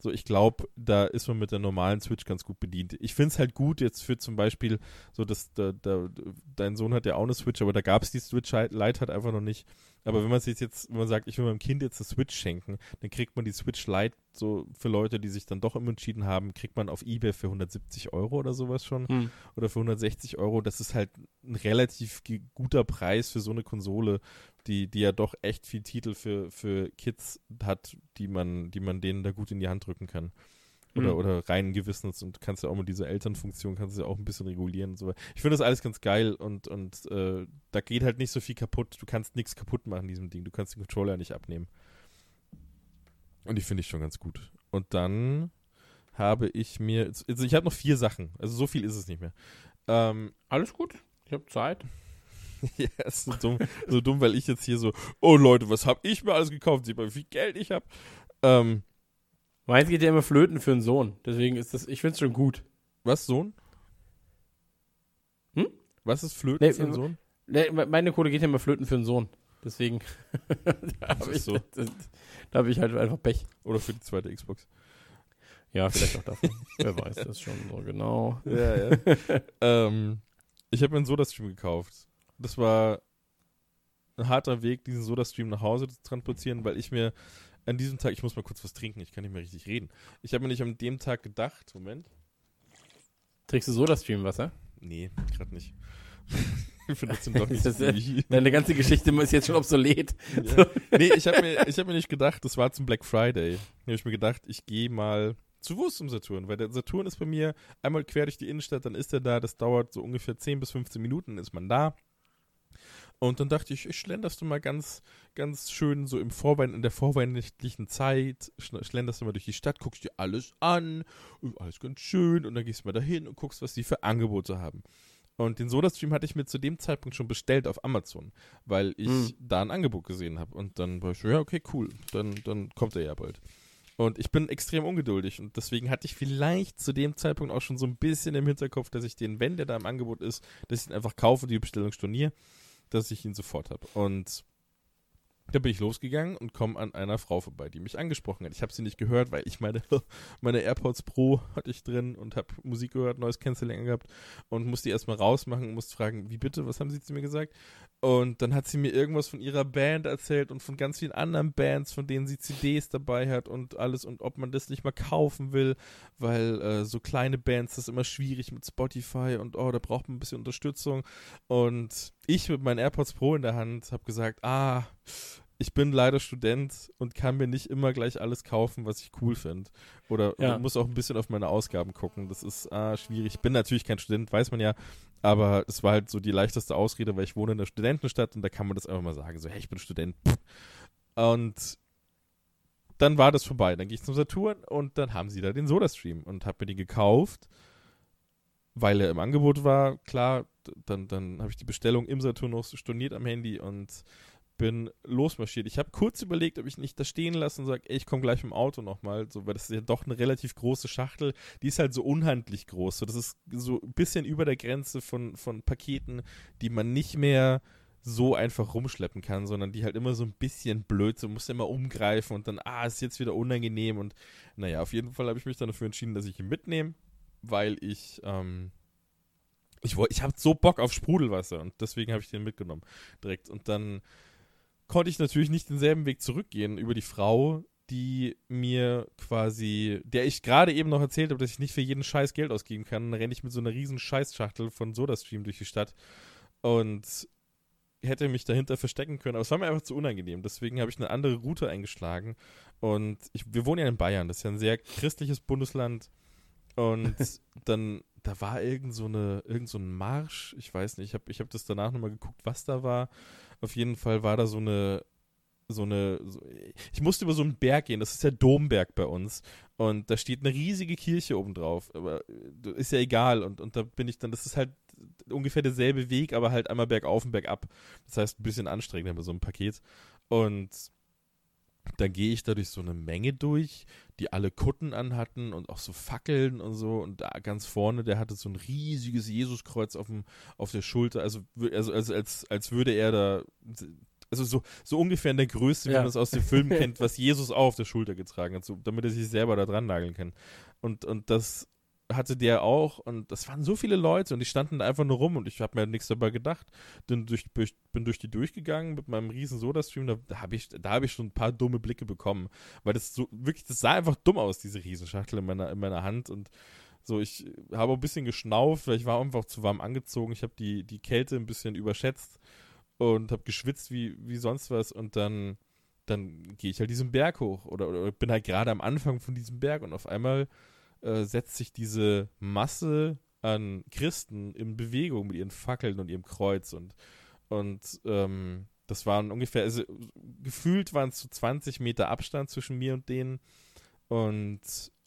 So, ich glaube, da ist man mit der normalen Switch ganz gut bedient. Ich finde es halt gut jetzt für zum Beispiel, so dass da, da, dein Sohn hat ja auch eine Switch, aber da gab es die Switch Lite halt einfach noch nicht. Aber wenn man sich jetzt, wenn man sagt, ich will meinem Kind jetzt eine Switch schenken, dann kriegt man die Switch Lite so für Leute, die sich dann doch immer entschieden haben, kriegt man auf Ebay für 170 Euro oder sowas schon Hm. oder für 160 Euro. Das ist halt ein relativ guter Preis für so eine Konsole, die, die ja doch echt viel Titel für, für Kids hat, die man, die man denen da gut in die Hand drücken kann. Oder, Mhm. oder reinen Gewissens und kannst ja auch mit dieser Elternfunktion kannst du ja auch ein bisschen regulieren und so weiter. Ich finde das alles ganz geil und, und äh, da geht halt nicht so viel kaputt. Du kannst nichts kaputt machen in diesem Ding. Du kannst den Controller nicht abnehmen. Und die finde ich schon ganz gut. Und dann habe ich mir, also ich habe noch vier Sachen. Also so viel ist es nicht mehr. Ähm, Alles gut. Ich habe Zeit. ja, ist so dumm, so dumm, weil ich jetzt hier so, oh Leute, was habe ich mir alles gekauft? Seht mal, wie viel Geld ich habe. Ähm, Meins geht ja immer flöten für einen Sohn. Deswegen ist das, ich finde es schon gut. Was, Sohn? Hm? Was ist Flöten Nee, für ein äh, Sohn? Nee, me- meine Kohle geht ja immer flöten für einen Sohn. Deswegen da Das habe ich, so. das, da hab ich halt einfach Pech. Oder für die zweite Xbox? Ja, vielleicht auch davon. Wer weiß das schon so genau. Ja, ja. ähm, ich habe mir einen Soda-Stream gekauft. Das war ein harter Weg, diesen Soda-Stream nach Hause zu transportieren, weil ich mir an diesem Tag, ich muss mal kurz was trinken, ich kann nicht mehr richtig reden. Ich habe mir nicht an dem Tag gedacht, Moment. Trägst du so das Streamwasser? Nee, gerade nicht. ich benutze ihn doch nicht. Das so wie- Deine ganze Geschichte ist jetzt schon obsolet. Ja. Nee, ich habe mir, ich hab mir nicht gedacht, das war zum Black Friday. Da habe ich mir gedacht, ich gehe mal zu Fuß zum Saturn, weil der Saturn ist bei mir einmal quer durch die Innenstadt, dann ist er da, das dauert so ungefähr 10 bis 15 Minuten, dann ist man da. Und dann dachte ich, ich schlenderst du mal ganz, ganz schön so im Vorwein, in der vorweihnachtlichen Zeit, schlenderst du mal durch die Stadt, guckst dir alles an, alles ganz schön, und dann gehst du mal dahin und guckst, was die für Angebote haben. Und den Soda-Stream hatte ich mir zu dem Zeitpunkt schon bestellt auf Amazon, weil ich Mhm. da ein Angebot gesehen habe. Und dann war ich so, ja, okay, cool, dann, dann kommt er ja bald. Und ich bin extrem ungeduldig und deswegen hatte ich vielleicht zu dem Zeitpunkt auch schon so ein bisschen im Hinterkopf, dass ich den, wenn der da im Angebot ist, dass ich ihn einfach kaufe, die Bestellung storniere, dass ich ihn sofort habe. Und da bin ich losgegangen und komme an einer Frau vorbei, die mich angesprochen hat. Ich habe sie nicht gehört, weil ich meine, meine AirPods Pro hatte ich drin und habe Musik gehört, neues Canceling gehabt und musste die erstmal rausmachen und musste fragen, wie bitte, was haben sie zu mir gesagt? Und dann hat sie mir irgendwas von ihrer Band erzählt und von ganz vielen anderen Bands, von denen sie CDs dabei hat und alles und ob man das nicht mal kaufen will, weil äh, so kleine Bands das ist immer schwierig mit Spotify und oh, da braucht man ein bisschen Unterstützung. Und ich mit meinen AirPods Pro in der Hand habe gesagt, ah, ich bin leider Student und kann mir nicht immer gleich alles kaufen, was ich cool finde. Oder Ja. muss auch ein bisschen auf meine Ausgaben gucken. Das ist ah, schwierig. Ich bin natürlich kein Student, weiß man ja. Aber es war halt so die leichteste Ausrede, weil ich wohne in einer Studentenstadt und da kann man das einfach mal sagen. So, hey, ich bin Student. Und dann war das vorbei. Dann gehe ich zum Saturn und dann haben sie da den Soda-Stream und habe mir den gekauft, weil er im Angebot war. Klar, dann, dann habe ich die Bestellung im Saturn noch storniert am Handy und bin losmarschiert. Ich habe kurz überlegt, ob ich nicht da stehen lasse und sage, ich komme gleich dem Auto nochmal, so, weil das ist ja doch eine relativ große Schachtel. Die ist halt so unhandlich groß. So, das ist so ein bisschen über der Grenze von, von Paketen, die man nicht mehr so einfach rumschleppen kann, sondern die halt immer so ein bisschen blöd sind. Musst immer umgreifen und dann, ah, ist jetzt wieder unangenehm. Und naja, auf jeden Fall habe ich mich dann dafür entschieden, dass ich ihn mitnehme, weil ich, ähm, ich, ich habe so Bock auf Sprudelwasser und deswegen habe ich den mitgenommen direkt. Und dann konnte ich natürlich nicht denselben Weg zurückgehen über die Frau, die mir quasi, der ich gerade eben noch erzählt habe, dass ich nicht für jeden Scheiß Geld ausgeben kann. Dann renne ich mit so einer riesen Scheißschachtel von SodaStream durch die Stadt und hätte mich dahinter verstecken können, aber es war mir einfach zu unangenehm. Deswegen habe ich eine andere Route eingeschlagen. Und ich, wir wohnen ja in Bayern, das ist ja ein sehr christliches Bundesland. Und dann, da war irgend so, eine, irgend so ein Marsch, ich weiß nicht, ich habe ich hab das danach nochmal geguckt, was da war. Auf jeden Fall war da so eine, so eine, so, ich musste über so einen Berg gehen, das ist der Domberg bei uns. Und da steht eine riesige Kirche oben drauf, aber äh, ist ja egal. Und, und da bin ich dann, das ist halt ungefähr derselbe Weg, aber halt einmal bergauf und bergab. Das heißt, ein bisschen anstrengender bei so einem Paket. Und dann gehe ich da durch so eine Menge durch, die alle Kutten anhatten und auch so Fackeln und so. Und da ganz vorne, der hatte so ein riesiges Jesuskreuz auf, dem, auf der Schulter. Also, also, also als, als würde er da. Also so, so ungefähr in der Größe, wie Ja. man es aus den Filmen kennt, was Jesus auch auf der Schulter getragen hat, so, damit er sich selber da dran nageln kann. Und, und das hatte der auch und das waren so viele Leute und die standen da einfach nur rum und ich habe mir nichts dabei gedacht. Bin durch, bin durch die durchgegangen mit meinem riesen Soda-Stream, da, habe ich, da hab ich schon ein paar dumme Blicke bekommen, weil das so wirklich, das sah einfach dumm aus, diese Riesenschachtel in meiner, in meiner Hand und so, ich habe ein bisschen geschnauft, weil ich war einfach zu warm angezogen, ich habe die, die Kälte ein bisschen überschätzt und habe geschwitzt wie, wie sonst was und dann, dann gehe ich halt diesen Berg hoch oder, oder bin halt gerade am Anfang von diesem Berg und auf einmal äh, setzt sich diese Masse an Christen in Bewegung mit ihren Fackeln und ihrem Kreuz und, und ähm, das waren ungefähr, also gefühlt waren es so 20 Meter Abstand zwischen mir und denen und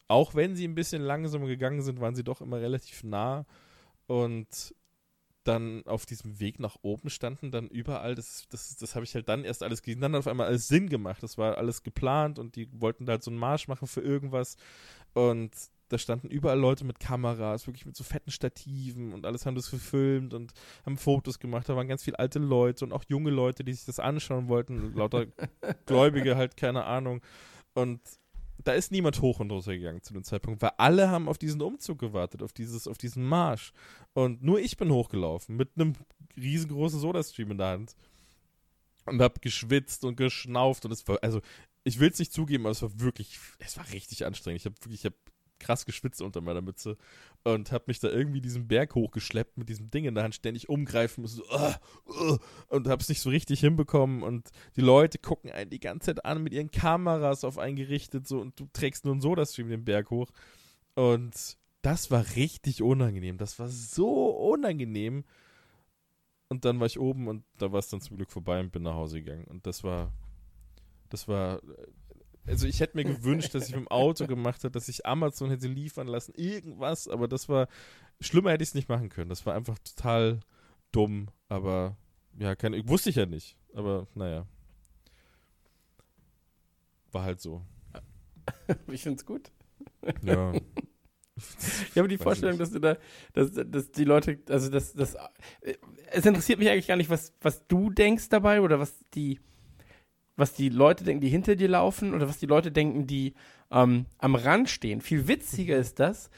auch wenn sie ein bisschen langsamer gegangen sind, waren sie doch immer relativ nah und dann auf diesem Weg nach oben standen dann überall, das, das, das habe ich halt dann erst alles gesehen, dann hat auf einmal alles Sinn gemacht. Das war alles geplant und die wollten da halt so einen Marsch machen für irgendwas. Und da standen überall Leute mit Kameras, wirklich mit so fetten Stativen und alles haben das gefilmt und haben Fotos gemacht. Da waren ganz viele alte Leute und auch junge Leute, die sich das anschauen wollten, lauter Gläubige halt, keine Ahnung. Und da ist niemand hoch und runter gegangen zu dem Zeitpunkt, weil alle haben auf diesen Umzug gewartet, auf dieses, auf diesen Marsch. Und nur ich bin hochgelaufen mit einem riesengroßen Soda-Stream in der Hand und hab geschwitzt und geschnauft und es war, also ich will es nicht zugeben, aber es war wirklich, es war richtig anstrengend. Ich habe wirklich, ich habe krass geschwitzt unter meiner Mütze und habe mich da irgendwie diesen Berg hochgeschleppt mit diesem Ding in der Hand, ständig umgreifen müssen, so, uh, uh, und habe es nicht so richtig hinbekommen und die Leute gucken einen die ganze Zeit an mit ihren Kameras auf einen gerichtet so und du trägst nur so das Stream den Berg hoch und das war richtig unangenehm, das war so unangenehm und dann war ich oben und da war es dann zum Glück vorbei und bin nach Hause gegangen und das war das war also ich hätte mir gewünscht, dass ich mit dem Auto gemacht hätte, dass ich Amazon hätte liefern lassen, irgendwas, aber das war, schlimmer hätte ich es nicht machen können. Das war einfach total dumm, aber ja, keine, wusste ich ja nicht, aber naja. War halt so. ich find's gut. Ja. Ich habe die Weiß Vorstellung, nicht. dass du da, dass, dass die Leute, also dass, dass, äh, es interessiert mich eigentlich gar nicht, was, was du denkst dabei oder was die, was die Leute denken, die hinter dir laufen oder was die Leute denken, die ähm, am Rand stehen. Viel witziger ist das,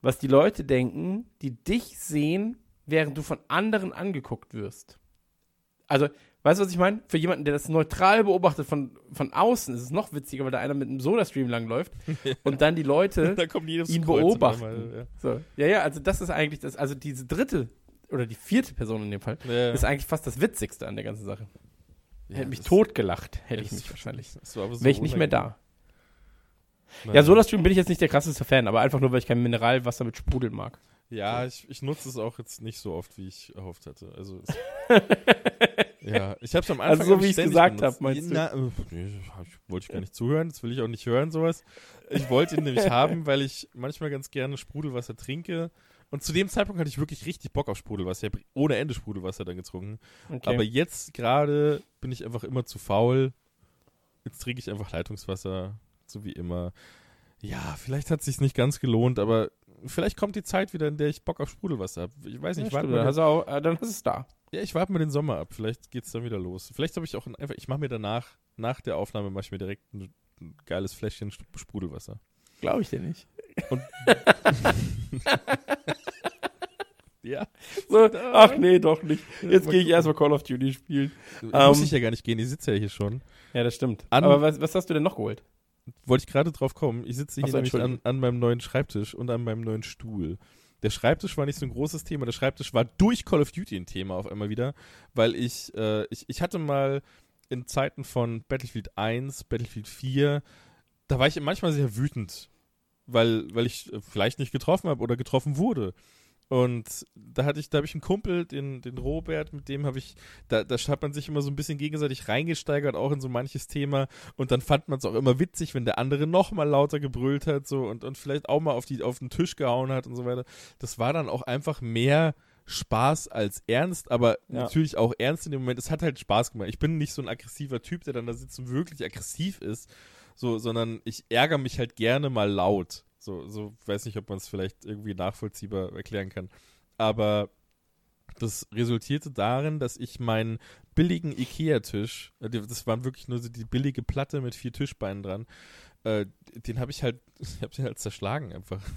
was die Leute denken, die dich sehen, während du von anderen angeguckt wirst. Also, weißt du, was ich meine? Für jemanden, der das neutral beobachtet von, von außen, ist es noch witziger, weil da einer mit einem Soda-Stream langläuft und dann die Leute da ihn beobachten. einmal, ja. So. Ja, ja, also das ist eigentlich das, also diese dritte oder die vierte Person in dem Fall, Ja. ist eigentlich fast das Witzigste an der ganzen Sache. Ja, hätte mich totgelacht, hätte ich mich wahrscheinlich. so Wäre ich nicht mehr da. unangenehm. Ja, SodaStream bin ich jetzt nicht der krasseste Fan, aber einfach nur, weil ich kein Mineralwasser mit Sprudel mag. Ja, ich, ich nutze es auch jetzt nicht so oft, wie ich erhofft hatte. Also es, ja, ich habe es am Anfang Also so, wie ich's ständig gesagt benutzt. hab, meinst du? Na, nee, ich- wollte ich gar nicht zuhören, das will ich auch nicht hören, sowas. Ich wollte ihn nämlich haben, weil ich manchmal ganz gerne Sprudelwasser trinke. Und zu dem Zeitpunkt hatte ich wirklich richtig Bock auf Sprudelwasser. Ich habe ohne Ende Sprudelwasser dann getrunken. Okay. Aber jetzt gerade bin ich einfach immer zu faul. Jetzt trinke ich einfach Leitungswasser, so wie immer. Ja, vielleicht hat es sich nicht ganz gelohnt, aber vielleicht kommt die Zeit wieder, in der ich Bock auf Sprudelwasser habe. Ich weiß ja, nicht, warte stimmt, dann, mal, auch, äh, dann ist es da. ja, ich warte mal den Sommer ab. Vielleicht geht es dann wieder los. Vielleicht habe ich auch ein, einfach, ich mache mir danach, nach der Aufnahme, mache ich mir direkt ein, ein geiles Fläschchen Sp- Sprudelwasser. Glaube ich dir nicht. Ja. So, ach nee, doch nicht. Jetzt gehe ich erstmal Call of Duty spielen. Muss Ähm, ich ja gar nicht gehen, ich sitze ja hier schon. Ja, das stimmt. An- Aber was, was hast du denn noch geholt? Wollte ich gerade drauf kommen. Ich sitze hier so, nämlich an, an meinem neuen Schreibtisch und an meinem neuen Stuhl. Der Schreibtisch war nicht so ein großes Thema. Der Schreibtisch war durch Call of Duty ein Thema auf einmal wieder, weil ich, äh, ich, ich hatte mal in Zeiten von Battlefield 1, Battlefield 4, da war ich manchmal sehr wütend, weil, weil ich äh, vielleicht nicht getroffen habe oder getroffen wurde. Und da hatte ich, da habe ich einen Kumpel, den, den Robert, mit dem habe ich, da, da hat man sich immer so ein bisschen gegenseitig reingesteigert, auch in so manches Thema. Und dann fand man es auch immer witzig, wenn der andere noch mal lauter gebrüllt hat, so und, und vielleicht auch mal auf, die, auf den Tisch gehauen hat und so weiter. Das war dann auch einfach mehr Spaß als ernst, aber Ja. natürlich auch ernst in dem Moment. Es hat halt Spaß gemacht. Ich bin nicht so ein aggressiver Typ, der dann da sitzt und wirklich aggressiv ist, so, sondern ich ärgere mich halt gerne mal laut. So, so weiß nicht, ob man es vielleicht irgendwie nachvollziehbar erklären kann. Aber das resultierte darin, dass ich meinen billigen Ikea-Tisch, äh, das war wirklich nur so die billige Platte mit vier Tischbeinen dran, äh, den habe ich halt, ich habe den halt zerschlagen einfach.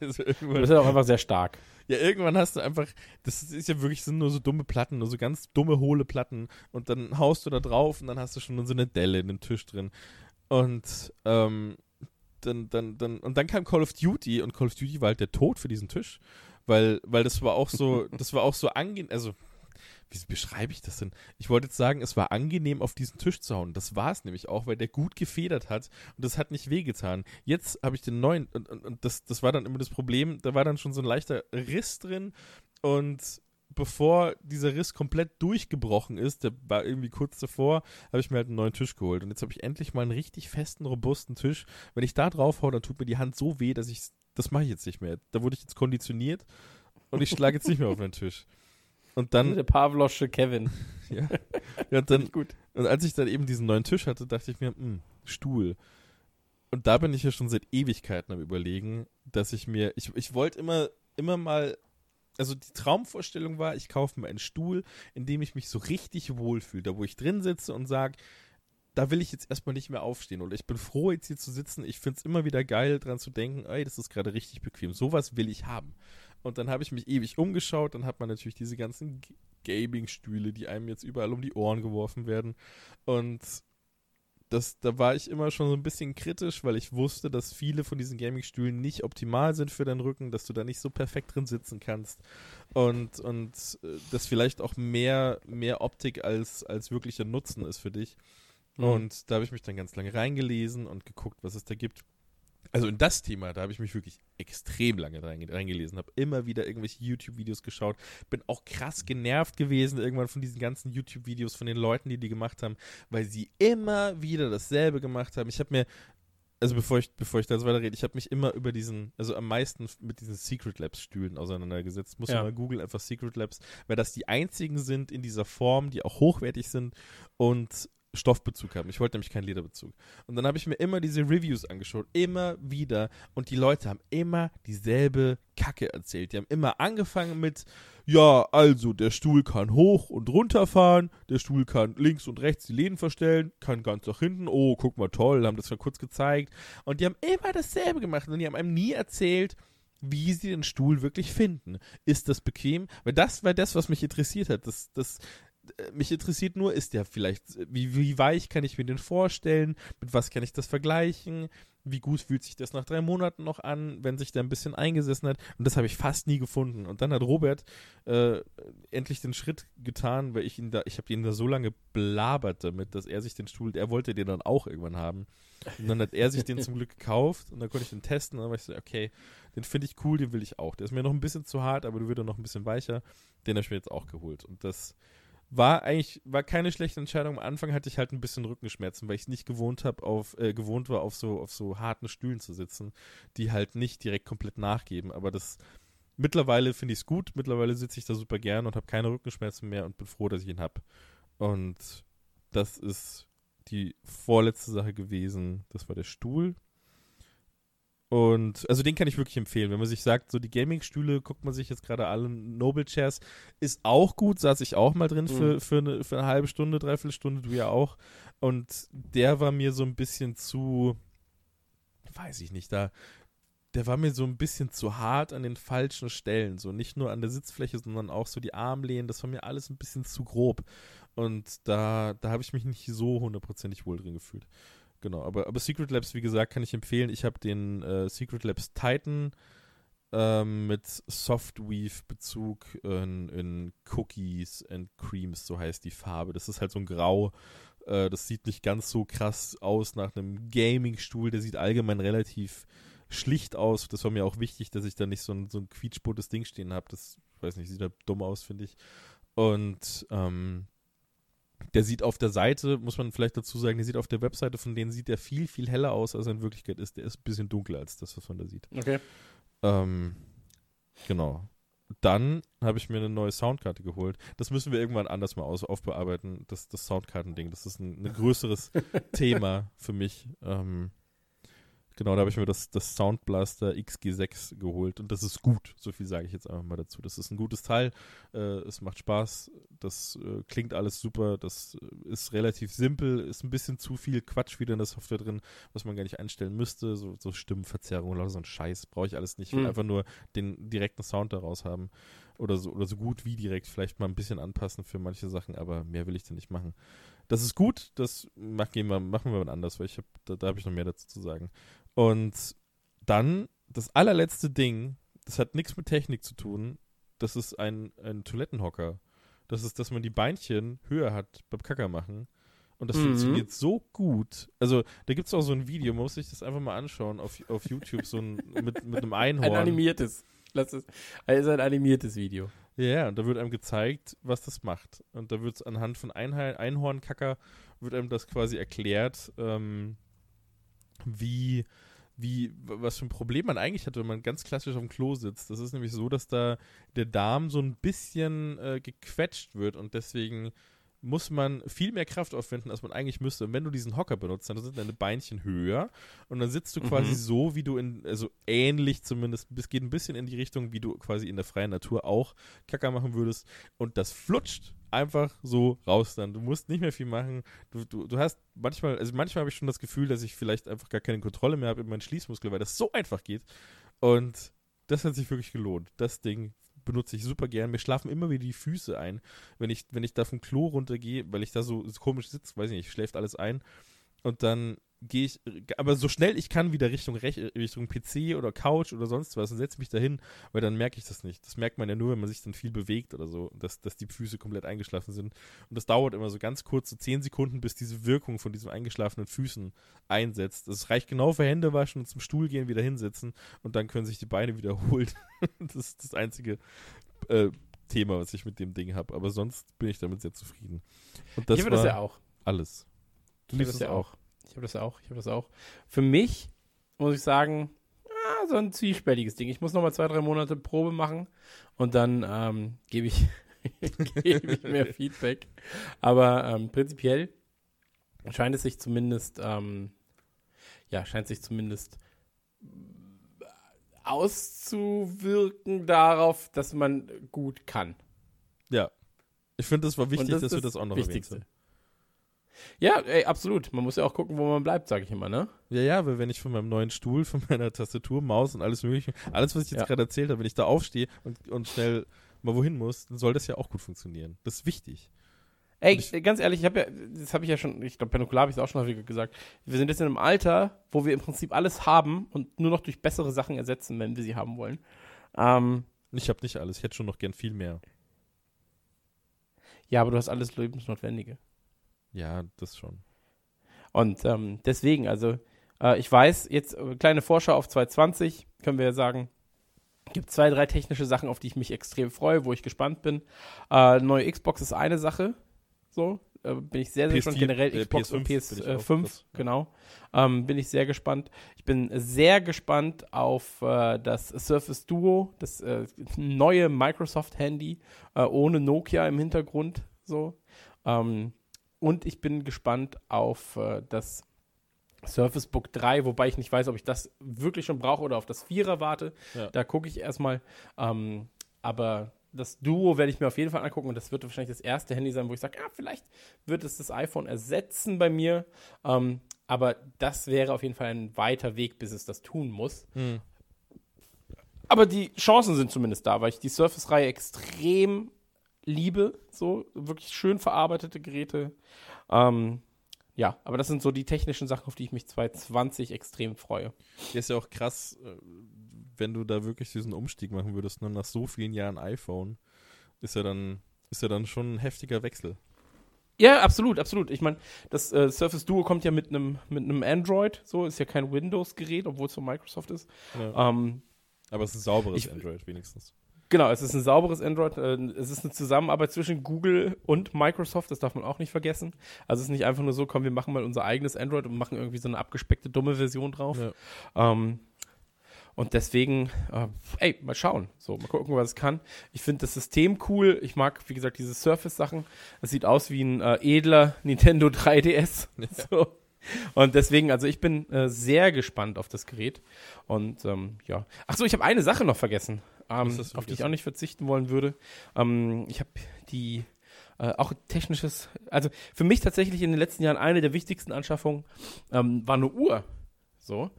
Also Du bist ja auch einfach sehr stark. ja, irgendwann hast du einfach, das ist ja wirklich, sind nur so dumme Platten, nur so ganz dumme, hohle Platten und dann haust du da drauf und dann hast du schon so eine Delle in dem Tisch drin. Und, ähm, dann, dann, dann, und dann kam Call of Duty und Call of Duty war halt der Tod für diesen Tisch, weil, weil das war auch so, das war auch so angenehm, also, wie beschreibe ich das denn? Ich wollte jetzt sagen, es war angenehm, auf diesen Tisch zu hauen. Das war es nämlich auch, weil der gut gefedert hat und das hat nicht wehgetan. Jetzt habe ich den neuen und, und, und das, das war dann immer das Problem, da war dann schon so ein leichter Riss drin und bevor dieser Riss komplett durchgebrochen ist, der war irgendwie kurz davor, habe ich mir halt einen neuen Tisch geholt. Und jetzt habe ich endlich mal einen richtig festen, robusten Tisch. Wenn ich da drauf hau, dann tut mir die Hand so weh, dass ich das mache ich jetzt nicht mehr. Da wurde ich jetzt konditioniert und ich schlage jetzt nicht mehr auf den Tisch. Und dann, der Pavlosche Kevin. ja, ja, und dann, Gut. Und als ich dann eben diesen neuen Tisch hatte, dachte ich mir, hm, Stuhl. Und da bin ich ja schon seit Ewigkeiten am überlegen, dass ich mir, ich, ich wollte immer, immer mal, also die Traumvorstellung war, ich kaufe mir einen Stuhl, in dem ich mich so richtig wohlfühle, da wo ich drin sitze und sage, da will ich jetzt erstmal nicht mehr aufstehen. Oder ich bin froh, jetzt hier zu sitzen. Ich finde es immer wieder geil, dran zu denken, ey, das ist gerade richtig bequem. Sowas will ich haben. Und dann habe ich mich ewig umgeschaut, dann hat man natürlich diese ganzen Gaming-Stühle, die einem jetzt überall um die Ohren geworfen werden. Und das, da war ich immer schon so ein bisschen kritisch, weil ich wusste, dass viele von diesen Gaming-Stühlen nicht optimal sind für deinen Rücken, dass du da nicht so perfekt drin sitzen kannst und, und äh, das vielleicht auch mehr, mehr Optik als, als wirklicher Nutzen ist für dich. Mhm. Und da habe ich mich dann ganz lange reingelesen und geguckt, was es da gibt. Also in das Thema, da habe ich mich wirklich extrem lange reinge- reingelesen, habe immer wieder irgendwelche YouTube-Videos geschaut, bin auch krass genervt gewesen irgendwann von diesen ganzen YouTube-Videos von den Leuten, die die gemacht haben, weil sie immer wieder dasselbe gemacht haben. Ich habe mir, also bevor ich, bevor ich da jetzt weiter rede, ich habe mich immer über diesen, also am meisten mit diesen Secret Labs-Stühlen auseinandergesetzt. Muss ja. mal googeln, einfach Secret Labs, weil das die einzigen sind in dieser Form, die auch hochwertig sind und Stoffbezug haben. Ich wollte nämlich keinen Lederbezug. Und dann habe ich mir immer diese Reviews angeschaut, immer wieder. Und die Leute haben immer dieselbe Kacke erzählt. Die haben immer angefangen mit, ja, also der Stuhl kann hoch und runter fahren, der Stuhl kann links und rechts die Läden verstellen, kann ganz nach hinten, oh, guck mal toll, haben das mal kurz gezeigt. Und die haben immer dasselbe gemacht und die haben einem nie erzählt, wie sie den Stuhl wirklich finden. Ist das bequem? Weil das war das, was mich interessiert hat. Das, das, mich interessiert nur, ist der vielleicht, wie, wie weich kann ich mir den vorstellen? Mit was kann ich das vergleichen? Wie gut fühlt sich das nach drei Monaten noch an, wenn sich der ein bisschen eingesessen hat? Und das habe ich fast nie gefunden. Und dann hat Robert äh, endlich den Schritt getan, weil ich ihn da, ich habe ihn da so lange belabert damit, dass er sich den Stuhl, er wollte den dann auch irgendwann haben. Und dann hat er sich den zum Glück gekauft und dann konnte ich den testen und dann war ich so, okay, den finde ich cool, den will ich auch. Der ist mir noch ein bisschen zu hart, aber du wird noch ein bisschen weicher. Den habe ich mir jetzt auch geholt. Und das war eigentlich, war keine schlechte Entscheidung. Am Anfang hatte ich halt ein bisschen Rückenschmerzen, weil ich es nicht gewohnt habe, auf, äh, gewohnt war, auf so, auf so harten Stühlen zu sitzen, die halt nicht direkt komplett nachgeben. Aber das mittlerweile finde ich es gut. Mittlerweile sitze ich da super gern und habe keine Rückenschmerzen mehr und bin froh, dass ich ihn habe. Und das ist die vorletzte Sache gewesen. Das war der Stuhl. Und also den kann ich wirklich empfehlen. Wenn man sich sagt, so die Gaming-Stühle, guckt man sich jetzt gerade alle Noble Chairs, ist auch gut, saß ich auch mal drin für, für, eine, für eine halbe Stunde, dreiviertel Stunde, du ja auch. Und der war mir so ein bisschen zu, weiß ich nicht, da, der war mir so ein bisschen zu hart an den falschen Stellen. So nicht nur an der Sitzfläche, sondern auch so die Armlehnen, das war mir alles ein bisschen zu grob. Und da, da habe ich mich nicht so hundertprozentig wohl drin gefühlt. Genau, aber, aber Secret Labs, wie gesagt, kann ich empfehlen. Ich habe den äh, Secret Labs Titan ähm, mit Softweave-Bezug in, in Cookies and Creams, so heißt die Farbe. Das ist halt so ein Grau. Äh, das sieht nicht ganz so krass aus nach einem Gaming-Stuhl. Der sieht allgemein relativ schlicht aus. Das war mir auch wichtig, dass ich da nicht so ein, so ein quietschbuntes Ding stehen habe. Das, weiß nicht, sieht halt dumm aus, finde ich. Und ähm, der sieht auf der Seite, muss man vielleicht dazu sagen, der sieht auf der Webseite von denen sieht der viel, viel heller aus, als er in Wirklichkeit ist. Der ist ein bisschen dunkler als das, was man da sieht. Okay. Ähm, genau. Dann habe ich mir eine neue Soundkarte geholt. Das müssen wir irgendwann anders mal aus, aufbearbeiten, das, das Soundkartending. Das ist ein, ein größeres Thema für mich. Ähm, genau, da habe ich mir das, das Soundblaster XG6 geholt und das ist gut. So viel sage ich jetzt einfach mal dazu. Das ist ein gutes Teil. Äh, es macht Spaß. Das äh, klingt alles super. Das äh, ist relativ simpel. Ist ein bisschen zu viel Quatsch wieder in der Software drin, was man gar nicht einstellen müsste. So, so Stimmenverzerrung oder so ein Scheiß brauche ich alles nicht. Ich will Hm. einfach nur den direkten Sound daraus haben. Oder so, oder so gut wie direkt. Vielleicht mal ein bisschen anpassen für manche Sachen, aber mehr will ich da nicht machen. Das ist gut. Das mach, gehen wir, machen wir mal anders, weil ich hab, da, da habe ich noch mehr dazu zu sagen. Und dann das allerletzte Ding, das hat nichts mit Technik zu tun. Das ist ein, ein Toilettenhocker. Das ist, dass man die Beinchen höher hat beim Kacker machen. Und das Mhm. funktioniert so gut. Also, da gibt es auch so ein Video, man muss sich das einfach mal anschauen auf, auf YouTube, so ein, mit, mit einem Einhorn. Ein animiertes. Lass es. Also ein animiertes Video. Ja, und da wird einem gezeigt, was das macht. Und da wird es anhand von Einhorn, Einhornkacker, wird einem das quasi erklärt, ähm, wie wie, was für ein Problem man eigentlich hat, wenn man ganz klassisch auf dem Klo sitzt. Das ist nämlich so, dass da der Darm so ein bisschen äh, gequetscht wird und deswegen muss man viel mehr Kraft aufwenden, als man eigentlich müsste. Und wenn du diesen Hocker benutzt, dann sind deine Beinchen höher und dann sitzt du quasi Mhm. so, wie du in, also ähnlich zumindest, es geht ein bisschen in die Richtung, wie du quasi in der freien Natur auch Kacker machen würdest. Und das flutscht einfach so raus dann. Du musst nicht mehr viel machen. Du, du, du hast manchmal, also manchmal habe ich schon das Gefühl, dass ich vielleicht einfach gar keine Kontrolle mehr habe über meinen Schließmuskel, weil das so einfach geht. Und das hat sich wirklich gelohnt. Das Ding benutze ich super gern. Mir schlafen immer wieder die Füße ein, wenn ich, wenn ich da vom Klo runtergehe, weil ich da so komisch sitze, weiß ich nicht, schläft alles ein. Und dann gehe ich, aber so schnell ich kann, wieder Richtung, Rech Richtung PC oder Couch oder sonst was und setze mich dahin, weil dann merke ich das nicht. Das merkt man ja nur, wenn man sich dann viel bewegt oder so, dass, dass die Füße komplett eingeschlafen sind. Und das dauert immer so ganz kurz, so 10 Sekunden, bis diese Wirkung von diesen eingeschlafenen Füßen einsetzt. Es reicht genau für Hände waschen und zum Stuhl gehen, wieder hinsetzen und dann können sich die Beine wiederholen. das ist das einzige äh, Thema, was ich mit dem Ding habe. Aber sonst bin ich damit sehr zufrieden. Und das ich war das ja auch. alles. Du liebst das es ja auch. Ich habe das auch. Ich habe das auch. Für mich muss ich sagen, ah, so ein zwiespältiges Ding. Ich muss noch mal zwei, drei Monate Probe machen und dann ähm, gebe ich, gebe ich mehr Feedback. Aber ähm, prinzipiell scheint es sich zumindest, ähm, ja, scheint sich zumindest auszuwirken darauf, dass man gut kann. Ja. Ich finde, das war wichtig, das dass wir das auch noch Wichtigste. erwähnt Ja, ey, absolut. Man muss ja auch gucken, wo man bleibt, sage ich immer, ne? Ja, ja, weil wenn ich von meinem neuen Stuhl, von meiner Tastatur, Maus und alles mögliche, alles, was ich jetzt Ja. gerade erzählt habe, wenn ich da aufstehe und, und schnell mal wohin muss, dann soll das ja auch gut funktionieren. Das ist wichtig. Ey, ich- ganz ehrlich, ich habe ja, das habe ich ja schon, ich glaube, Pernukular habe ich es auch schon häufiger gesagt. Wir sind jetzt in einem Alter, wo wir im Prinzip alles haben und nur noch durch bessere Sachen ersetzen, wenn wir sie haben wollen. Ähm, ich habe nicht alles. Ich hätte schon noch gern viel mehr. ja, aber du hast alles Lebensnotwendige. Ja, das schon. Und ähm, deswegen, also, äh, ich weiß, jetzt äh, kleine Vorschau auf 2020, können wir ja sagen, gibt zwei, drei technische Sachen, auf die ich mich extrem freue, wo ich gespannt bin. Äh, neue Xbox ist eine Sache, so, äh, bin ich sehr, sehr PS4, gespannt. Generell äh, Xbox und PS5 bin ich auch PS5, krass, ja. genau. Ähm, bin ich sehr gespannt. Ich bin sehr gespannt auf das Surface Duo, das neue Microsoft-Handy, ohne Nokia im Hintergrund, so. Ähm, und ich bin gespannt auf äh, das Surface Book 3, wobei ich nicht weiß, ob ich das wirklich schon brauche oder auf das Vierer warte. Ja. Da gucke ich erstmal. Ähm, aber das Duo werde ich mir auf jeden Fall angucken und das wird wahrscheinlich das erste Handy sein, wo ich sage, ja, vielleicht wird es das iPhone ersetzen bei mir. Ähm, aber das wäre auf jeden Fall ein weiter Weg, bis es das tun muss. Hm. Aber die Chancen sind zumindest da, weil ich die Surface-Reihe extrem liebe. So wirklich schön verarbeitete Geräte. Ähm, ja, aber das sind so die technischen Sachen, auf die ich mich 2020 extrem freue. Der ist ja auch krass, äh, wenn du da wirklich diesen Umstieg machen würdest, nur nach so vielen Jahren iPhone, ist ja dann, ist ja dann schon ein heftiger Wechsel. Ja, absolut, absolut. Ich meine, das äh, Surface Duo kommt ja mit einem mit einem Android, so ist ja kein Windows-Gerät, obwohl es von Microsoft ist. Ja. Ähm, Aber es ist ein sauberes ich- Android wenigstens. Genau, es ist ein sauberes Android. Äh, es ist eine Zusammenarbeit zwischen Google und Microsoft, das darf man auch nicht vergessen. Also es ist nicht einfach nur so, komm, wir machen mal unser eigenes Android und machen irgendwie so eine abgespeckte, dumme Version drauf. Ja. Ähm, und deswegen, äh, ey, mal schauen. So, mal gucken, was es kann. Ich finde das System cool. Ich mag, wie gesagt, diese Surface-Sachen. Es sieht aus wie ein äh, edler Nintendo 3DS. So. Und deswegen, also ich bin äh, sehr gespannt auf das Gerät. Und ähm, ja. Ach so, ich habe eine Sache noch vergessen, ähm, auf die ich auch nicht verzichten wollen würde. Ähm, ich habe die äh, auch technisches, also für mich tatsächlich in den letzten Jahren eine der wichtigsten Anschaffungen ähm, war eine Uhr. So.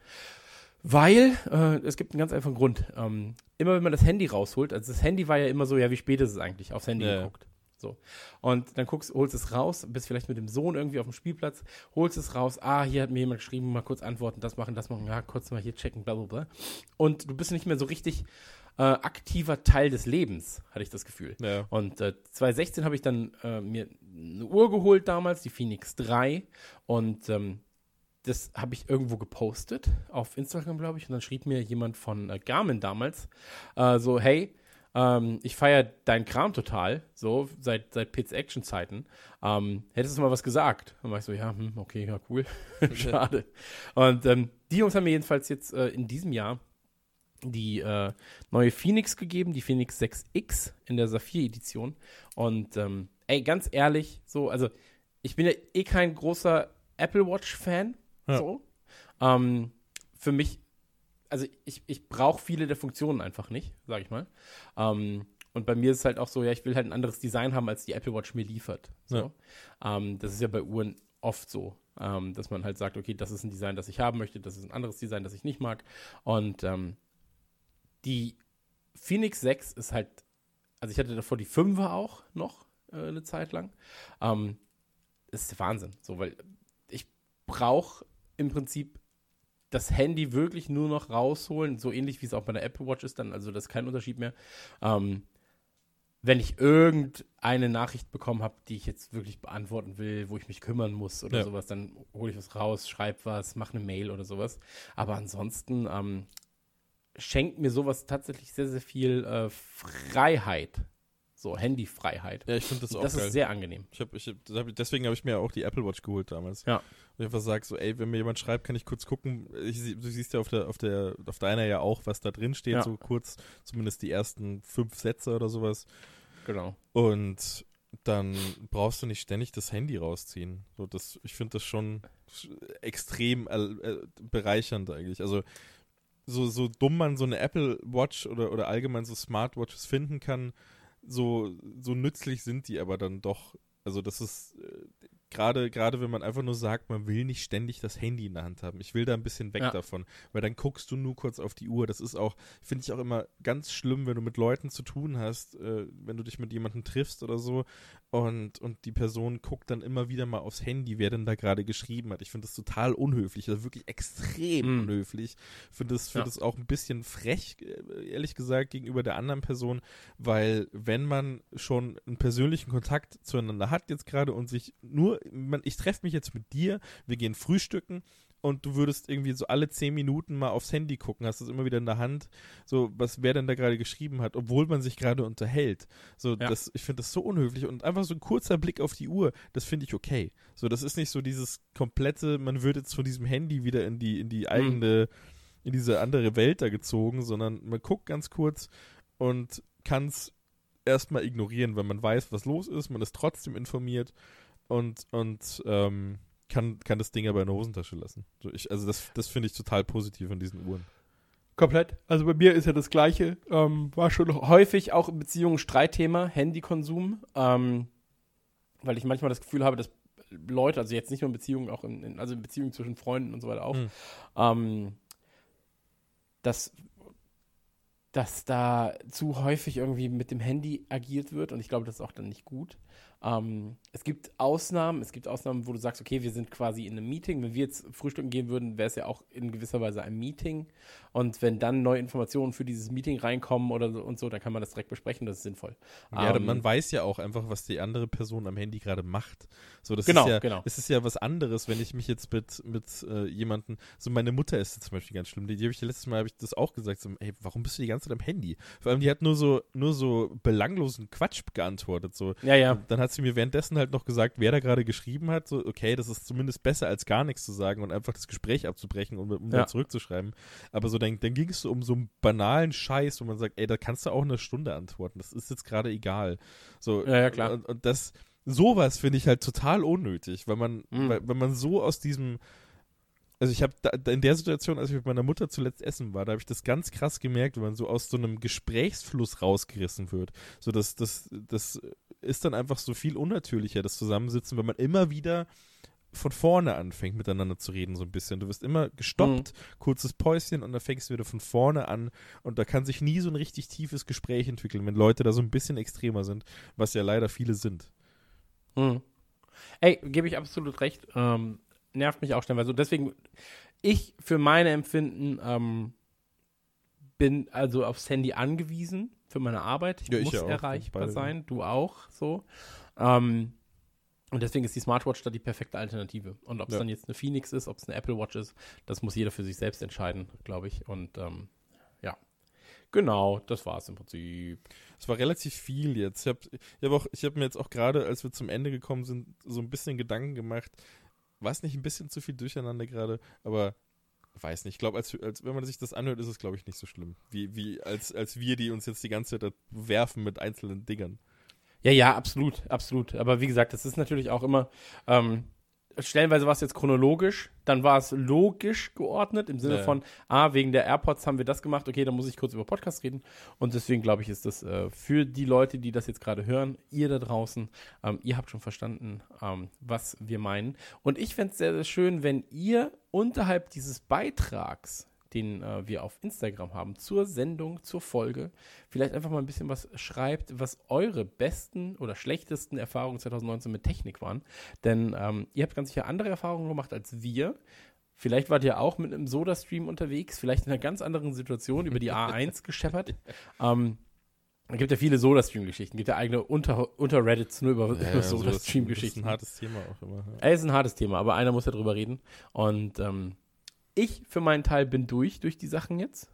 Weil, äh, es gibt einen ganz einfachen Grund. Ähm, immer wenn man das Handy rausholt, also das Handy war ja immer so, ja, wie spät ist es eigentlich? Aufs Handy ja. geguckt. So. Und dann guckst, holst es raus, bist vielleicht mit dem Sohn irgendwie auf dem Spielplatz, holst es raus, ah, hier hat mir jemand geschrieben, mal kurz antworten, das machen, das machen, ja, kurz mal hier checken, bla bla bla. Und du bist nicht mehr so richtig äh, aktiver Teil des Lebens, hatte ich das Gefühl. Ja. Und äh, 2016 habe ich dann äh, mir eine Uhr geholt damals, die Phoenix 3. Und ähm, das habe ich irgendwo gepostet, auf Instagram, glaube ich. Und dann schrieb mir jemand von äh, Garmin damals, äh, so, hey, ähm, ich feiere deinen Kram total, so, seit, seit Pits Action-Zeiten. Ähm, hättest du mal was gesagt? Dann war ich so, ja, hm, okay, ja, cool. Schade. Und ähm, die Jungs haben mir jedenfalls jetzt äh, in diesem Jahr die äh, neue Phoenix gegeben, die Phoenix 6X in der Saphir-Edition. Und ähm, ey, ganz ehrlich, so, also ich bin ja eh kein großer Apple Watch-Fan. Ja. So. Ähm, für mich, also ich, ich brauche viele der Funktionen einfach nicht, sag ich mal. Ähm, und bei mir ist es halt auch so, ja, ich will halt ein anderes Design haben, als die Apple Watch mir liefert. So. Ähm, das ist ja bei Uhren oft so, ähm, dass man halt sagt, okay, das ist ein Design, das ich haben möchte, das ist ein anderes Design, das ich nicht mag. Und ähm, die Phoenix 6 ist halt, also ich hatte davor die 5er auch noch äh, eine Zeit lang. Ähm, ist der Wahnsinn, so, weil ich brauche im Prinzip das Handy wirklich nur noch rausholen, so ähnlich wie es auch bei der Apple Watch ist, dann, also das ist kein Unterschied mehr. Ähm, wenn ich irgendeine Nachricht bekommen habe, die ich jetzt wirklich beantworten will, wo ich mich kümmern muss oder Ja. sowas, dann hole ich was raus, schreibe was, mache eine Mail oder sowas. Aber ansonsten ähm, schenkt mir sowas tatsächlich sehr, sehr viel äh, Freiheit. So, Handyfreiheit. Ja, ich finde das auch das geil. ist sehr angenehm. Ich hab, ich hab, deswegen habe ich mir auch die Apple Watch geholt damals. Ja. Und ich einfach sage so, ey, wenn mir jemand schreibt, kann ich kurz gucken. Ich, du siehst ja auf der, auf der, auf deiner ja auch, was da drin steht, Ja. so kurz, zumindest die ersten fünf Sätze oder sowas. Genau. Und dann brauchst du nicht ständig das Handy rausziehen. So, das, ich finde das schon extrem äh, äh, bereichernd eigentlich. Also so, so dumm man so eine Apple Watch oder, oder allgemein so Smartwatches finden kann, so, so nützlich sind die aber dann doch. Also das ist äh, gerade gerade wenn man einfach nur sagt, man will nicht ständig das Handy in der Hand haben. Ich will da ein bisschen weg Ja. davon, weil dann guckst du nur kurz auf die Uhr. Das ist auch, finde ich auch immer ganz schlimm, wenn du mit Leuten zu tun hast, äh, wenn du dich mit jemandem triffst oder so und, und die Person guckt dann immer wieder mal aufs Handy, wer denn da gerade geschrieben hat. Ich finde das total unhöflich, also wirklich extrem Mm. unhöflich. Finde das, find Ja. das auch ein bisschen frech, äh, ehrlich gesagt, gegenüber der anderen Person, weil wenn man schon einen persönlichen Kontakt zueinander hat jetzt gerade und sich nur, man, ich treffe mich jetzt mit dir, wir gehen frühstücken und du würdest irgendwie so alle zehn Minuten mal aufs Handy gucken, hast es immer wieder in der Hand, so was wer denn da gerade geschrieben hat, obwohl man sich gerade unterhält. So, Ja. das, ich finde das so unhöflich und einfach so ein kurzer Blick auf die Uhr, das finde ich okay. So, das ist nicht so dieses komplette, man wird jetzt von diesem Handy wieder in die, in die eigene, in diese andere Welt da gezogen, sondern man guckt ganz kurz und kann es erstmal ignorieren, weil man weiß, was los ist, man ist trotzdem informiert und, und ähm, kann, kann das Ding aber in der Hosentasche lassen. So, ich, also das, das finde ich total positiv an diesen Uhren. Komplett. Also bei mir ist ja das Gleiche. Ähm, war schon häufig auch in Beziehungen Streitthema, Handykonsum. Ähm, weil ich manchmal das Gefühl habe, dass Leute, also jetzt nicht nur in Beziehungen, auch in, in also in Beziehungen zwischen Freunden und so weiter auch, Hm. ähm, dass, dass da zu häufig irgendwie mit dem Handy agiert wird und ich glaube, das ist auch dann nicht gut. Ähm, es gibt Ausnahmen, es gibt Ausnahmen, wo du sagst, okay, wir sind quasi in einem Meeting. Wenn wir jetzt frühstücken gehen würden, wäre es ja auch in gewisser Weise ein Meeting. Und wenn dann neue Informationen für dieses Meeting reinkommen oder so und so, dann kann man das direkt besprechen, das ist sinnvoll. Ja, Ähm, man weiß ja auch einfach, was die andere Person am Handy gerade macht. So, das Genau, ist ja, genau. Es ist ja was anderes, wenn ich mich jetzt mit, mit äh, jemandem, so meine Mutter ist jetzt zum Beispiel ganz schlimm, die, die habe ich letztes Mal, habe ich das auch gesagt, so, ey, warum bist du die ganze Zeit am Handy? Vor allem, die hat nur so, nur so belanglosen Quatsch geantwortet, so. Ja, ja. Und dann hat sie mir währenddessen halt noch gesagt, wer da gerade geschrieben hat, so, okay, das ist zumindest besser als gar nichts zu sagen und einfach das Gespräch abzubrechen und um Ja. dann zurückzuschreiben. Aber so, dann, dann ging es so um so einen banalen Scheiß, wo man sagt, ey, da kannst du auch eine Stunde antworten. Das ist jetzt gerade egal. So, Ja, ja, klar. Und, und das, sowas finde ich halt total unnötig, weil man, Mhm. weil, wenn man so aus diesem also ich habe in der Situation, als ich mit meiner Mutter zuletzt essen war, da habe ich das ganz krass gemerkt, wenn man so aus so einem Gesprächsfluss rausgerissen wird. So das, das, das ist dann einfach so viel unnatürlicher, das Zusammensitzen, wenn man immer wieder von vorne anfängt, miteinander zu reden, so ein bisschen. Du wirst immer gestoppt, kurzes Päuschen und dann fängst du wieder von vorne an und da kann sich nie so ein richtig tiefes Gespräch entwickeln, wenn Leute da so ein bisschen extremer sind, was ja leider viele sind. Mhm. Ey, gebe ich absolut recht. Ähm, nervt mich auch stellenweise. Und deswegen, ich für meine Empfinden ähm, bin also aufs Handy angewiesen für meine Arbeit. Ich Ja, ich muss ja auch. erreichbar sein. Du auch so. Ähm, und deswegen ist die Smartwatch da die perfekte Alternative. Und ob es Ja. dann jetzt eine Phoenix ist, ob es eine Apple Watch ist, das muss jeder für sich selbst entscheiden, glaube ich. Und ähm, ja. Genau, das war es im Prinzip. Es war relativ viel jetzt. Ich habe ich hab auch, ich habe mir jetzt auch gerade, als wir zum Ende gekommen sind, so ein bisschen Gedanken gemacht. War es nicht ein bisschen zu viel durcheinander gerade, aber weiß nicht. Ich glaube, als, als wenn man sich das anhört, ist es, glaube ich, nicht so schlimm. Wie, wie als, als wir, die uns jetzt die ganze Zeit werfen mit einzelnen Dingern. Ja, ja, absolut, absolut. Aber wie gesagt, das ist natürlich auch immer, ähm, stellenweise war es jetzt chronologisch, dann war es logisch geordnet, im Sinne Ja. von, ah, wegen der AirPods haben wir das gemacht, okay, dann muss ich kurz über Podcast reden. Und deswegen glaube ich, ist das äh, für die Leute, die das jetzt gerade hören, ihr da draußen, ähm, ihr habt schon verstanden, ähm, was wir meinen. Und ich fände es sehr, sehr schön, wenn ihr unterhalb dieses Beitrags, den äh, wir auf Instagram haben, zur Sendung, zur Folge, vielleicht einfach mal ein bisschen was schreibt, was eure besten oder schlechtesten Erfahrungen 2019 mit Technik waren. Denn ähm, ihr habt ganz sicher andere Erfahrungen gemacht als wir. Vielleicht wart ihr auch mit einem Soda-Stream unterwegs, vielleicht in einer ganz anderen Situation über die A1 gescheppert. Ähm, es gibt ja viele Soda-Stream-Geschichten, gibt ja eigene Unter Unterreddits nur über, über so, das ist Soda-Stream-Geschichten. ein hartes Thema auch immer. Ja. Es ist ein hartes Thema, aber einer muss ja drüber reden. Und ähm, ich für meinen Teil bin durch, durch die Sachen jetzt.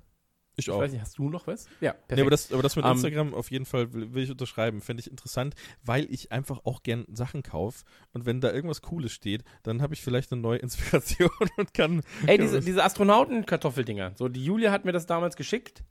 Ich Ich auch. weiß nicht, hast du noch was? Ja, perfekt. Nee, aber, das, aber das mit Ähm, Instagram auf jeden Fall will, will ich unterschreiben. Fände ich interessant, weil ich einfach auch gern Sachen kaufe. Und wenn da irgendwas Cooles steht, dann habe ich vielleicht eine neue Inspiration und kann. Ey, diese, diese Astronauten-Kartoffeldinger. So, die Julia hat mir das damals geschickt.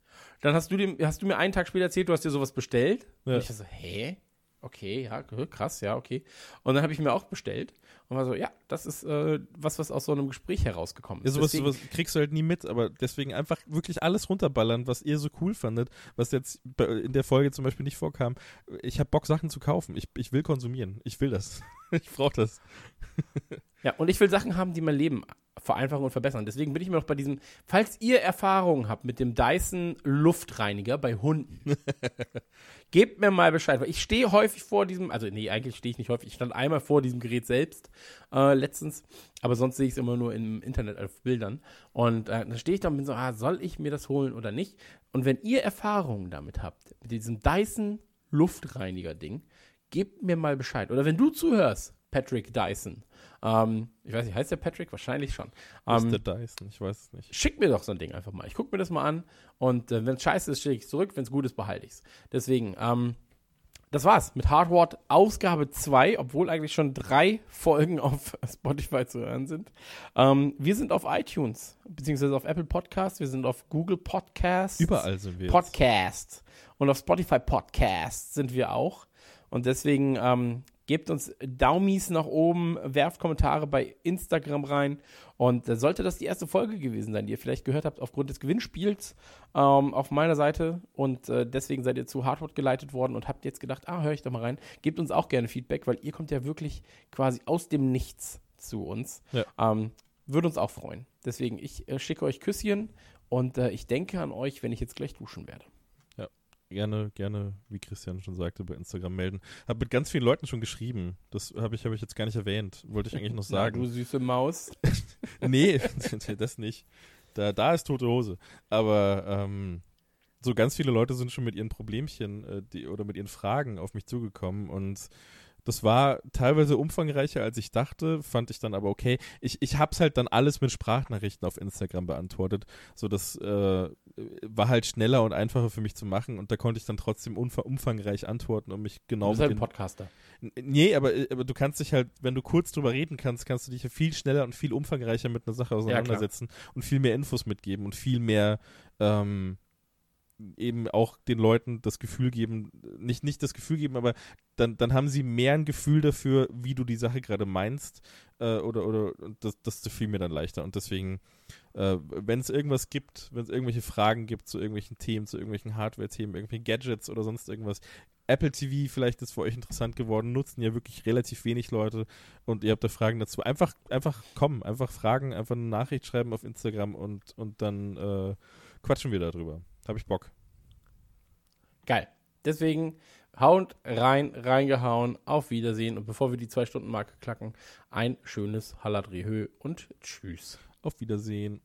Dann hast du, dem, hast du mir einen Tag später erzählt, du hast dir sowas bestellt. Ja. Und ich so, hä? Okay, ja, krass, ja, okay. Und dann habe ich mir auch bestellt und war so, ja, das ist äh, was, was aus so einem Gespräch herausgekommen Ja, ist. sowas, Deswegen- sowas kriegst du halt nie mit, aber deswegen einfach wirklich alles runterballern, was ihr so cool fandet, was jetzt in der Folge zum Beispiel nicht vorkam. Ich habe Bock, Sachen zu kaufen. Ich, ich will konsumieren. Ich will das. ich brauche das. Ja, und ich will Sachen haben, die mein Leben vereinfachen und verbessern. Deswegen bin ich mir noch bei diesem, falls ihr Erfahrungen habt mit dem Dyson Luftreiniger bei Hunden, gebt mir mal Bescheid. Weil ich stehe häufig vor diesem, also nee, eigentlich stehe ich nicht häufig, ich stand einmal vor diesem Gerät selbst äh, letztens, aber sonst sehe ich es immer nur im Internet auf Bildern. Und äh, dann stehe ich da und bin so, ah, soll ich mir das holen oder nicht? Und wenn ihr Erfahrungen damit habt, mit diesem Dyson Luftreiniger-Ding, gebt mir mal Bescheid. Oder wenn du zuhörst, Patrick Dyson, ähm, ich weiß nicht, heißt der Patrick? Wahrscheinlich schon. Ähm, der Dyson? Ich weiß es nicht. schick mir doch so ein Ding einfach mal. Ich gucke mir das mal an und äh, wenn es scheiße ist, schicke ich es zurück. Wenn es gut ist, behalte ich es. Deswegen, ähm, das war's mit Hardware Ausgabe 2, obwohl eigentlich schon drei Folgen auf Spotify zu hören sind. Ähm, wir sind auf iTunes, beziehungsweise auf Apple Podcasts, wir sind auf Google Podcasts. Überall sind wir. jetzt. Podcast. Und auf Spotify Podcast sind wir auch. Und deswegen ähm, gebt uns Daumis nach oben, werft Kommentare bei Instagram rein. Und äh, sollte das die erste Folge gewesen sein, die ihr vielleicht gehört habt aufgrund des Gewinnspiels ähm, auf meiner Seite und äh, deswegen seid ihr zu Hardwood geleitet worden und habt jetzt gedacht, ah, höre ich doch mal rein. Gebt uns auch gerne Feedback, weil ihr kommt ja wirklich quasi aus dem Nichts zu uns. Ja. Ähm, würde uns auch freuen. Deswegen, ich äh, schicke euch Küsschen und äh, ich denke an euch, wenn ich jetzt gleich duschen werde. Gerne, gerne, wie Christian schon sagte, bei Instagram melden. Hab mit ganz vielen Leuten schon geschrieben. Das habe ich, hab ich jetzt gar nicht erwähnt. Wollte ich eigentlich noch Na, sagen. du süße Maus. nee, das nicht. Da, da ist tote Hose. Aber ähm, so ganz viele Leute sind schon mit ihren Problemchen äh, die, oder mit ihren Fragen auf mich zugekommen und das war teilweise umfangreicher, als ich dachte, fand ich dann aber okay. Ich, ich habe es halt dann alles mit Sprachnachrichten auf Instagram beantwortet, so das äh, war halt schneller und einfacher für mich zu machen und da konnte ich dann trotzdem umfa umfangreich antworten und mich Du genau bist mit halt ein Podcaster. Nee, aber, aber du kannst dich halt, wenn du kurz drüber reden kannst, kannst du dich ja viel schneller und viel umfangreicher mit einer Sache auseinandersetzen und viel mehr Infos mitgeben und viel mehr ähm, eben auch den Leuten das Gefühl geben, nicht, nicht das Gefühl geben, aber dann, dann haben sie mehr ein Gefühl dafür, wie du die Sache gerade meinst äh, oder, oder das, das fiel mir dann leichter und deswegen, äh, wenn es irgendwas gibt, wenn es irgendwelche Fragen gibt zu irgendwelchen Themen, zu irgendwelchen Hardware-Themen, irgendwelchen Gadgets oder sonst irgendwas, Apple TV vielleicht ist für euch interessant geworden, nutzen ja wirklich relativ wenig Leute und ihr habt da Fragen dazu. Einfach, einfach kommen, einfach fragen, einfach eine Nachricht schreiben auf Instagram und, und dann äh, quatschen wir darüber. Hab ich Bock. Geil. Deswegen haut rein, reingehauen, auf Wiedersehen und bevor wir die zwei Stunden Marke klacken, ein schönes Halladrihö und tschüss. Auf Wiedersehen.